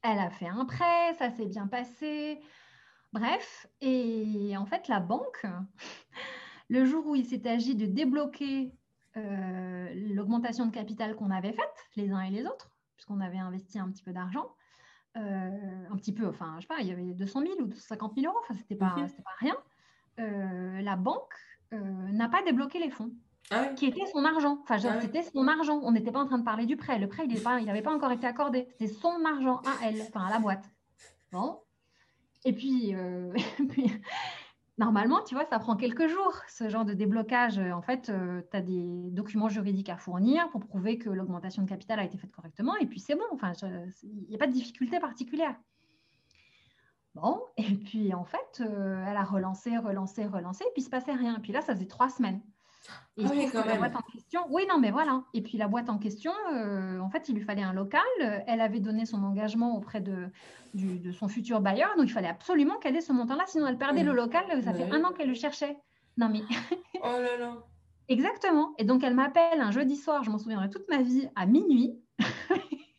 Elle a fait un prêt, ça s'est bien passé. Bref, et en fait, la banque, <laughs> le jour où il s'est agi de débloquer l'augmentation de capital qu'on avait faite, les uns et les autres, puisqu'on avait investi un petit peu d'argent. Euh, un petit peu, enfin, je sais pas, il y avait 200 000 ou 250 000 euros, enfin, c'était pas, mhm. pas rien. Euh, la banque euh, n'a pas débloqué les fonds. Ah qui était son argent. Enfin, ah c'était son argent. On n'était pas en train de parler du prêt. Le prêt, il n'avait pas, pas encore été accordé. C'était son argent à elle, enfin à la boîte. Bon. Et puis, <laughs> puis Normalement, tu vois, ça prend quelques jours, ce genre de déblocage. En fait, euh, tu as des documents juridiques à fournir pour prouver que l'augmentation de capital a été faite correctement, et puis c'est bon. Enfin, il n'y a pas de difficulté particulière. Bon, et puis en fait, euh, elle a relancé, relancé, relancé, et puis il ne se passait rien. Et puis là, ça faisait trois semaines. Et ah oui, quand même. La boîte en question, oui, non, mais voilà. Et puis la boîte en question, euh, en fait, il lui fallait un local. Elle avait donné son engagement auprès de, de son futur bailleur, donc il fallait absolument qu'elle ait ce montant-là, sinon elle perdait le local. Ça fait un an qu'elle le cherchait. Non, mais. oh là là. <laughs> Exactement. Et donc elle m'appelle un jeudi soir, je m'en souviendrai toute ma vie, à minuit. <laughs>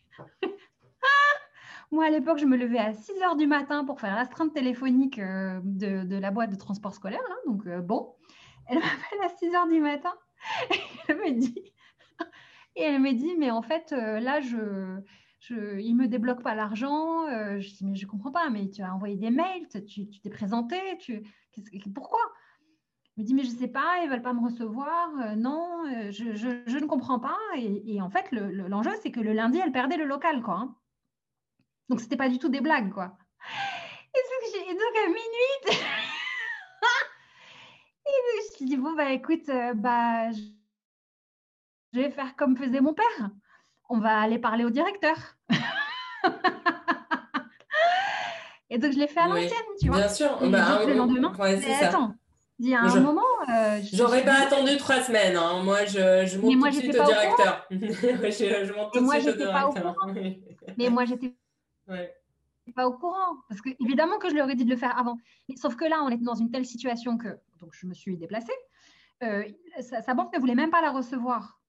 Moi, à l'époque, je me levais à 6 heures du matin pour faire l'astreinte téléphonique euh, de, de, la boîte de transport scolaire. Donc, euh, bon, elle <laughs> m'appelle à 6 heures du matin <laughs> et elle me dit, <laughs> et elle me dit mais en fait, euh, là, je, je, il ne me débloque pas l'argent. Euh, je dis, mais je ne comprends pas, mais tu as envoyé des mails, tu t'es présenté, tu, pourquoi? Elle me dit, mais je ne sais pas, ils ne veulent pas me recevoir. Euh, non, je, ne comprends pas. Et, en fait, l'enjeu, c'est que le lundi, elle perdait le local. quoi. Hein. Donc, ce n'était pas du tout des blagues. quoi. Et, donc, à minuit, suis dit, bon, bah écoute, euh, bah, je vais faire comme faisait mon père. On va aller parler au directeur. <laughs> et donc, je l'ai fait à l'ancienne, tu vois. Bien sûr. Bah, le lendemain, attends, il y a un moment. Euh, J'aurais pas attendu trois semaines. Hein. Moi, je, je monte tout de suite au directeur. je, monte tout de suite au directeur. Mais moi, j'étais <laughs> pas au courant. Parce que évidemment que je leur ai dit de le faire avant. Mais, sauf que là, on est dans une telle situation que donc je me suis déplacée. Euh, sa, banque ne voulait même pas la recevoir.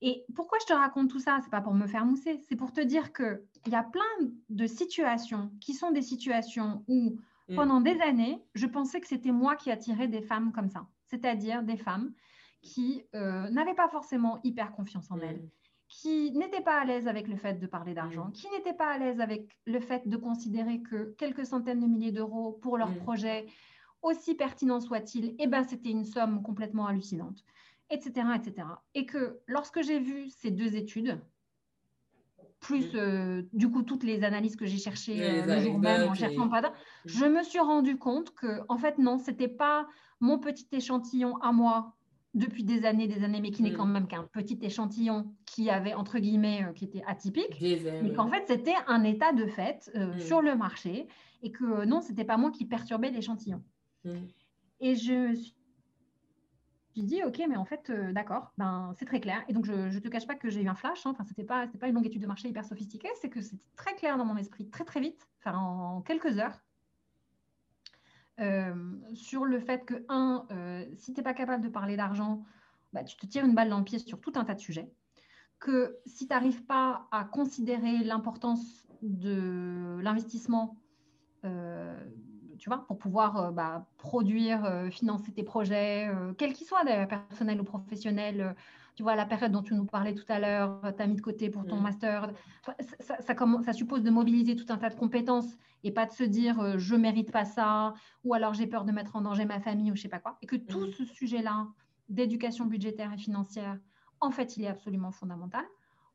Et pourquoi je te raconte tout ça? C'est pas pour me faire mousser, c'est pour te dire qu'il y a plein de situations qui sont des situations où, mm. pendant des années, je pensais que c'était moi qui attirais des femmes comme ça. C'est-à-dire des femmes qui euh, n'avaient pas forcément hyper confiance en mm. elles, qui n'étaient pas à l'aise avec le fait de parler d'argent, mm. qui n'étaient pas à l'aise avec le fait de considérer que quelques centaines de milliers d'euros pour leur mm. projet, aussi pertinent soit-il, eh ben, c'était une somme complètement hallucinante, etc., etc. Et que lorsque j'ai vu ces deux études, plus mm. euh, du coup toutes les analyses que j'ai cherchées euh, le jour même en cherchant pas je me suis rendu compte que en fait non, c'était pas mon petit échantillon à moi depuis des années, des années, mais qui n'est quand même qu'un petit échantillon qui avait, entre guillemets, euh, qui était atypique, mais qu'en fait, c'était un état de fait euh, mm. sur le marché et que euh, non, ce n'était pas moi qui perturbais l'échantillon. Mm. Et je me suis dit, OK, mais en fait, euh, d'accord, ben, c'est très clair. Et donc, je ne te cache pas que j'ai eu un flash. Hein. Enfin, ce n'était pas, pas une longue étude de marché hyper sophistiquée, c'est que c'était très clair dans mon esprit, très, très vite, enfin, en quelques heures, sur le fait que, un, euh, si tu n'es pas capable de parler d'argent, bah, tu te tires une balle dans le pied sur tout un tas de sujets. Que si tu n'arrives pas à considérer l'importance de l'investissement, tu vois, pour pouvoir bah, produire, financer tes projets, quels qu'ils soient d'ailleurs, personnels ou professionnels. Tu vois, la période dont tu nous parlais tout à l'heure, tu as mis de côté pour ton mmh. master. Ça, ça, ça, suppose de mobiliser tout un tas de compétences et pas de se dire je mérite pas ça ou alors j'ai peur de mettre en danger ma famille ou je sais pas quoi. Et que tout mmh. ce sujet-là d'éducation budgétaire et financière, en fait, il est absolument fondamental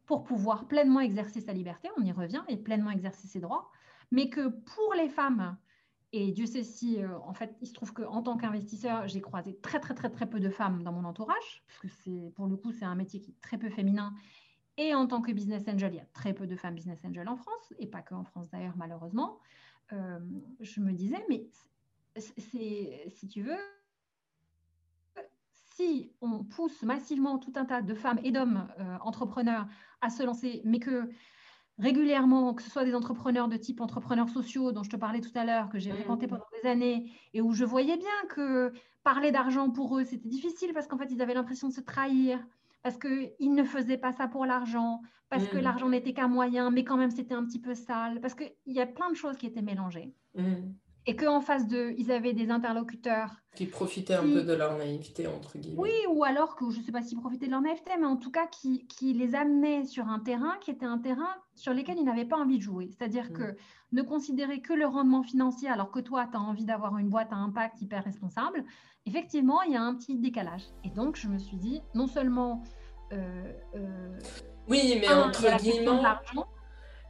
pour pouvoir pleinement exercer sa liberté, on y revient, et pleinement exercer ses droits, mais que pour les femmes, et Dieu sait si, euh, en fait, il se trouve qu'en tant qu'investisseur, j'ai croisé très, très, très, très peu de femmes dans mon entourage, parce que c'est, pour le coup, c'est un métier qui est très peu féminin. Et en tant que business angel, il y a très peu de femmes business angel en France, et pas que France d'ailleurs, malheureusement. Euh, je me disais, mais c'est, si tu veux, si on pousse massivement tout un tas de femmes et d'hommes euh, entrepreneurs à se lancer, mais que régulièrement, que ce soit des entrepreneurs de type entrepreneurs sociaux dont je te parlais tout à l'heure, que j'ai mmh. fréquenté pendant des années, et où je voyais bien que parler d'argent pour eux, c'était difficile parce qu'en fait, ils avaient l'impression de se trahir, parce qu'ils ne faisaient pas ça pour l'argent, parce que mmh. l'argent n'était qu'un moyen, mais quand même, c'était un petit peu sale, parce qu'il y a plein de choses qui étaient mélangées. Mmh et qu'en face d'eux, ils avaient des interlocuteurs. Qui profitaient un peu de leur naïveté, entre guillemets. Oui, ou alors que je ne sais pas s'ils profitaient de leur naïveté, mais en tout cas qui, qui, les amenaient sur un terrain qui était un terrain sur lequel ils n'avaient pas envie de jouer. C'est-à-dire mm. que ne considérer que le rendement financier alors que toi, tu as envie d'avoir une boîte à impact hyper responsable, effectivement, il y a un petit décalage. Et donc, je me suis dit, non seulement... Euh, euh, oui, mais entre guillemets...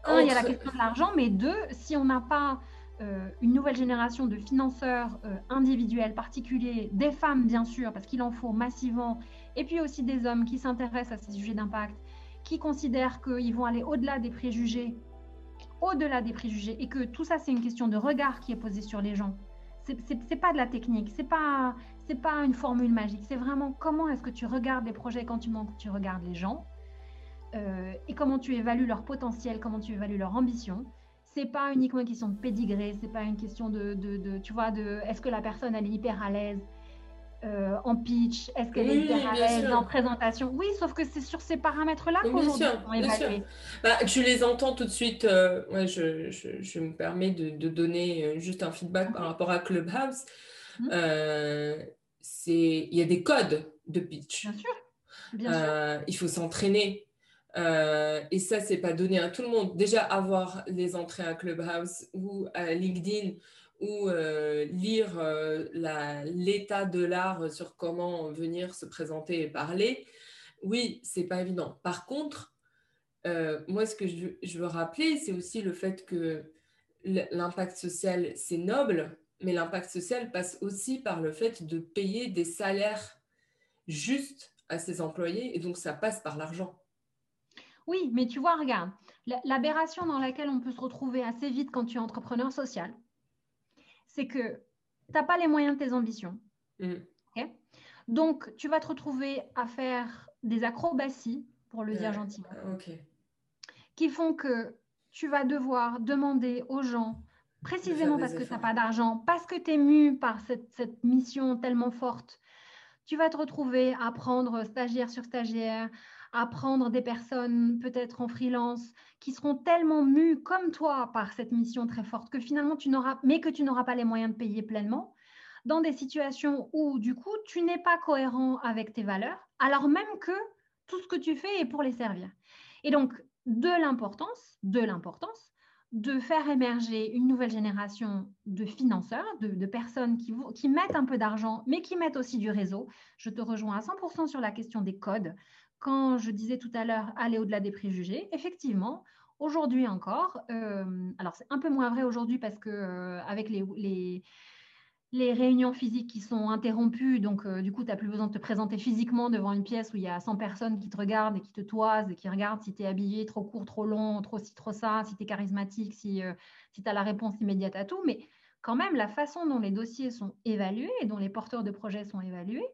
Un, il y a la question de l'argent, mais deux, si on n'a pas euh, une nouvelle génération de financeurs euh, individuels, particuliers, des femmes bien sûr, parce qu'il en faut massivement, et puis aussi des hommes qui s'intéressent à ces sujets d'impact, qui considèrent qu'ils vont aller au-delà des préjugés, au-delà des préjugés, et que tout ça c'est une question de regard qui est posée sur les gens. C'est pas de la technique, c'est pas pas une formule magique, c'est vraiment comment est-ce que tu regardes les projets quand tu, tu regardes les gens, euh, et comment tu évalues leur potentiel, comment tu évalues leur ambition c'est pas uniquement une question de pédigré, c'est pas une question de, de, tu vois, de est-ce que la personne elle est hyper à l'aise euh, en pitch, est-ce qu'elle est hyper à l'aise en présentation? Oui, sauf que c'est sur ces paramètres-là qu'aujourd'hui on évalue. Bah, tu les entends tout de suite. Euh, je, je, me permets de, de, donner euh, juste un feedback par rapport à Clubhouse. Mmh. c'est il y a des codes de pitch. Bien sûr. Bien sûr. Il faut s'entraîner. Euh, et ça, c'est pas donné à tout le monde. Déjà, avoir les entrées à Clubhouse ou à LinkedIn ou euh, lire euh, l'état de l'art sur comment venir se présenter et parler, oui, c'est pas évident. Par contre, moi, ce que je, je veux rappeler, c'est aussi le fait que l'impact social, c'est noble, mais l'impact social passe aussi par le fait de payer des salaires justes à ses employés, et donc ça passe par l'argent. Oui, mais tu vois, regarde, l'aberration dans laquelle on peut se retrouver assez vite quand tu es entrepreneur social, c'est que tu n'as pas les moyens de tes ambitions. Mm. Donc, tu vas te retrouver à faire des acrobaties, pour le dire gentiment, qui font que tu vas devoir demander aux gens, précisément parce que tu n'as pas d'argent, parce que tu es mu par cette, cette mission tellement forte, tu vas te retrouver à prendre stagiaire sur stagiaire, à prendre des personnes peut-être en freelance qui seront tellement mues comme toi par cette mission très forte que finalement tu n'auras, mais que tu n'auras pas les moyens de payer pleinement dans des situations où du coup tu n'es pas cohérent avec tes valeurs, alors même que tout ce que tu fais est pour les servir. Et donc de l'importance, de l'importance de faire émerger une nouvelle génération de financeurs, de, personnes qui, qui mettent un peu d'argent, mais qui mettent aussi du réseau. Je te rejoins à 100% sur la question des codes quand je disais tout à l'heure aller au-delà des préjugés, effectivement, aujourd'hui encore, euh, alors c'est un peu moins vrai aujourd'hui parce que euh, avec les, les, réunions physiques qui sont interrompues, donc euh, du coup, tu n'as plus besoin de te présenter physiquement devant une pièce où il y a 100 personnes qui te regardent et qui te toisent et qui regardent si tu es habillé trop court, trop long, trop ci, trop ça, si tu es charismatique, si, si tu as la réponse immédiate à tout. Mais quand même la façon dont les dossiers sont évalués et dont les porteurs de projets sont évalués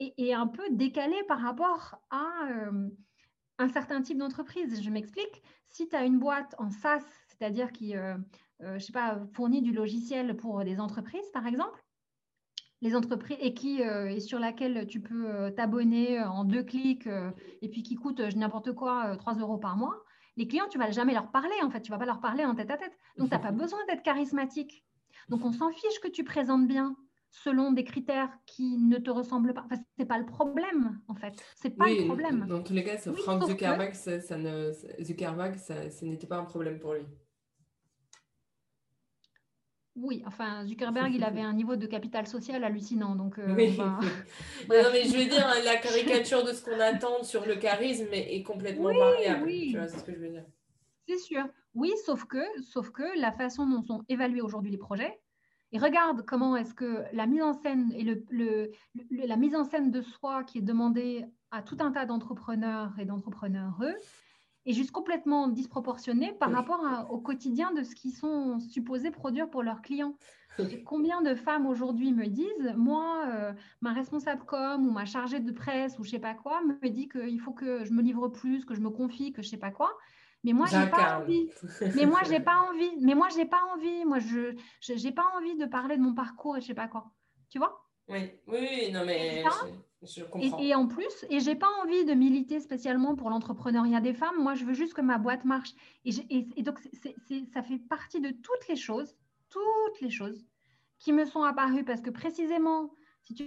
est, un peu décalée par rapport à euh, un certain type d'entreprise. Je m'explique. Si tu as une boîte en SaaS, c'est-à-dire qui, euh, je sais pas, fournit du logiciel pour des entreprises, par exemple, les entreprises et qui sur laquelle tu peux t'abonner en deux clics et puis qui coûte n'importe quoi 3 euros par mois, les clients, tu vas jamais leur parler, en fait, tu vas pas leur parler en tête à tête. Donc, tu n'as pas besoin d'être charismatique. Donc, on s'en fiche que tu présentes bien selon des critères qui ne te ressemblent pas. Enfin, ce n'est pas le problème, en fait. C'est pas le problème. Dans tous les cas, Frank Zuckerberg, ça, ne, Zuckerberg ça, ce n'était pas un problème pour lui. Oui, enfin, Zuckerberg, il avait <laughs> un niveau de capital social hallucinant. Donc, euh, oui. <laughs> <laughs> non, mais je veux dire, la caricature de ce qu'on attend sur le charisme est, complètement variable. Oui. Tu vois, c'est ce que je veux dire. C'est sûr. Oui, sauf que, sauf que la façon dont sont évalués aujourd'hui les projets, et regarde comment est-ce que la mise en scène et le, le, la mise en scène de soi qui est demandée à tout un tas d'entrepreneurs et d'entrepreneurs est juste complètement disproportionnée par rapport au quotidien de ce qu'ils sont supposés produire pour leurs clients. Combien de femmes aujourd'hui me disent, moi, euh, ma responsable com ou ma chargée de presse ou je sais pas quoi me dit qu'il faut que je me livre plus, que je me confie, que je sais pas quoi. Mais moi, j'ai pas envie. Mais moi, j'ai pas envie. Mais moi, j'ai pas envie. Moi, je j'ai pas envie de parler de mon parcours et je sais pas quoi. Tu vois? Oui, oui, non mais. Et, en plus, et j'ai pas envie de militer spécialement pour l'entrepreneuriat des femmes. Moi, je veux juste que ma boîte marche. Et, et donc, ça fait partie de toutes les choses, toutes les choses qui me sont apparues parce que précisément, si tu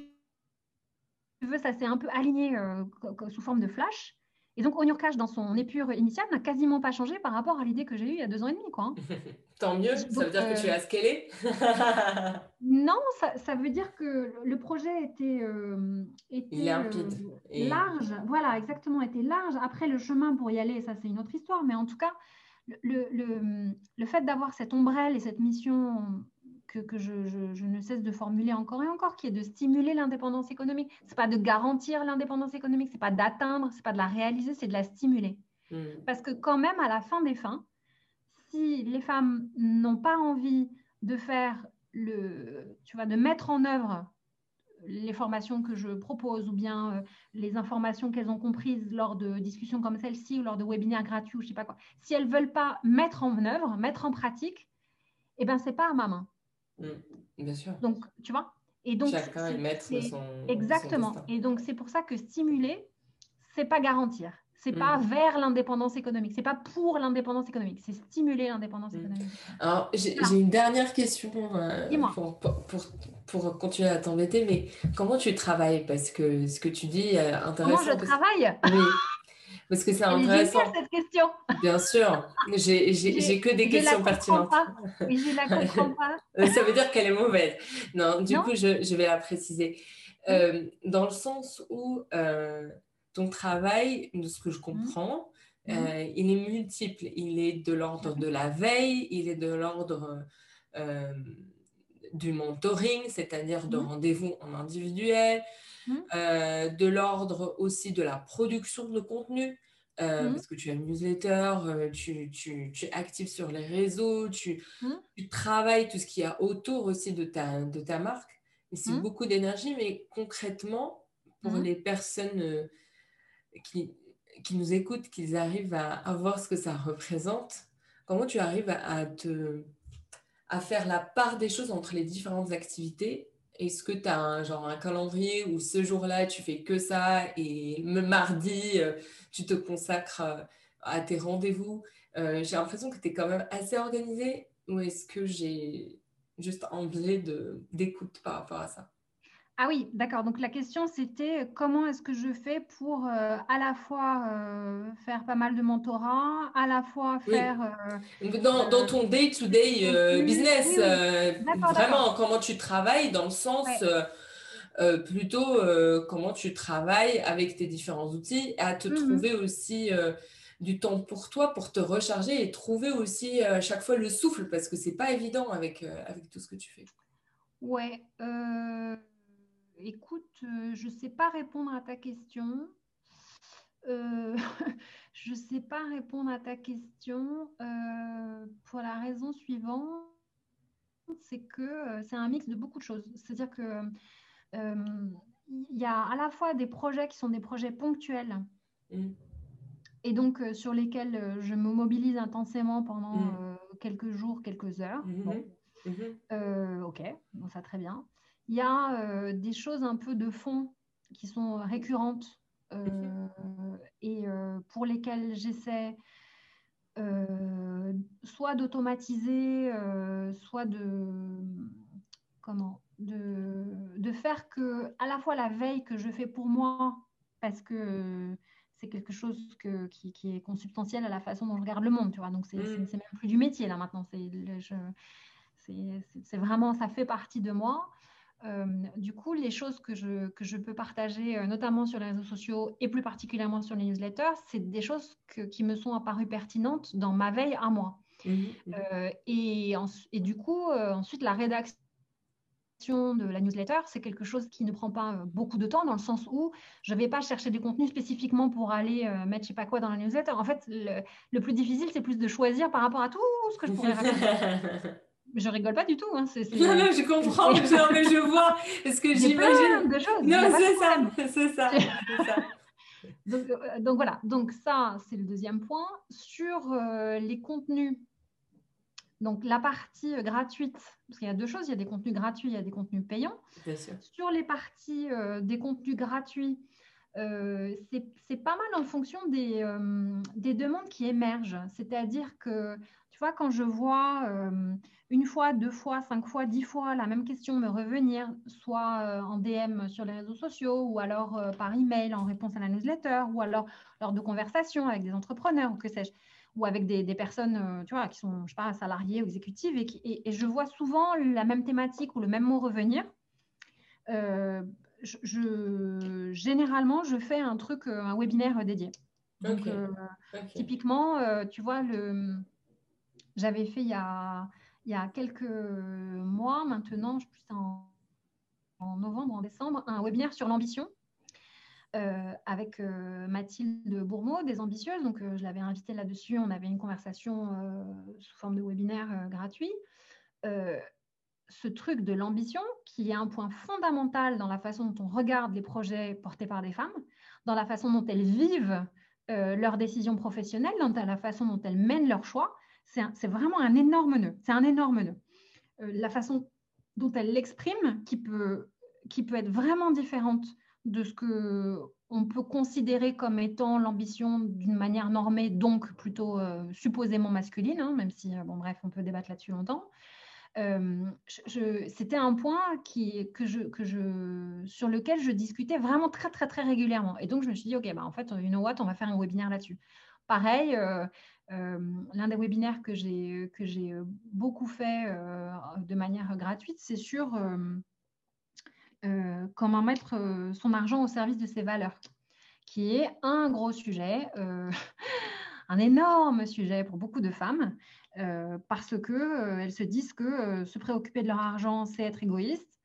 veux, ça s'est un peu aligné euh, sous forme de flash. Et donc, Cash, dans son épure initiale, n'a quasiment pas changé par rapport à l'idée que j'ai eue il y a deux ans et demi. Quoi, hein. <laughs> Tant mieux, ça veut dire que tu as scalé <laughs> Non, ça, veut dire que le projet était, euh, limpide euh, et... large. Voilà, exactement, était large. Après, le chemin pour y aller, ça c'est une autre histoire. Mais en tout cas, le, le, le fait d'avoir cette ombrelle et cette mission que, que je, je, ne cesse de formuler encore et encore, qui est de stimuler l'indépendance économique. Ce n'est pas de garantir l'indépendance économique, ce n'est pas d'atteindre, ce n'est pas de la réaliser, c'est de la stimuler. Hmm. Parce que quand même, à la fin des fins, si les femmes n'ont pas envie de faire le, tu vois, de mettre en œuvre les formations que je propose ou bien euh, les informations qu'elles ont comprises lors de discussions comme celle-ci ou lors de webinaires gratuits ou je sais pas quoi, si elles veulent pas mettre en œuvre, mettre en pratique, eh ben c'est pas à ma main. Mm, bien sûr. Donc, tu vois? Et donc, Chacun est maître de son. Exactement. et donc, c'est pour ça que stimuler, c'est pas garantir. C'est n'est pas vers l'indépendance économique. C'est pas pour l'indépendance économique. C'est stimuler l'indépendance mm. économique. Alors, j'ai une dernière question euh, pour, pour, pour, continuer à t'embêter. Mais comment tu travailles? Parce que ce que tu dis est intéressant. Comment je travaille? Oui. Parce que c'est intéressant. cette question. Bien sûr. J'ai que des questions pertinentes. Oui, je la comprends pas. <laughs> Ça veut dire qu'elle est mauvaise. Non, du coup, je, je, vais la préciser. Euh, dans le sens où euh, ton travail, de ce que je comprends, mmh. euh, il est multiple. Il est de l'ordre de la veille, il est de l'ordre du mentoring, c'est-à-dire de mmh. rendez-vous en individuel, Mmh. Euh, de l'ordre aussi de la production de contenu. Euh, mmh. Parce que tu as une newsletter, euh, tu, tu, tu, es actif sur les réseaux, tu, tu, travailles tout ce qu'il y a autour aussi de ta, de ta marque. Et c'est beaucoup d'énergie, mais concrètement, pour les personnes qui, qui nous écoutent, qu'ils arrivent à, à, voir ce que ça représente, comment tu arrives à, à, te, à faire la part des choses entre les différentes activités. Est-ce que tu as un, genre un calendrier où ce jour-là, tu fais que ça et mardi, euh, tu te consacres euh, à tes rendez-vous? Euh, J'ai l'impression que tu es quand même assez organisé ou est-ce que j'ai juste envie d'écoute par rapport à ça? Ah oui, d'accord. Donc la question c'était euh, comment est-ce que je fais pour euh, à la fois euh, faire pas mal de mentorat, à la fois faire. dans, dans, ton day-to-day business, vraiment comment tu travailles dans le sens plutôt comment tu travailles avec tes différents outils à te mmh trouver aussi du temps pour toi, pour te recharger et trouver aussi à chaque fois le souffle parce que c'est pas évident avec, avec tout ce que tu fais. Ouais. Écoute, euh, je ne sais pas répondre à ta question. Euh, <laughs> je ne sais pas répondre à ta question euh, pour la raison suivante. c'est que c'est un mix de beaucoup de choses. C'est-à-dire que il y a à la fois des projets qui sont des projets ponctuels. Mm. Et donc, sur lesquels je me mobilise intensément pendant mm. quelques jours, quelques heures. Mm-hmm. Mm-hmm. ok, bon, ça très bien. Il y a des choses un peu de fond qui sont récurrentes euh, et euh, pour lesquels j'essaie euh, soit d'automatiser, soit de comment de, de, faire que à la fois la veille que je fais pour moi, parce que c'est quelque chose que, qui, qui, est consubstantiel à la façon dont je regarde le monde, tu vois. Donc c'est mmh. même plus du métier là maintenant. C'est vraiment, ça fait partie de moi. Euh, du coup, les choses que je, que je peux partager, euh, notamment sur les réseaux sociaux et plus particulièrement sur les newsletters, c'est des choses qui me sont apparues pertinentes dans ma veille à moi. Mmh euh, et, et, du coup, ensuite, la rédaction de la newsletter, c'est quelque chose qui ne prend pas beaucoup de temps dans le sens où je ne vais pas chercher du contenu spécifiquement pour aller mettre je sais pas quoi dans la newsletter. En fait, le, le plus difficile, c'est plus de choisir par rapport à tout ce que je <laughs> pourrais raconter. <laughs> je rigole pas du tout. Hein. <laughs> Non, non, je comprends, mais je vois. Est-ce que <laughs> j'imagine de choses. Non, c'est ça, <laughs> c'est ça, ça. donc, euh, donc, voilà, donc ça, c'est le deuxième point. Sur euh, les contenus, donc la partie euh, gratuite, parce qu'il y a deux choses, il y a des contenus gratuits, il y a des contenus payants. Bien sûr. Sur les parties des contenus gratuits, c'est pas mal en fonction des, des demandes qui émergent. C'est-à-dire que tu vois, quand je vois euh, une fois, deux fois, cinq fois, dix fois la même question me revenir, soit euh, en DM sur les réseaux sociaux, ou alors euh, par email en réponse à la newsletter, ou alors lors de conversations avec des entrepreneurs, ou que sais-je, ou avec des, personnes, tu vois, qui sont, je sais pas, salariées ou exécutives, et, je vois souvent la même thématique ou le même mot revenir. Je, généralement, je fais un truc, un webinaire dédié. Donc, typiquement, tu vois, le j'avais fait il y, a, quelques mois maintenant, je en novembre, en décembre, un webinaire sur l'ambition. Euh, avec euh, Mathilde Bourmeau, des ambitieuses. Donc, euh, je l'avais invitée là-dessus. On avait une conversation sous forme de webinaire gratuit. ce truc de l'ambition, qui est un point fondamental dans la façon dont on regarde les projets portés par des femmes, dans la façon dont elles vivent leurs décisions professionnelles, dans la façon dont elles mènent leurs choix, c'est vraiment un énorme nœud. C'est un énorme nœud. Euh, la façon dont elle l'exprime, qui peut, qui peut être vraiment différente de ce que on peut considérer comme étant l'ambition d'une manière normée, donc plutôt euh, supposément masculine, hein, même si, euh, bon bref, on peut débattre là-dessus longtemps. C'était un point que que je, sur lequel je discutais vraiment très, très, très régulièrement. Et donc, je me suis dit, OK, bah, en fait, you know what, on va faire un webinaire là-dessus. Pareil, l'un des webinaires que j'ai euh, beaucoup fait euh, de manière gratuite, c'est sur comment mettre son argent au service de ses valeurs, qui est un gros sujet, <laughs> un énorme sujet pour beaucoup de femmes, parce que elles se disent que se préoccuper de leur argent, c'est être égoïste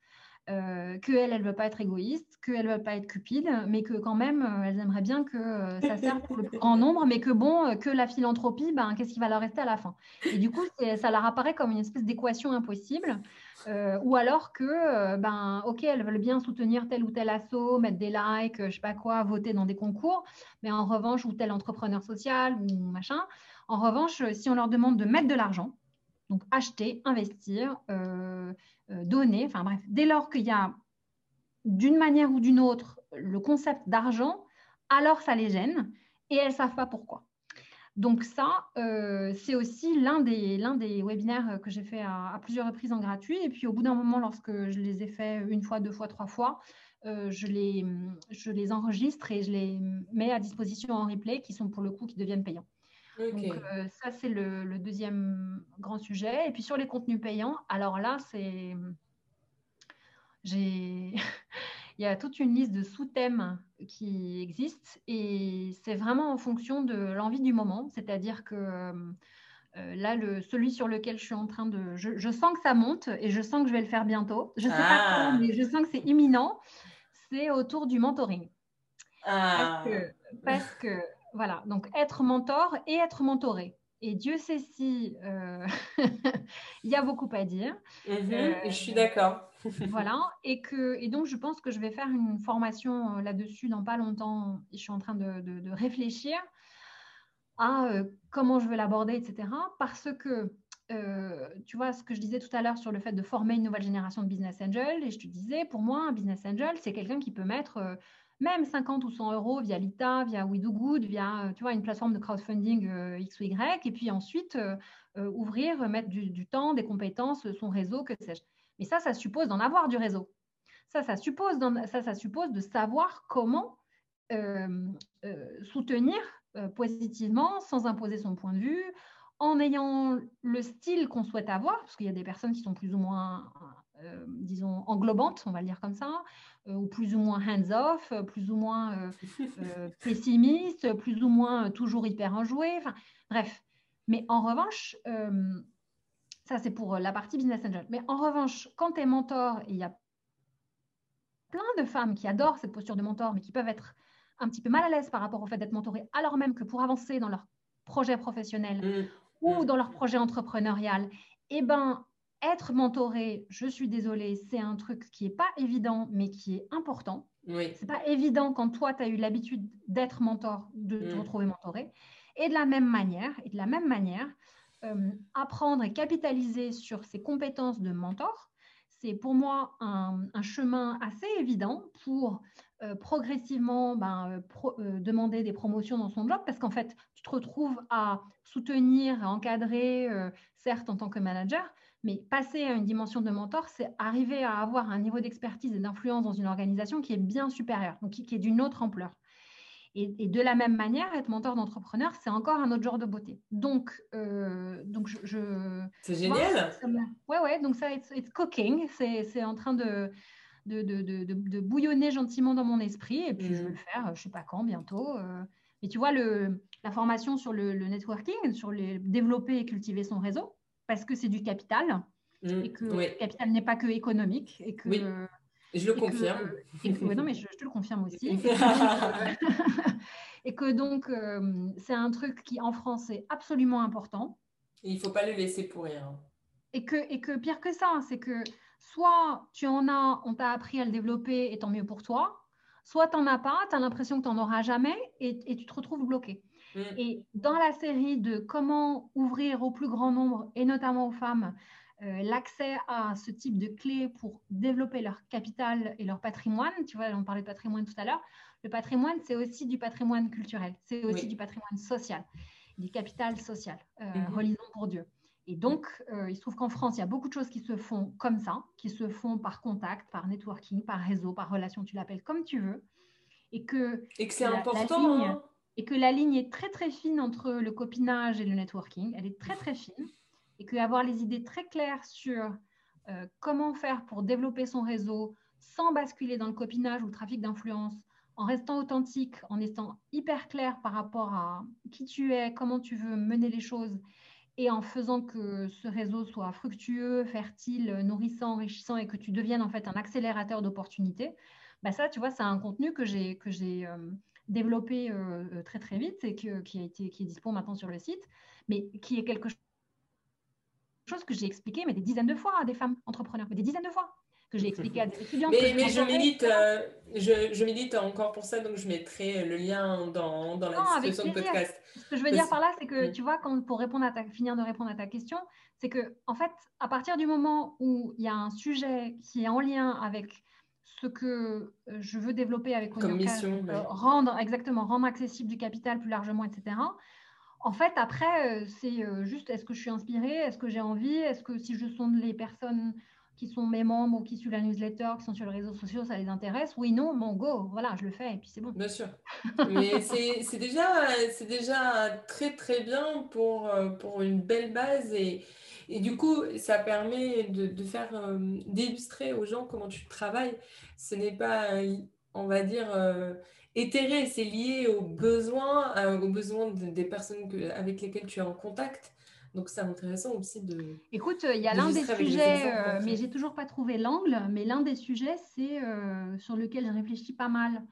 euh, qu'elles, elles ne veulent pas être égoïstes, qu'elles ne veulent pas être cupides, mais que quand même, euh, elles aimeraient bien que euh, ça serve pour le <laughs> plus grand nombre, mais que bon, que la philanthropie, ben, qu'est-ce qui va leur rester à la fin? Et du coup, ça leur apparaît comme une espèce d'équation impossible, ou alors que, ben, ok, elles veulent bien soutenir tel ou tel assaut, mettre des likes, je sais pas quoi, voter dans des concours, mais en revanche, ou tel entrepreneur social, ou machin, en revanche, si on leur demande de mettre de l'argent, donc acheter, investir, euh, euh, donner, enfin bref, dès lors qu'il y a d'une manière ou d'une autre le concept d'argent, alors ça les gêne et elles ne savent pas pourquoi. Donc ça, euh, c'est aussi l'un des, webinaires que j'ai fait à, plusieurs reprises en gratuit. Et puis au bout d'un moment, lorsque je les ai fait une fois, deux fois, trois fois, je, les, je les enregistre et je les mets à disposition en replay qui sont pour le coup qui deviennent payants. Donc, euh, ça, c'est le, deuxième grand sujet. Et puis, sur les contenus payants, alors là, c'est. J'ai. <laughs> Il y a toute une liste de sous-thèmes qui existent et c'est vraiment en fonction de l'envie du moment. C'est-à-dire que euh, là, le, celui sur lequel je suis en train de. Je, sens que ça monte et je sens que je vais le faire bientôt. Je ne sais pas ah. quand, mais je sens que c'est imminent. C'est autour du mentoring. Parce ah. que, parce que voilà, donc être mentor et être mentoré. Et Dieu sait si euh, <laughs> il y a beaucoup à dire. Mhm, euh, je suis d'accord. <laughs> voilà. Et, que, et donc, je pense que je vais faire une formation euh, là-dessus dans pas longtemps. Je suis en train de, réfléchir à comment je veux l'aborder, etc. Parce que, tu vois, ce que je disais tout à l'heure sur le fait de former une nouvelle génération de business angel, et je te disais, pour moi, un business angel, c'est quelqu'un qui peut mettre même 50 ou 100 euros via Lita, via We Do Good, via euh, tu vois, une plateforme de crowdfunding euh, X ou Y, et puis ensuite euh, ouvrir, mettre du, temps, des compétences, son réseau, que sais-je. Mais ça, ça suppose d'en avoir du réseau. Ça, ça suppose, ça, ça suppose de savoir comment soutenir positivement, sans imposer son point de vue, en ayant le style qu'on souhaite avoir, parce qu'il y a des personnes qui sont plus ou moins, disons, englobantes, on va le dire comme ça, euh, ou plus ou moins hands-off, euh, plus ou moins euh, <laughs> pessimiste, plus ou moins toujours hyper enjoué. Enfin, bref. Mais en revanche, ça c'est pour la partie business angel. Mais en revanche, quand tu es mentor, il y a plein de femmes qui adorent cette posture de mentor, mais qui peuvent être un petit peu mal à l'aise par rapport au fait d'être mentorées, alors même que pour avancer dans leur projet professionnel mmh. ou dans leur projet entrepreneurial, eh ben, être mentoré, je suis désolée, c'est un truc qui n'est pas évident, mais qui est important. Oui. C'est pas évident quand toi, tu as eu l'habitude d'être mentor, de te mm. retrouver mentoré. Et de la même manière, et de la même manière, euh, apprendre et capitaliser sur ses compétences de mentor, c'est pour moi un, chemin assez évident pour euh, progressivement ben, euh, demander des promotions dans son job, parce qu'en fait, tu te retrouves à soutenir, à encadrer, certes en tant que manager, mais passer à une dimension de mentor, c'est arriver à avoir un niveau d'expertise et d'influence dans une organisation qui est bien supérieur, donc qui, est d'une autre ampleur. Et, de la même manière, être mentor d'entrepreneur, c'est encore un autre genre de beauté. Donc, euh, donc je. c'est génial. ouais, ouais. Donc ça, it's, cooking. C'est en train de de, de, de, bouillonner gentiment dans mon esprit. Et puis, je vais le faire, je ne sais pas quand, bientôt. Euh. Mais tu vois, le, la formation sur le, le networking, sur les, développer et cultiver son réseau, parce que c'est du capital mmh, et que le capital n'est pas que économique et que oui. je le confirme. non, mais je, te le confirme aussi. <laughs> <laughs> et que donc, euh, c'est un truc qui, en France, est absolument important. Et il ne faut pas le laisser pourrir. Et que, et que pire que ça, c'est que soit tu en as, on t'a appris à le développer et tant mieux pour toi, soit tu n'en as pas, tu as l'impression que tu n'en auras jamais et, et, tu te retrouves bloqué. Mm. Et dans la série de comment ouvrir au plus grand nombre, et notamment aux femmes, euh, l'accès à ce type de clés pour développer leur capital et leur patrimoine, tu vois, on parlait de patrimoine tout à l'heure, le patrimoine, c'est aussi du patrimoine culturel, c'est aussi du patrimoine social, du capital social, euh, mm-hmm. relisons pour Dieu. Et donc, euh, il se trouve qu'en France, il y a beaucoup de choses qui se font comme ça, qui se font par contact, par networking, par réseau, par relation, tu l'appelles comme tu veux. Et que, et que c'est important. Hein et que la ligne est très très fine entre le copinage et le networking. Elle est très très fine et qu'avoir les idées très claires sur euh, comment faire pour développer son réseau sans basculer dans le copinage ou le trafic d'influence, en restant authentique, en étant hyper clair par rapport à qui tu es, comment tu veux mener les choses et en faisant que ce réseau soit fructueux, fertile, nourrissant, enrichissant et que tu deviennes en fait un accélérateur d'opportunités, bah ça, tu vois, c'est un contenu que j'ai que j'ai euh, développé euh, très très vite et qui, a été, qui est dispo maintenant sur le site, mais qui est quelque chose que j'ai expliqué mais des dizaines de fois à des femmes entrepreneurs, mais des dizaines de fois que j'ai expliqué à des étudiants. Mais, mais je, milite, euh, je, je, milite encore pour ça, donc je mettrai le lien dans, dans la description de podcast. Ce que je veux dire par là, c'est que mm. tu vois, quand, pour répondre à ta, finir de répondre à ta question, c'est que en fait, à partir du moment où il y a un sujet qui est en lien avec ce que euh, je veux développer avec Comme mission, euh, rendre exactement rendre accessible du capital plus largement, etc. En fait, après, euh, c'est juste est-ce que je suis inspirée, est-ce que j'ai envie, est-ce que si je sonde les personnes qui sont mes membres ou qui suivent la newsletter, qui sont sur les réseaux sociaux, ça les intéresse Oui, non, bon, go, voilà, je le fais et puis c'est bon. Bien sûr. Mais <laughs> c'est déjà, déjà très, très bien pour, pour une belle base et, et du coup, ça permet de, faire, euh, d'illustrer aux gens comment tu travailles. Ce n'est pas, on va dire, euh, éthéré, c'est lié aux besoins, euh, aux besoins des personnes avec lesquelles tu es en contact. Donc, c'est intéressant aussi de. Écoute, il y a l'un des sujets, mais j'ai toujours pas trouvé l'angle, mais l'un des sujets, c'est sur lequel je réfléchis pas mal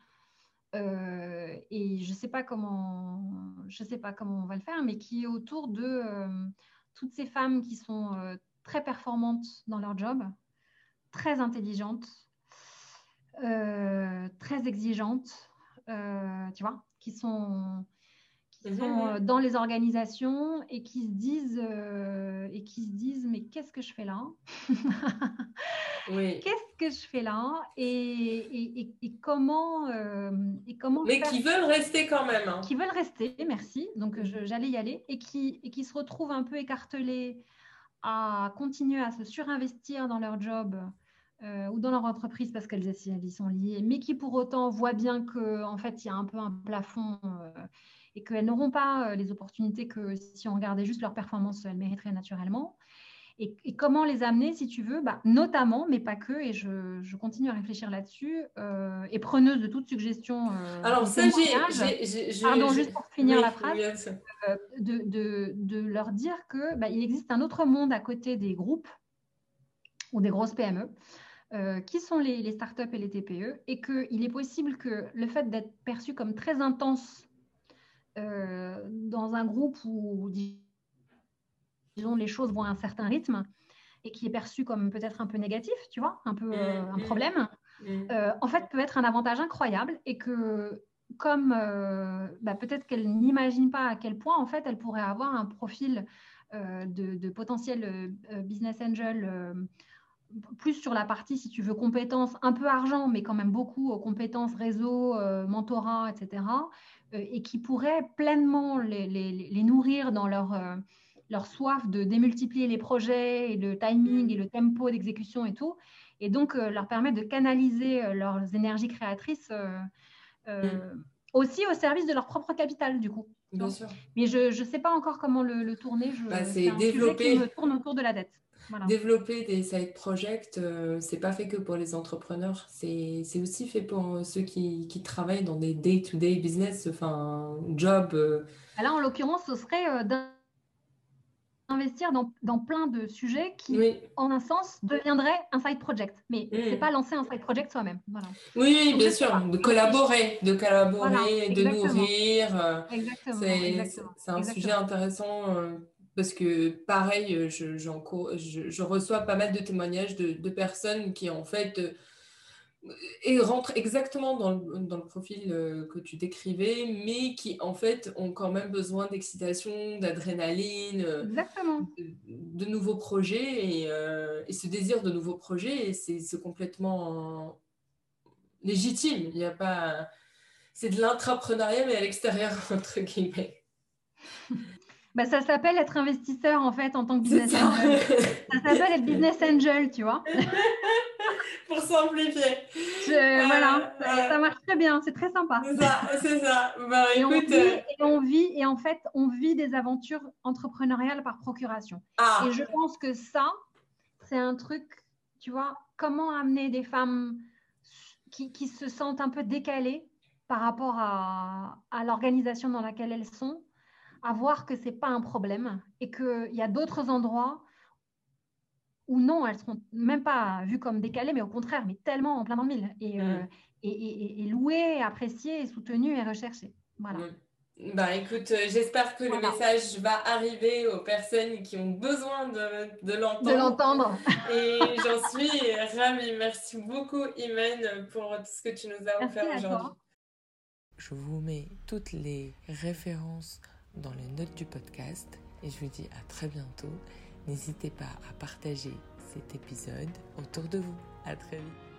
et je sais pas comment, je sais pas comment on va le faire, mais qui est autour de toutes ces femmes qui sont très performantes dans leur job, très intelligentes, très exigeantes, tu vois, qui sont qui <laughs> sont euh, dans les organisations et qui se disent euh, et qui se disent mais qu'est-ce que je fais là? Oui. <laughs> Qu'est-ce que je fais là? Et, et, et, comment euh, et comment Mais qui veulent rester quand même. Hein. Qui veulent rester, merci. Donc j'allais y aller et qui et qui se retrouvent un peu écartelés à continuer à se surinvestir dans leur job. ou dans leur entreprise parce qu'elles y sont liées, mais qui pour autant voient bien qu'en en fait il y a un peu un plafond et qu'elles n'auront pas euh, les opportunités que si on regardait juste leur performance, elles mériteraient naturellement. Et, comment les amener, si tu veux, bah, notamment, mais pas que, et je, continue à réfléchir là-dessus, euh, et preneuse de toute suggestion. Euh, Alors, ça, j'ai. Pardon, juste pour finir la phrase, de, de, leur dire qu'il bah, existe un autre monde à côté des groupes ou des grosses PME. qui sont les, les, startups et les TPE, et qu'il est possible que le fait d'être perçu comme très intense euh, dans un groupe où, disons, les choses vont à un certain rythme et qui est perçu comme peut-être un peu négatif, tu vois, un peu mm, euh, un mm, problème, mm. euh, en fait, peut être un avantage incroyable et que comme bah, peut-être qu'elle n'imagine pas à quel point, en fait, elle pourrait avoir un profil de, de, potentiel business angel plus sur la partie, si tu veux, compétences, un peu argent, mais quand même beaucoup compétences réseau, mentorat, etc., euh, et qui pourraient pleinement les, nourrir dans leur, euh, leur soif de démultiplier les projets et le timing et le tempo d'exécution et tout, et donc euh, leur permettre de canaliser leurs énergies créatrices mm. aussi au service de leur propre capital, du coup. Bien sûr. Mais je ne sais pas encore comment le, tourner. Je, bah, c'est développer. Qui me tourne autour de la dette. Développer des side projects, euh, c'est pas fait que pour les entrepreneurs, c'est aussi fait pour ceux qui, qui travaillent dans des day-to-day business, enfin, job. Euh. Ah, là, en l'occurrence, ce serait euh, d'investir dans, dans, plein de sujets qui, en un sens, deviendraient un side project. Mais ce c'est pas lancer un side project soi-même. Voilà. Oui, bien sûr, de collaborer, de collaborer, de nourrir. C'est un sujet intéressant parce que pareil, euh, je, je, reçois pas mal de témoignages de, personnes qui en fait euh, et rentrent exactement dans le, dans le profil euh, que tu décrivais, mais qui en fait ont quand même besoin d'excitation, d'adrénaline, de, nouveaux projets et, et, ce désir de nouveaux projets, c'est complètement légitime. Il n'y a pas, c'est de l'intrapreneuriat mais à l'extérieur <laughs> entre guillemets. Bah, ça s'appelle être investisseur en fait en tant que business angel. ça <laughs> s'appelle être business angel, tu vois. <laughs> Pour simplifier. voilà, ça, marche très bien, c'est très sympa. C'est ça, c'est ça. Bah, <laughs> et, on vit, et, on vit, et en fait, on vit des aventures entrepreneuriales par procuration. Ah. Et je pense que ça, c'est un truc, tu vois, comment amener des femmes qui, qui se sentent un peu décalées par rapport à, à l'organisation dans laquelle elles sont à voir que c'est pas un problème et qu'il y a d'autres endroits où non, elles seront même pas vues comme décalées, mais au contraire, mais tellement en plein dans le mille et, euh, mm. et, et, louées, appréciées, soutenues et recherchées. Voilà. Mm. Bah écoute, euh, j'espère que le message va arriver aux personnes qui ont besoin de, de l'entendre. De l'entendre. <laughs> Et j'en suis ravie. Merci beaucoup, Imen, pour tout ce que tu nous as offert aujourd'hui. Je vous mets toutes les références dans les notes du podcast et je vous dis à très bientôt. N'hésitez pas à partager cet épisode autour de vous. À très vite.